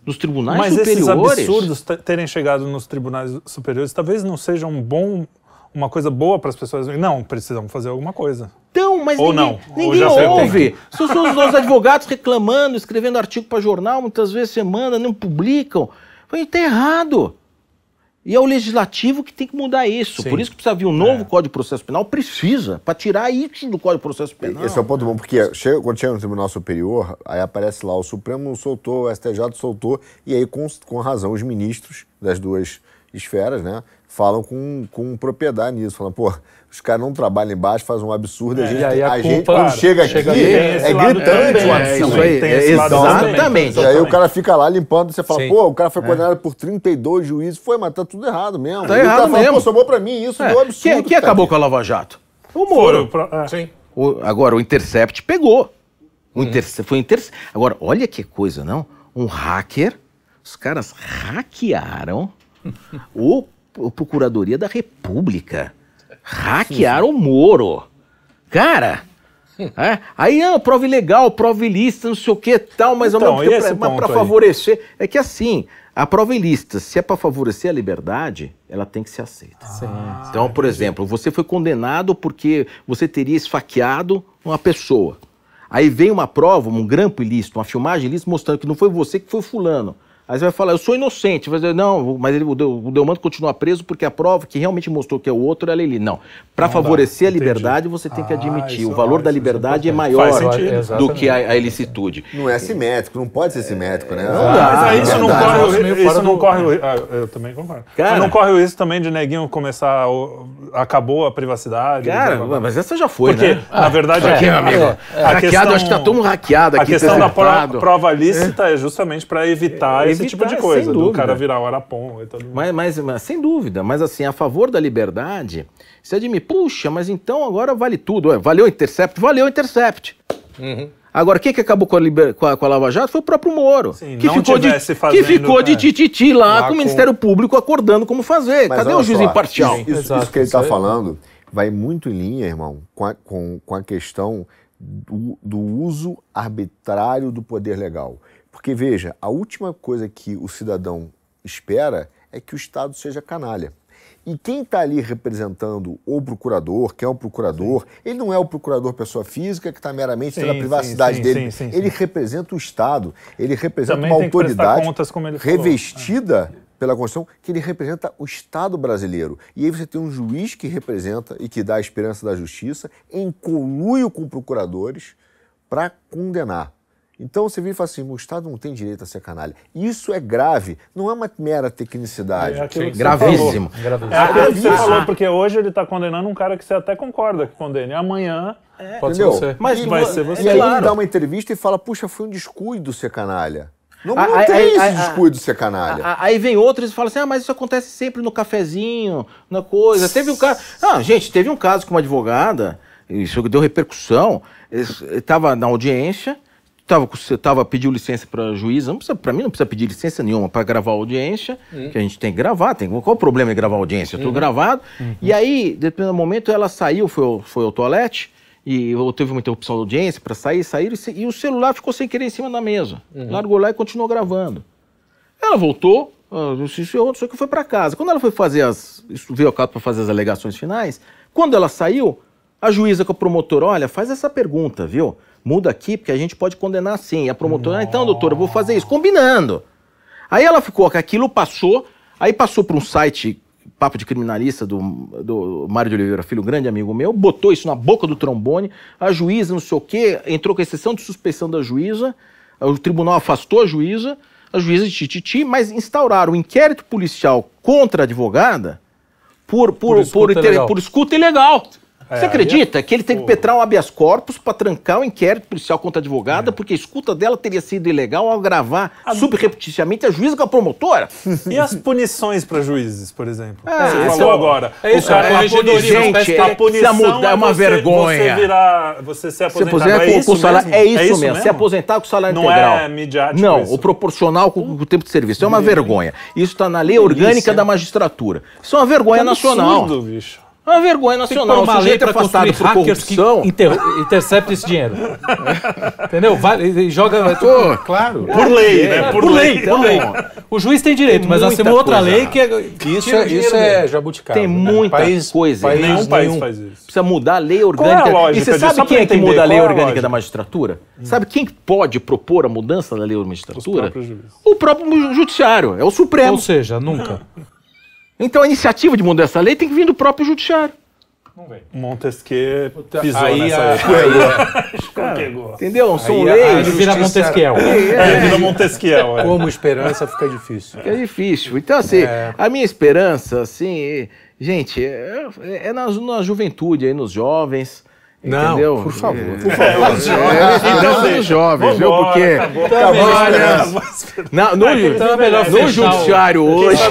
dos tribunais Mas esses superiores. absurdos te- terem chegado nos tribunais superiores talvez não seja um bom, uma coisa boa para as pessoas. Não, precisamos fazer alguma coisa. Então, mas Ou ninguém, não, ou ninguém já foi o ouve. São só os nossos advogados reclamando, escrevendo artigo para jornal, muitas vezes semana, não publicam. Está errado. E é o legislativo que tem que mudar isso. Sim. Por isso que precisa vir um novo Código de Processo Penal. Precisa, para tirar isso do Código de Processo Penal. Esse é o ponto bom, porque chega- quando chega no Tribunal Superior, aí aparece lá, o Supremo soltou, o STJ soltou, e aí, com, com razão, os ministros das duas esferas, né, falam com, com propriedade nisso, falam, pô, os caras não trabalham embaixo, fazem um absurdo, a gente, aí a a gente culpa, quando cara, chega aqui, chega tem é gritante também, o é, absurdo. é exatamente. E aí o cara fica lá limpando, você fala, Sim. pô, o cara foi condenado por 32 juízes, foi, mas tá tudo errado mesmo. Tá E o cara errado fala, mesmo. Pô, sobrou pra mim isso, É, deu absurdo. Quem, quem tá acabou aqui. com a Lava Jato? O Moro. pra- é. Sim. O- agora, o Intercept pegou. O Interce- Foi Intercept. Agora, olha que coisa, não? Um hacker, os caras hackearam o Procuradoria da República. Hackearam o Moro. Cara. é, aí, ah, prova ilegal, prova ilícita, não sei o que tal, mas ao Então, mesmo tempo, pra aí? favorecer. É que assim, a prova ilícita, se é pra favorecer a liberdade, ela tem que ser aceita. Então, por exemplo, você foi condenado porque você teria esfaqueado uma pessoa. Aí vem uma prova, um grampo ilícito, uma filmagem ilícita mostrando que não foi você que foi fulano. Aí você vai falar, eu sou inocente. Vai dizer, não, mas ele, o, Del, o Delmanto continua preso porque a prova que realmente mostrou que é o outro, ela é ele. Não. Para favorecer dá, a liberdade, você tem que Ah, admitir. isso- o valor ah, da isso é liberdade é importante. maior sentido. do que a, a ilicitude. Não é simétrico, não pode ser simétrico, né? Não dá. Mas aí isso não corre, o- meio isso fora não do- corre o- ah, eu também concordo. Cara. Mas não corre o risco também de neguinho começar o- acabou a privacidade. Cara, blá, blá, blá. mas essa já foi, porque né? na verdade Aqui, é, meu amigo. a hackeado, questão- acho que tá todo mundo hackeado aqui. a questão da prova lícita é, justamente para evitar É, evitar, tipo de coisa, do cara virar o arapom e tudo. Mas, mas, mas, sem dúvida, mas assim, a favor da liberdade, você admite, puxa, mas então agora vale tudo. Ué, valeu o Intercept? Valeu o Intercept. Agora, quem que acabou com a, liber... com a, com a Lava Jato foi o próprio Moro. Sim, que, não ficou de, tivesse que fazendo, ficou de é. tititi lá, Lá com o com- Ministério Público acordando como fazer. Mas Cadê o juiz imparcial? Isso, isso- Exato, isso que ele está falando vai muito em linha, irmão, com a, com, com a questão do, do uso arbitrário do poder legal. Porque, veja, a última coisa que o cidadão espera é que o Estado seja canalha. E quem está ali representando o procurador, quem é o procurador, ele não é o procurador pessoa física que está meramente Sim, pela sim, privacidade sim, dele. sim, sim, ele sim. representa o Estado, ele representa Também uma que autoridade contas, revestida pela Constituição, que ele representa o Estado brasileiro. E aí você tem um juiz que representa e que dá a esperança da justiça em conluio com procuradores para condenar. Então você vira e fala assim: o Estado não tem direito a ser canalha. Isso é grave, não é uma mera tecnicidade. É você Gravíssimo. falou. É aquilo que você falou, porque hoje ele está condenando um cara que você até concorda que condene. Amanhã, Pode ser Entendeu? você. Mas e, vai ser você. e aí claro. ele dá uma entrevista e fala: puxa, foi um descuido ser canalha. Não, Ah, não tem ah, esse descuido ser canalha. A- Aí vem outros e falam assim: ah, mas isso acontece sempre no cafezinho, na coisa. Teve um caso. Ah, gente, teve um caso com uma advogada, isso deu repercussão. Estava na audiência, tava, tava, pediu licença para juíza. Não precisa, para mim não precisa pedir licença nenhuma para gravar a audiência, que a gente tem que gravar. Tem, qual o problema em gravar a audiência? Tudo gravado. E aí, de determinado momento, ela saiu, foi, ao- foi ao toalete. E ou teve uma interrupção da audiência para sair, saíram e e o celular ficou sem querer em cima da mesa. Largou lá e continuou gravando. Ela voltou, ah, só que foi para casa. Quando ela foi fazer as. Veio ao caso para fazer as alegações finais, quando ela saiu, a juíza com a promotora, olha, faz essa pergunta, viu? Muda aqui, porque a gente pode condenar sim. E a promotora, "Ah, então, doutora, eu vou fazer isso, combinando. Aí ela ficou com aquilo, passou, aí passou para um site, papo de criminalista do, do Mário de Oliveira Filho, grande amigo meu, botou isso na boca do trombone, a juíza, não sei o quê, entrou com exceção de suspeição da juíza, o tribunal afastou a juíza, a juíza de tititi, mas instauraram um inquérito policial contra a advogada por, por, Por escuta por, ilegal. por escuta ilegal. Você aí é acredita que ele tem que petrar um habeas corpus para trancar o inquérito policial contra a advogada, porque a escuta dela teria sido ilegal ao gravar subrepeticiamente a juíza com a promotora? E as punições para juízes, por exemplo? Ah, você falou é- agora. é isso, O cara- a corregedoria, punição- gente, a punição é uma você, vergonha. Você virar, você Se aposentar é com, isso com salário, mesmo? é isso, mesmo. Se aposentar com salário Não integral. é midiático Não, isso? o proporcional com o tempo de serviço. É uma vergonha. Isso está na lei orgânica da magistratura. Isso é uma vergonha nacional. Absurdo, bicho. É uma vergonha nacional. O uma lei é para afastado construir por hackers que corrupção. inter- interceptem esse dinheiro. Entendeu? Vai, joga... Pô, Claro. Por lei, né? Por lei, então. por lei. O juiz tem direito, Tem mas temos outra coisa lei que é... Isso é, isso é jabuticaba. Tem né? muita País- coisa. país Nenhum país nenhum. faz isso. Precisa mudar a lei Qual é a orgânica. lógica e você sabe quem é que entender, muda a lei é a orgânica da magistratura? Sabe quem pode propor a mudança da lei da magistratura? O próprio judiciário, é o Supremo. Ou seja, nunca. Então a iniciativa de mudar essa lei tem que vir do próprio judiciário. Montesquieu pisou Aí nessa a- aí. Escorregou. Entendeu? São Aí leis. a Ele vira justiça- Montesquiel. É, virou Montesquiel. é. Como esperança fica difícil. É difícil. Então, assim, É. a minha esperança, assim, é- gente, é, é na, na juventude aí, nos jovens. Não, entendeu? por favor. É, Por é, então, deixa. nos jovens, viu? Porque acabou. olha, na- no, Então é melhor no o- judiciário hoje,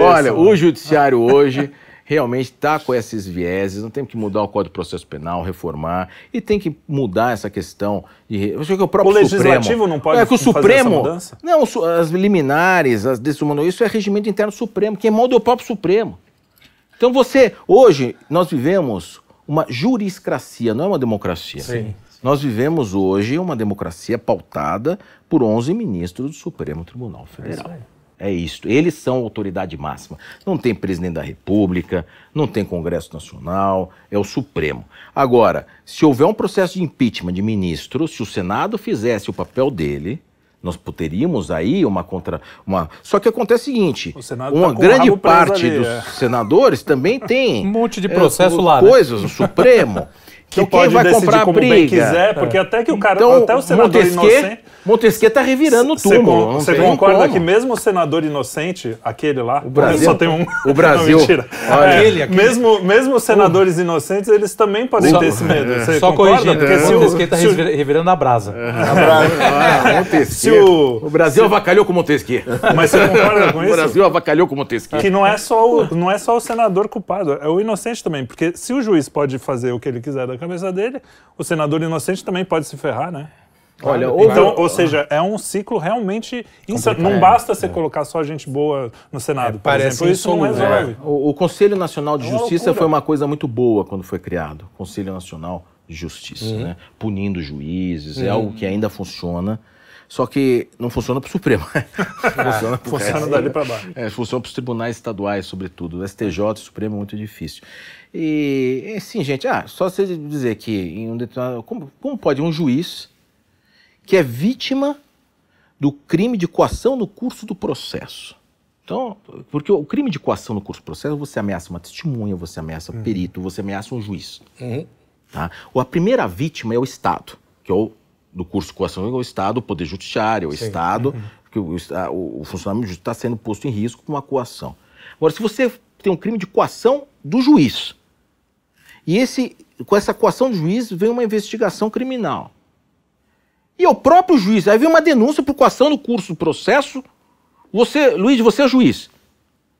olha, né? o judiciário hoje realmente está com esses vieses, não tem que mudar o Código de Processo Penal, reformar, e tem que mudar essa questão de... Eu acho que o próprio O legislativo Supremo, não pode é que o fazer essa Supremo, mudança? não, as liminares, as decisões, isso é regimento interno supremo, quem molda é o próprio Supremo. Então você, hoje, nós vivemos uma juriscracia, não é uma democracia. Sim. Nós vivemos hoje uma democracia pautada por 11 ministros do Supremo Tribunal Federal. É isso. Eles são a autoridade máxima. Não tem presidente da República, não tem Congresso Nacional, é o Supremo. Agora, se houver um processo de impeachment de ministro, se o Senado fizesse o papel dele, nós teríamos aí uma contra. Uma... Só que acontece o seguinte: O uma tá o grande parte ali, dos é. senadores também tem Um monte de é, processo lá, né? coisas no Supremo. Que quem pode vai decidir comprar como briga. bem quiser, porque até que o cara, Então, até o senador Montesquieu, inocente... Montesquieu tá revirando o Você túmulo. Você concorda como. que mesmo o senador inocente, aquele lá, o Brasil- só tem um. o Brasil- Não, mentira. Olha, É, aquele, aquele. Mesmo, mesmo os senadores inocentes, eles também podem Só- ter esse medo. Você Só concorda? corrigindo, Porque se o, Montesquieu tá se o- revira- revirando a brasa. Ah, Montesquieu. se o- O Brasil avacalhou com Montesquieu. Mas você concorda com O isso? Brasil avacalhou com Montesquieu. Que não é, só o, não é só o senador culpado, é o inocente também. Porque se o juiz pode fazer o que ele quiser da cabeça dele, o senador inocente também pode se ferrar, né? Olha, então, ou seja, é um ciclo realmente insano. Não basta você é. colocar só gente boa no Senado, é, parece exemplo. Isso não resolve. É. O, o, Conselho Nacional de é Justiça foi uma coisa muito boa quando foi criado. Conselho Nacional de Justiça, uhum. né? Punindo juízes, é uhum. é algo que ainda funciona. Só que não funciona para o Supremo. funciona pro funciona dali para baixo. É, funciona para os tribunais estaduais, sobretudo. O STJ, o Supremo é muito difícil. E, sim, gente, ah, só você dizer que em um determinado. Como, como pode um juiz que é vítima do crime de coação no curso do processo. Então, porque o crime de coação no curso do processo, você ameaça uma testemunha, você ameaça um uhum. perito, você ameaça um juiz. Uhum. Tá? Ou a primeira vítima é o Estado, que é o do curso de coação é o Estado, o Poder Judiciário, é o Sim. Estado, uhum. que o, o, o funcionamento está sendo posto em risco por uma coação. Agora, se você tem um crime de coação do juiz, e esse, com essa coação do juiz vem uma investigação criminal. E o próprio juiz, aí vem uma denúncia por coação no curso do processo. Você, Luiz, você é juiz.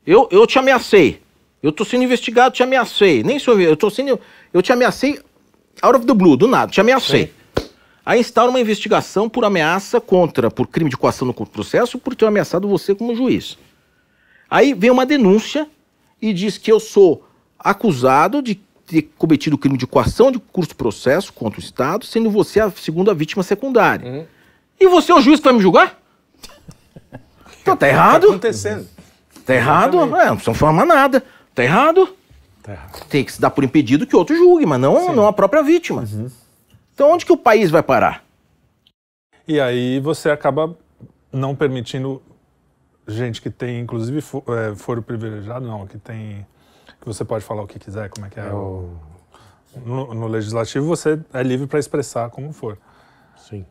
Eu, eu te ameacei. Eu estou sendo investigado, te ameacei. Nem sou eu, estou sendo. Eu te ameacei out of the blue, do nada, te ameacei. Sim. Aí instaura uma investigação por ameaça contra, por crime de coação no processo, por ter ameaçado você como juiz. Aí vem uma denúncia e diz que eu sou acusado de ter cometido crime de coação de curso processo contra o Estado, sendo você a segunda vítima secundária. Uhum. E você é o juiz que vai me julgar? Então tá errado. Tá acontecendo. Tá errado? É, não precisa formar nada. Tá errado? Tá errado. Tem que se dar por impedido que outro julgue, mas não, não a própria vítima. Uhum. Então onde que o país vai parar? E aí você acaba não permitindo gente que tem, inclusive, é, foro privilegiado, não, que tem que você pode falar o que quiser, como é que é? é o... no, no, legislativo você é livre para expressar como for. Sim.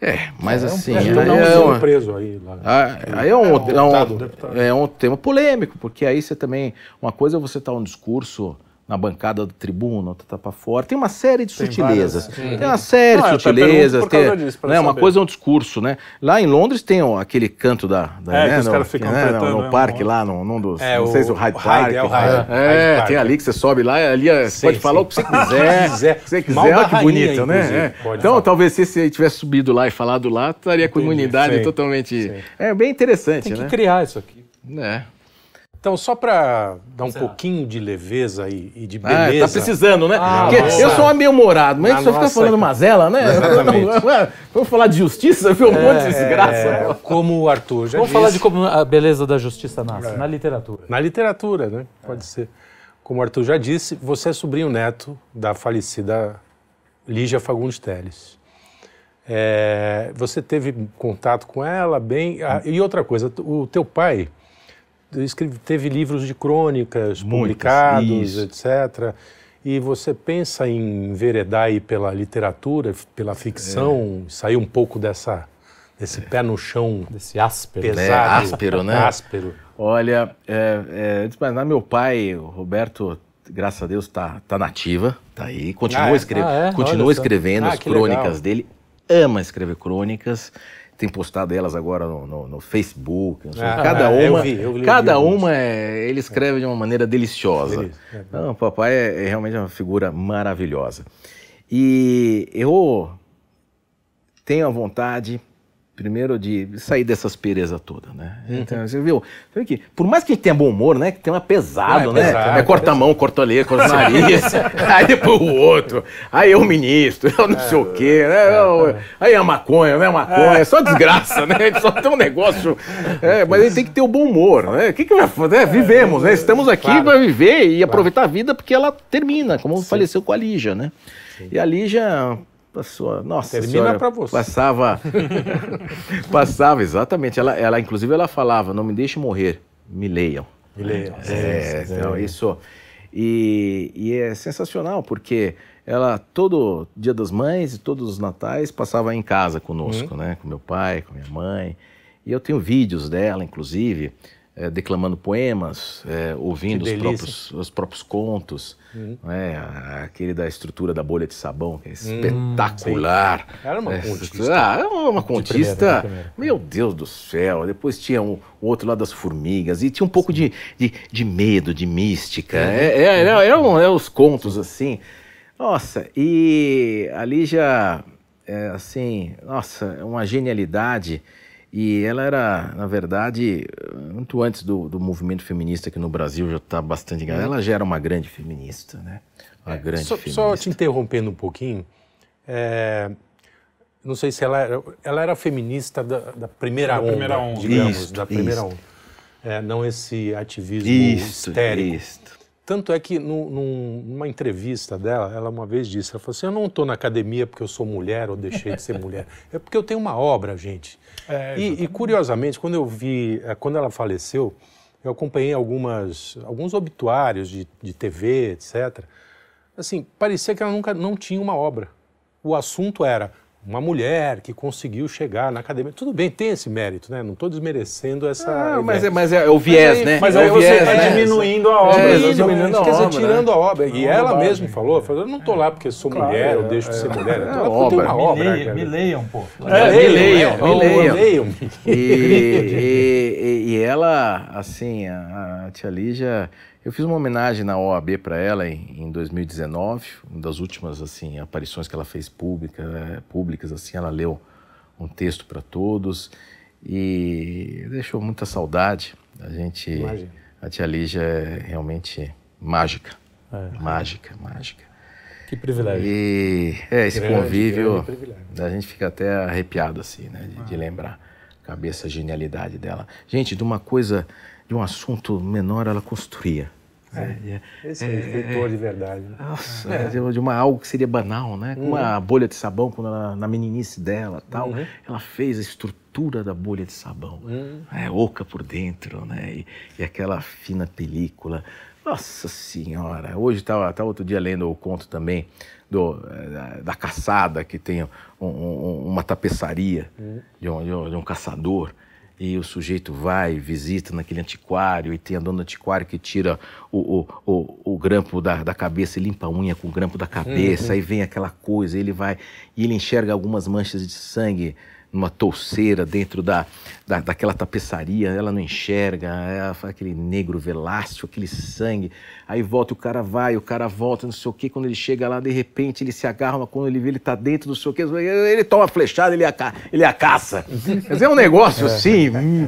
É, mas é assim. Um, aí é, um, preso aí. Lá, ah, aí é um, é, um, é, um, é um tema polêmico, porque aí você também. Uma coisa é você estar tá um discurso na bancada do tribuno, outra tá para fora. Tem uma série de tem sutilezas. Várias, tem uma série de sutilezas. Tem, disso, né, uma coisa é um discurso, né? Lá em Londres tem ó, aquele canto da. da é, né, que os caras ficam né, no, no né, parque lá, num, num dos. É, não sei se o Hyde Park. É, o Hyde, é, Hyde tem ali que você sobe lá, ali é, sim, pode sim. falar o que você quiser. se quiser. você quiser, olha que bonito, né? Então, falar. talvez se você tivesse subido lá e falado lá, estaria com a imunidade totalmente. É bem interessante, né? Tem que criar isso aqui. É. Então, só para dar um pouquinho de leveza e, e de beleza. Ah, tá precisando, né? Ah, eu sou meio humorado, mas a gente só fica falando mazela, né? Exatamente. Vamos falar de justiça, viu? Um é, monte de desgraça. É, como o Arthur já Vamos disse. falar de como a beleza da justiça nasce, é. na literatura. Na literatura, né? Pode ser. Como o Arthur já disse, você é sobrinho neto da falecida Lígia Fagundes Teles. É, você teve contato com ela bem. Ah, e outra coisa, o teu pai escreve, teve livros de crônicas Muitas, publicados, isso. etc. E você pensa em enveredar aí pela literatura, pela ficção, é. sair um pouco dessa desse é. pé no chão, desse áspero, pesado, é, áspero, né? Áspero. Olha, é, é, meu pai, o Roberto, graças a Deus, está tá nativa, tá aí, continua, ah, é? escre ah, é? continua escrevendo ah, as crônicas legal. dele, ama escrever crônicas tem postado elas agora no, no, no Facebook. Ah, cada uma, eu vi, eu vi, cada eu uma é, ele escreve de uma maneira deliciosa. É, Não, o papai é, é, realmente uma figura maravilhosa. E eu tenho a vontade Primeiro de sair dessas perezas todas, né? Uhum. Então, você viu? Que, por mais que tenha bom humor, né? Que tem uma pesado, é, né? Pesado, é corta a mão, corta a orelha, corta o nariz, aí depois o outro, aí é o ministro, eu não é, sei o quê, né? É, aí é a maconha, né? Maconha, é só desgraça, né? Só tem um negócio. É, mas ele tem que ter o bom humor, né? O que, que vai fazer? É, vivemos, né? Estamos aqui claro. para viver e aproveitar a vida porque ela termina, como Sim. faleceu com a Lígia, né? Sim. E a Lígia Passou, nossa Termina para você. Passava, passava, exatamente. Ela, ela, inclusive, ela falava, não me deixe morrer, me leiam. Me leiam. É, é, então, isso... E, e, é sensacional, porque ela, todo dia das mães e todos os natais, passava em casa conosco, uhum. né? Com meu pai, com minha mãe. E eu tenho vídeos dela, inclusive, é, declamando poemas, é, ouvindo os próprios, os próprios contos, uhum. né, aquele da estrutura da bolha de sabão, que é hum, espetacular. Sim. Era uma é, contista. Ah, uma contista, meu Deus do céu. Depois tinha um, o outro lá das formigas, e tinha um pouco de, de, de, medo, de mística. É, é, é, é, é, os contos assim. Nossa, e ali já é, assim, nossa, uma genialidade. E ela era, na verdade, muito antes do, do movimento feminista que no Brasil já está bastante grande. Ela já era uma grande feminista, né? Uma grande só, feminista. só te interrompendo um pouquinho, é, não sei se ela era, ela era feminista da, da primeira, Da onda, primeira onda. digamos, Isso, da primeira isso. onda. É, não esse ativismo Isso, histérico. isso. Tanto é que nu- num- numa entrevista dela, ela uma vez disse, ela falou assim, eu não estou na academia porque eu sou mulher ou deixei de ser mulher, é porque eu tenho uma obra, gente. É, e, e, curiosamente, quando eu vi, eh, quando ela faleceu, eu acompanhei algumas, alguns obituários de, de TV, etc. Assim, parecia que ela nunca não tinha uma obra. O assunto era uma mulher que conseguiu chegar na academia. Tudo bem, tem esse mérito, né? Não estou desmerecendo essa. Ah, mas, é, mas é o viés, aí- né? Mas é aí o você viés, está né? diminuindo a obra. É, Exatamente, diminuindo a quer dizer, obra, tirando a obra. E ela mesma falou, falou, eu não estou lá porque sou mulher ou deixo de ser mulher. Eu tô lá porque eu tenho uma obra. obra. Me, me leiam, pô. É, me leiam, me leiam. leiam. E, e- e ela, assim, a, a tia Lígia, eu fiz uma homenagem na OAB para ela em, em 2019, uma das últimas assim aparições que ela fez pública, eh, públicas, assim, ela leu um texto para todos e deixou muita saudade. A gente, Imagino. a tia Lígia é realmente mágica, mágica, mágica. Que privilégio. E é, esse Grande, convívio, grande a gente fica até arrepiado assim, né, de, de lembrar a cabeça, a genialidade dela. Gente, de uma coisa, de um assunto menor, ela construía. né? Esse é, um escritor de verdade. né? Nossa, de- de uma algo que seria banal, né? Como a bolha de sabão, quando ela, na meninice dela, tal, ela fez a estrutura da bolha de sabão, é oca por dentro, né? E, e aquela fina película. Nossa senhora! Hoje estava tava outro dia lendo o conto também do, eh, da, da caçada que tem um- um- uma tapeçaria de, um, de um- de um caçador. E o sujeito vai, visita naquele antiquário, e tem a dona do antiquário que tira o, o, o, o grampo da, da cabeça e limpa a unha com o grampo da cabeça, aí vem aquela coisa, ele vai e ele enxerga algumas manchas de sangue numa touceira dentro da, da, daquela tapeçaria, ela não enxerga, ela faz aquele negro veláceo, aquele sangue, aí volta, o cara vai, o cara volta, não sei o que, quando ele chega lá, de repente ele se agarra, mas quando ele vê ele tá dentro, não sei o que, ele toma a flechada, ele a, ca- ele a caça. Quer dizer, é um negócio assim, hum,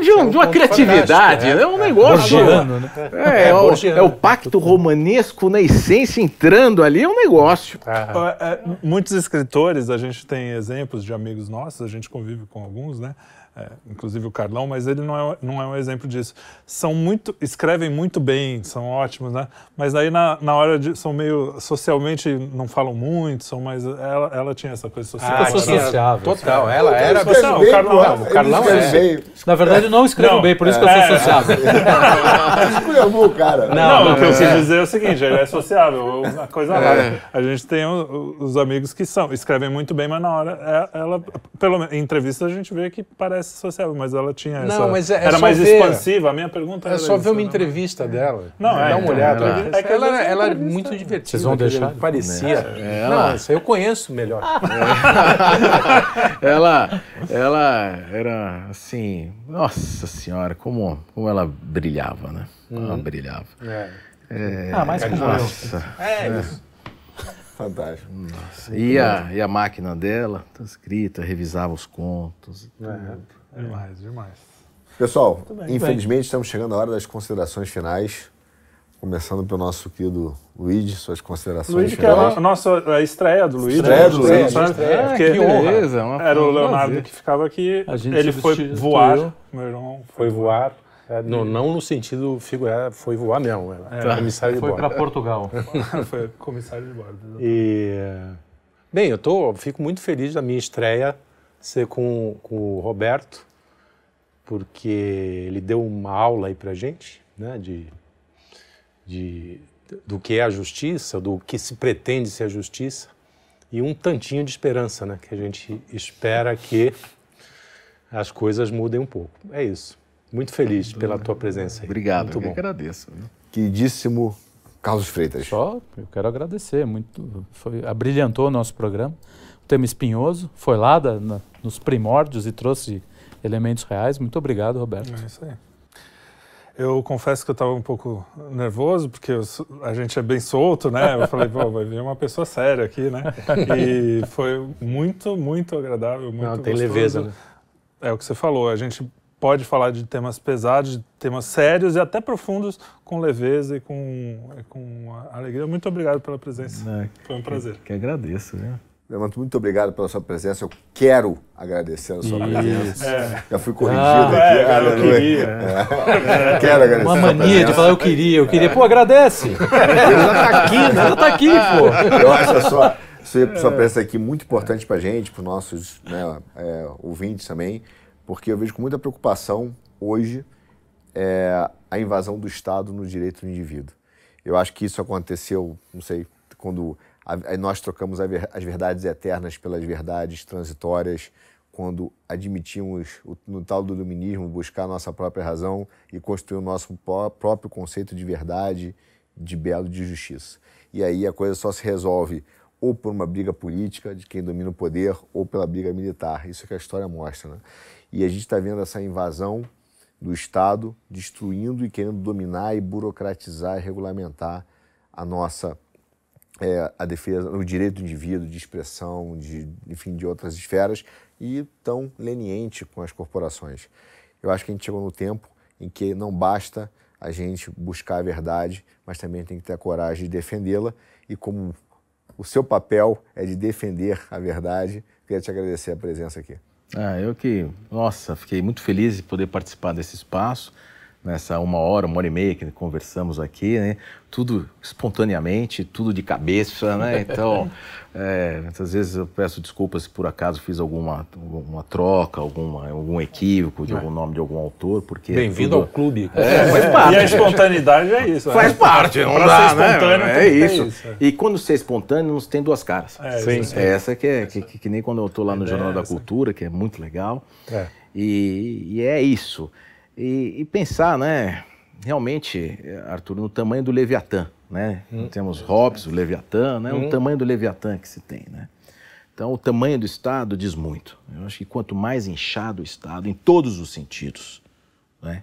de, um- de uma criatividade, é. um negócio... Borgiano, né? É, é, o, é o pacto romanesco na essência entrando ali, é um negócio. Ah, É, é, muitos escritores, a gente tem exemplos de amigos nossos, a gente convive com alguns, né? É, inclusive o Carlão, mas ele não é, não é um exemplo disso. São muito, escrevem muito bem, são ótimos, né? Mas aí na, na hora de, são meio socialmente não falam muito, são mais ela, ela tinha essa coisa social. Ah, sociável. Total, ela era. Não, bem, o Carlão, não, o Carlão é. escreve bem. Na verdade, eu não escrevo Não, bem, por isso que eu é. sou sociável. Esculhambou o cara. Não, o que eu quis dizer é o seguinte, ele é sociável, uma coisa rara. A gente tem o- o- os amigos que são, escrevem muito bem, mas na hora, é- ela, pelo menos, em entrevista a gente vê que parece sociável, mas ela tinha essa... Não, mas é- é era mais ver. expansiva, a minha pergunta É era só ver isso, uma né? entrevista dela. Não, é, Dá uma então, olhada. ela- é que ela, ela é entrevista- muito divertida. Vocês vão deixar? Parecia. ela- Não, isso aí eu conheço melhor. ela, ela era assim, nossa senhora, como, como ela brilhava, né? Como ela brilhava. É. É, Ah, mais como eu. É isso. Fantástico. E a, e a máquina dela, tá escrita, revisava os contos. Demais, demais. Pessoal, infelizmente estamos chegando à hora das considerações finais. Começando pelo nosso querido Luigi, suas considerações Luigi, que é finais. a nossa a estreia do Luigi. Estreia do? Luigi. Sabe? Estreia. Porque Ah, que honra. Beleza, uma- Era o Leonardo prazer. que ficava aqui, A gente ele foi voar, meu irmão Foi voar. É, no- não no sentido figurado, foi voar mesmo. Ela, comissário de Foi bordo. para Portugal. foi comissário de bordo. E, bem, eu tô, fico muito feliz da minha estreia ser com, com o Roberto, porque ele deu uma aula aí pra gente, né, de, de, do que é a justiça, do que se pretende ser a justiça, e um tantinho de esperança, né, que a gente espera que as coisas mudem um pouco. É isso. Muito feliz pela tua presença aí. Obrigado, Muito eu bom. que agradeço. viu? Queridíssimo Carlos Freitas. Só, eu quero agradecer. Muito, foi, abrilhantou o nosso programa. Um tema espinhoso, foi lá da- na- nos primórdios e trouxe elementos reais. Muito obrigado, Roberto. É isso aí. Eu confesso que eu estava um pouco nervoso, porque eu, a gente é bem solto, né? Eu falei, pô, vai vir uma pessoa séria aqui, né? E foi muito, muito agradável, muito Não, tem gostoso. leveza, né? É o que você falou, a gente pode falar de temas pesados, de temas sérios e até profundos com leveza e com, e com alegria. Muito obrigado pela presença. É, Foi um prazer. Que agradeço, né? Leandro, muito obrigado pela sua presença. Eu quero agradecer a sua presença. É. Já fui corrigido Ah, aqui. é, eu queria. É. Quero agradecer Uma a sua mania de falar eu queria, eu queria. Pô, agradece. Ele já tá aqui, né? Já tá aqui, pô. Eu acho a sua, sua, sua presença aqui muito importante para a gente, para os nossos né, é, ouvintes também, porque eu vejo com muita preocupação hoje é, a invasão do Estado no direito do indivíduo. Eu acho que isso aconteceu, não sei, quando a- a- nós trocamos ver- as verdades eternas pelas verdades transitórias, quando admitimos o- no tal do iluminismo buscar nossa própria razão e construir o nosso pró- próprio conceito de verdade, de belo, de justiça. E aí a coisa só se resolve ou por uma briga política de quem domina o poder ou pela briga militar. Isso é que a história mostra. Né? E a gente está vendo essa invasão do Estado destruindo e querendo dominar e burocratizar e regulamentar a nossa é, a defesa, o direito do indivíduo de expressão, de, enfim, de outras esferas, e tão leniente com as corporações. Eu acho que a gente chegou no tempo em que não basta a gente buscar a verdade, mas também tem que ter a coragem de defendê-la, e como o seu papel é de defender a verdade, queria te agradecer a presença aqui. Ah, eu que, nossa, fiquei muito feliz de poder participar desse espaço, nessa uma hora, uma hora e meia que conversamos aqui, né? Tudo espontaneamente, tudo de cabeça, né? Então, é, muitas vezes eu peço desculpas se por acaso fiz alguma, alguma troca, alguma, algum equívoco de algum nome de algum autor, porque... Bem-vindo tudo- ao clube. É, faz E a parte. espontaneidade é isso. Faz né? parte, não Pra dá, ser né? É isso. isso, é. E quando você é espontâneo, não tem duas caras. É, isso É essa que é, que, que- que nem quando eu tô lá no É Jornal da. Cultura, que é muito legal. É. E, e é isso. E, e pensar, né, realmente, Arthur, no tamanho do Leviatã, né? Temos Hobbes, o Leviatã, né? O tamanho do Leviatã que se tem, né? Então, o tamanho do Estado diz muito. Eu acho que quanto mais inchado o Estado, em todos os sentidos, né,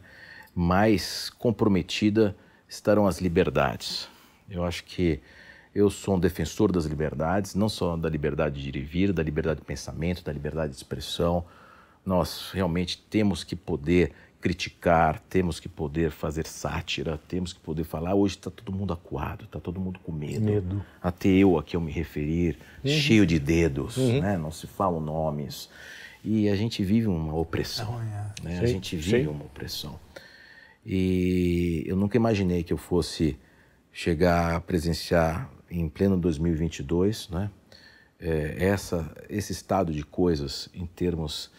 mais comprometida estarão as liberdades. Eu acho que eu sou um defensor das liberdades, não só da liberdade de ir e vir, da liberdade de pensamento, da liberdade de expressão. Nós realmente temos que poder criticar, temos que poder fazer sátira, temos que poder falar. Hoje está todo mundo acuado, está todo mundo com medo. Medo. Até eu aqui eu me referir, cheio de dedos, né? não se falam nomes. E a gente vive uma opressão. né? A Sim, gente vive sim. uma opressão. E eu nunca imaginei que eu fosse chegar a presenciar em pleno 2022, né? é, essa, esse estado de coisas em termos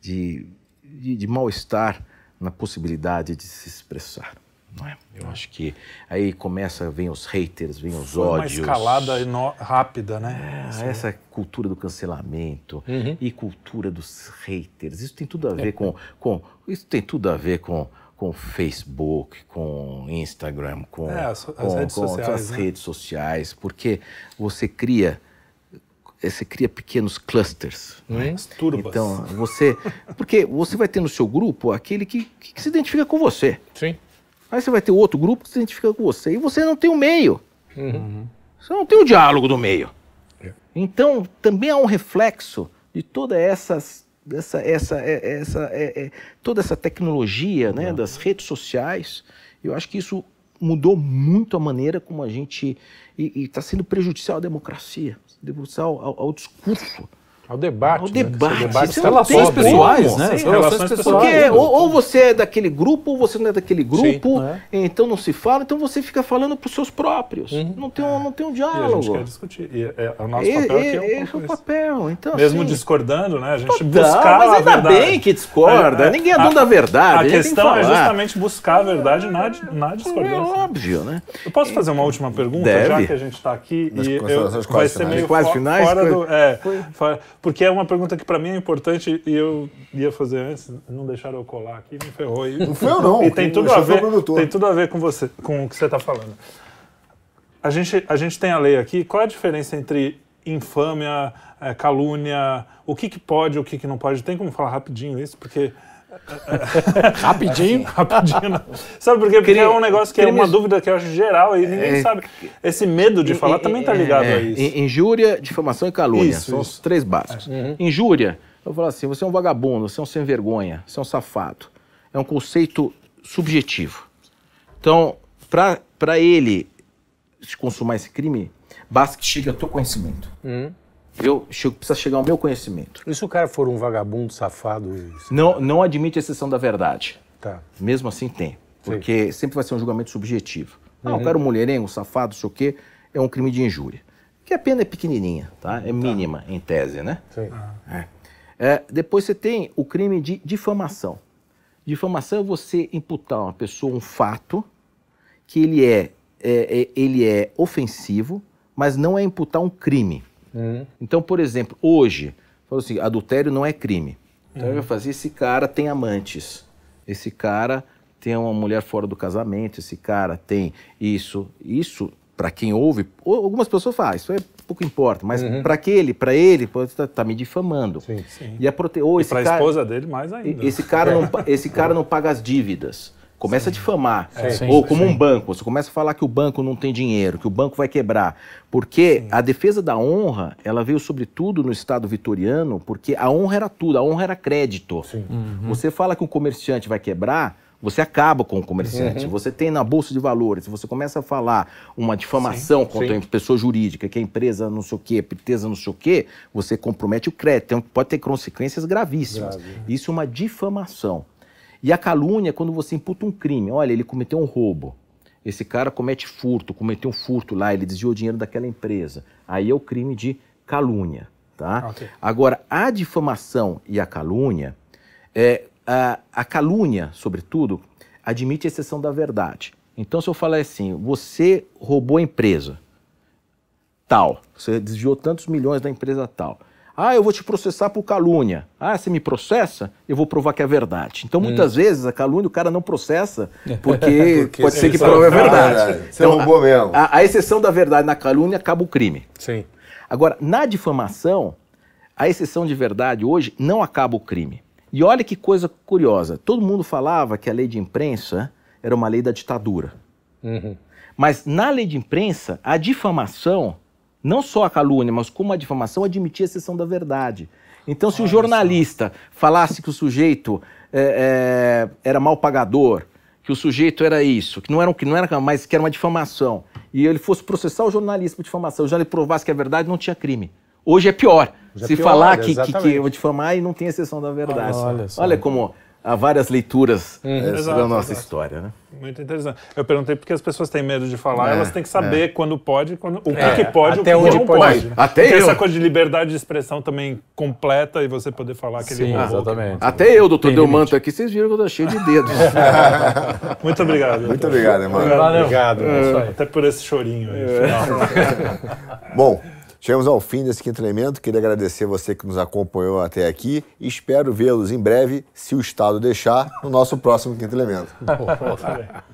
de, de, de mal-estar na possibilidade de se expressar. Não é? Eu acho que aí começa, vem os haters, vem os Foi uma ódios. escalada eno- rápida, né? Ah, essa cultura do cancelamento e cultura dos haters, isso tem tudo a ver com, com isso tem tudo a ver com com Facebook, com Instagram, com, É, as- as com, redes com sociais, as né? redes sociais, porque você cria você cria pequenos clusters. né? As turbas. Então, você. Porque você vai ter no seu grupo aquele que, que se identifica com você. Sim. Aí você vai ter outro grupo que se identifica com você. E você não tem o meio. Uhum. Você não tem o diálogo do meio. É. Então, também há um reflexo de toda essas, essa, essa, é- essa, é- é- toda essa tecnologia né, Uhum. das redes sociais. Eu acho que isso mudou muito a maneira como a gente. E está sendo prejudicial à democracia, prejudicial ao, ao discurso. Ao debate. Ao né? debate. Esse debate tem pobre. pessoais, né? Sim, relações relações pessoais. Porque ou, ou você é daquele grupo, ou você não é daquele grupo, é. então não se fala, então você fica falando para os seus próprios. Uhum. Não, tem um, não tem um E a gente diálogo. quer discutir. E é, é o nosso E- papel aqui e- é um esse é pouco o isso. papel. Então, Mesmo assim, discordando, né? A gente Tá, buscar mas a ainda verdade. bem que discorda. É, é. Ninguém é dono da verdade. A questão é justamente buscar a verdade na, na É discordância. óbvio, né? Eu posso fazer uma última pergunta, Deve. já que a gente está aqui Nas e eu, considerações vai quase ser finais. meio Quase finais, fora do, é, fora- porque é uma pergunta que para mim é importante e eu ia fazer antes, não deixaram eu colar aqui, me ferrou. E, Não fui eu, não. E tem tudo a foi ver, tem tudo a ver com você, com o que você está falando. A gente, a gente tem a lei aqui. Qual é a diferença entre infâmia, eh, calúnia, o que, que pode, o que, que não pode? Tem como falar rapidinho isso? Porque Rapidinho? Rapidinho, não. Sabe por quê? Porque é um negócio que é uma dúvida que eu acho geral e ninguém É. sabe. Esse medo de falar também tá ligado É, a isso. in- Injúria, difamação e calúnia. Isso, São isso. os três básicos. Injúria, eu vou falar assim, você é um vagabundo, você é um sem vergonha, você é um safado. É um conceito subjetivo. Então, para ele se consumar esse crime, basta que chegue ao teu conhecimento. Eu chego, precisa chegar ao meu conhecimento. E se o cara for um vagabundo, safado? Não, não admite exceção da verdade. Tá. Mesmo assim tem. Porque sempre vai ser um julgamento subjetivo. Ah, o cara é um mulherengo, um safado, não sei o quê, é um crime de injúria. Que a pena é pequenininha, tá? É mínima, em tese, né? Sim. É. É, depois você tem o crime de difamação. Difamação é você imputar a uma pessoa um fato que ele é, é- é- ele é ofensivo, mas não é imputar um crime. Então, por exemplo, hoje, falou assim, adultério não é crime. Então ele vai fazer, esse cara tem amantes, esse cara tem uma mulher fora do casamento, esse cara tem isso, isso para quem ouve, ou algumas pessoas falam, ah, isso é pouco importa, mas para aquele, para ele, tá, tá me difamando. Sim. E a prote... ou esse Pra cara, esposa dele, mais ainda. esse cara não, esse cara não paga as dívidas. Começa a difamar. Sim, Ou sim, como um banco, você começa a falar que o banco não tem dinheiro, que o banco vai quebrar. Porque a defesa da honra, ela veio sobretudo no Estado vitoriano, porque a honra era tudo, a honra era crédito. Você fala que um comerciante vai quebrar, você acaba com o comerciante. Você tem na Bolsa de Valores, você começa a falar uma difamação contra a pessoa jurídica, que a empresa não sei o quê, empresa não sei o quê, você compromete o crédito. Então, pode ter consequências gravíssimas. Isso é uma difamação. E a calúnia é quando você imputa um crime. Olha, ele cometeu um roubo. Esse cara comete furto, cometeu um furto lá, ele desviou dinheiro daquela empresa. Aí é o crime de calúnia, tá? Ok. Agora, a difamação e a calúnia, é, a, a calúnia, sobretudo, admite a exceção da verdade. Então, se eu falar assim, você roubou a empresa tal, você desviou tantos milhões da empresa tal. Ah, eu vou te processar por calúnia. Ah, você me processa? Eu vou provar que é verdade. Então, muitas vezes, a calúnia o cara não processa porque, pode ser que sabe prove a que é verdade. verdade. Você roubou a, mesmo. A, a exceção da verdade na calúnia acaba o crime. Sim. Agora, na difamação, a exceção de verdade hoje não acaba o crime. E olha que coisa curiosa. Todo mundo falava que a lei de imprensa era uma lei da ditadura. Mas na lei de imprensa, a difamação, não só a calúnia, mas como a difamação, admitia a exceção da verdade. Então, se o jornalista falasse que o sujeito é, é, era mal pagador, que o sujeito era isso, que não era, que não era, mas que era uma difamação, e ele fosse processar o jornalista por difamação, já ele provasse que é verdade, não tinha crime. Hoje é pior. Hoje é se pior, falar que, que, que eu vou difamar e não tem exceção da verdade. Olha só. Olha como há várias leituras eh, da Exato, nossa exato. história, né? Muito interessante. Eu perguntei porque as pessoas têm medo de falar, É, elas têm que saber quando pode, quando, o que, É, que pode, até o que onde não pode. pode. Até Porque eu. essa coisa de liberdade de expressão também completa e você poder falar que ele Sim, exatamente. Até eu, doutor Delmanto, aqui, vocês viram que eu tô cheio de dedos. Muito obrigado. Muito obrigado, irmão. Valeu. Obrigado. É isso aí. Até por esse chorinho aí. É. Bom, chegamos ao fim desse quinto elemento. Queria agradecer você que nos acompanhou até aqui espero vê-los em breve, se o Estado deixar, no nosso próximo quinto elemento.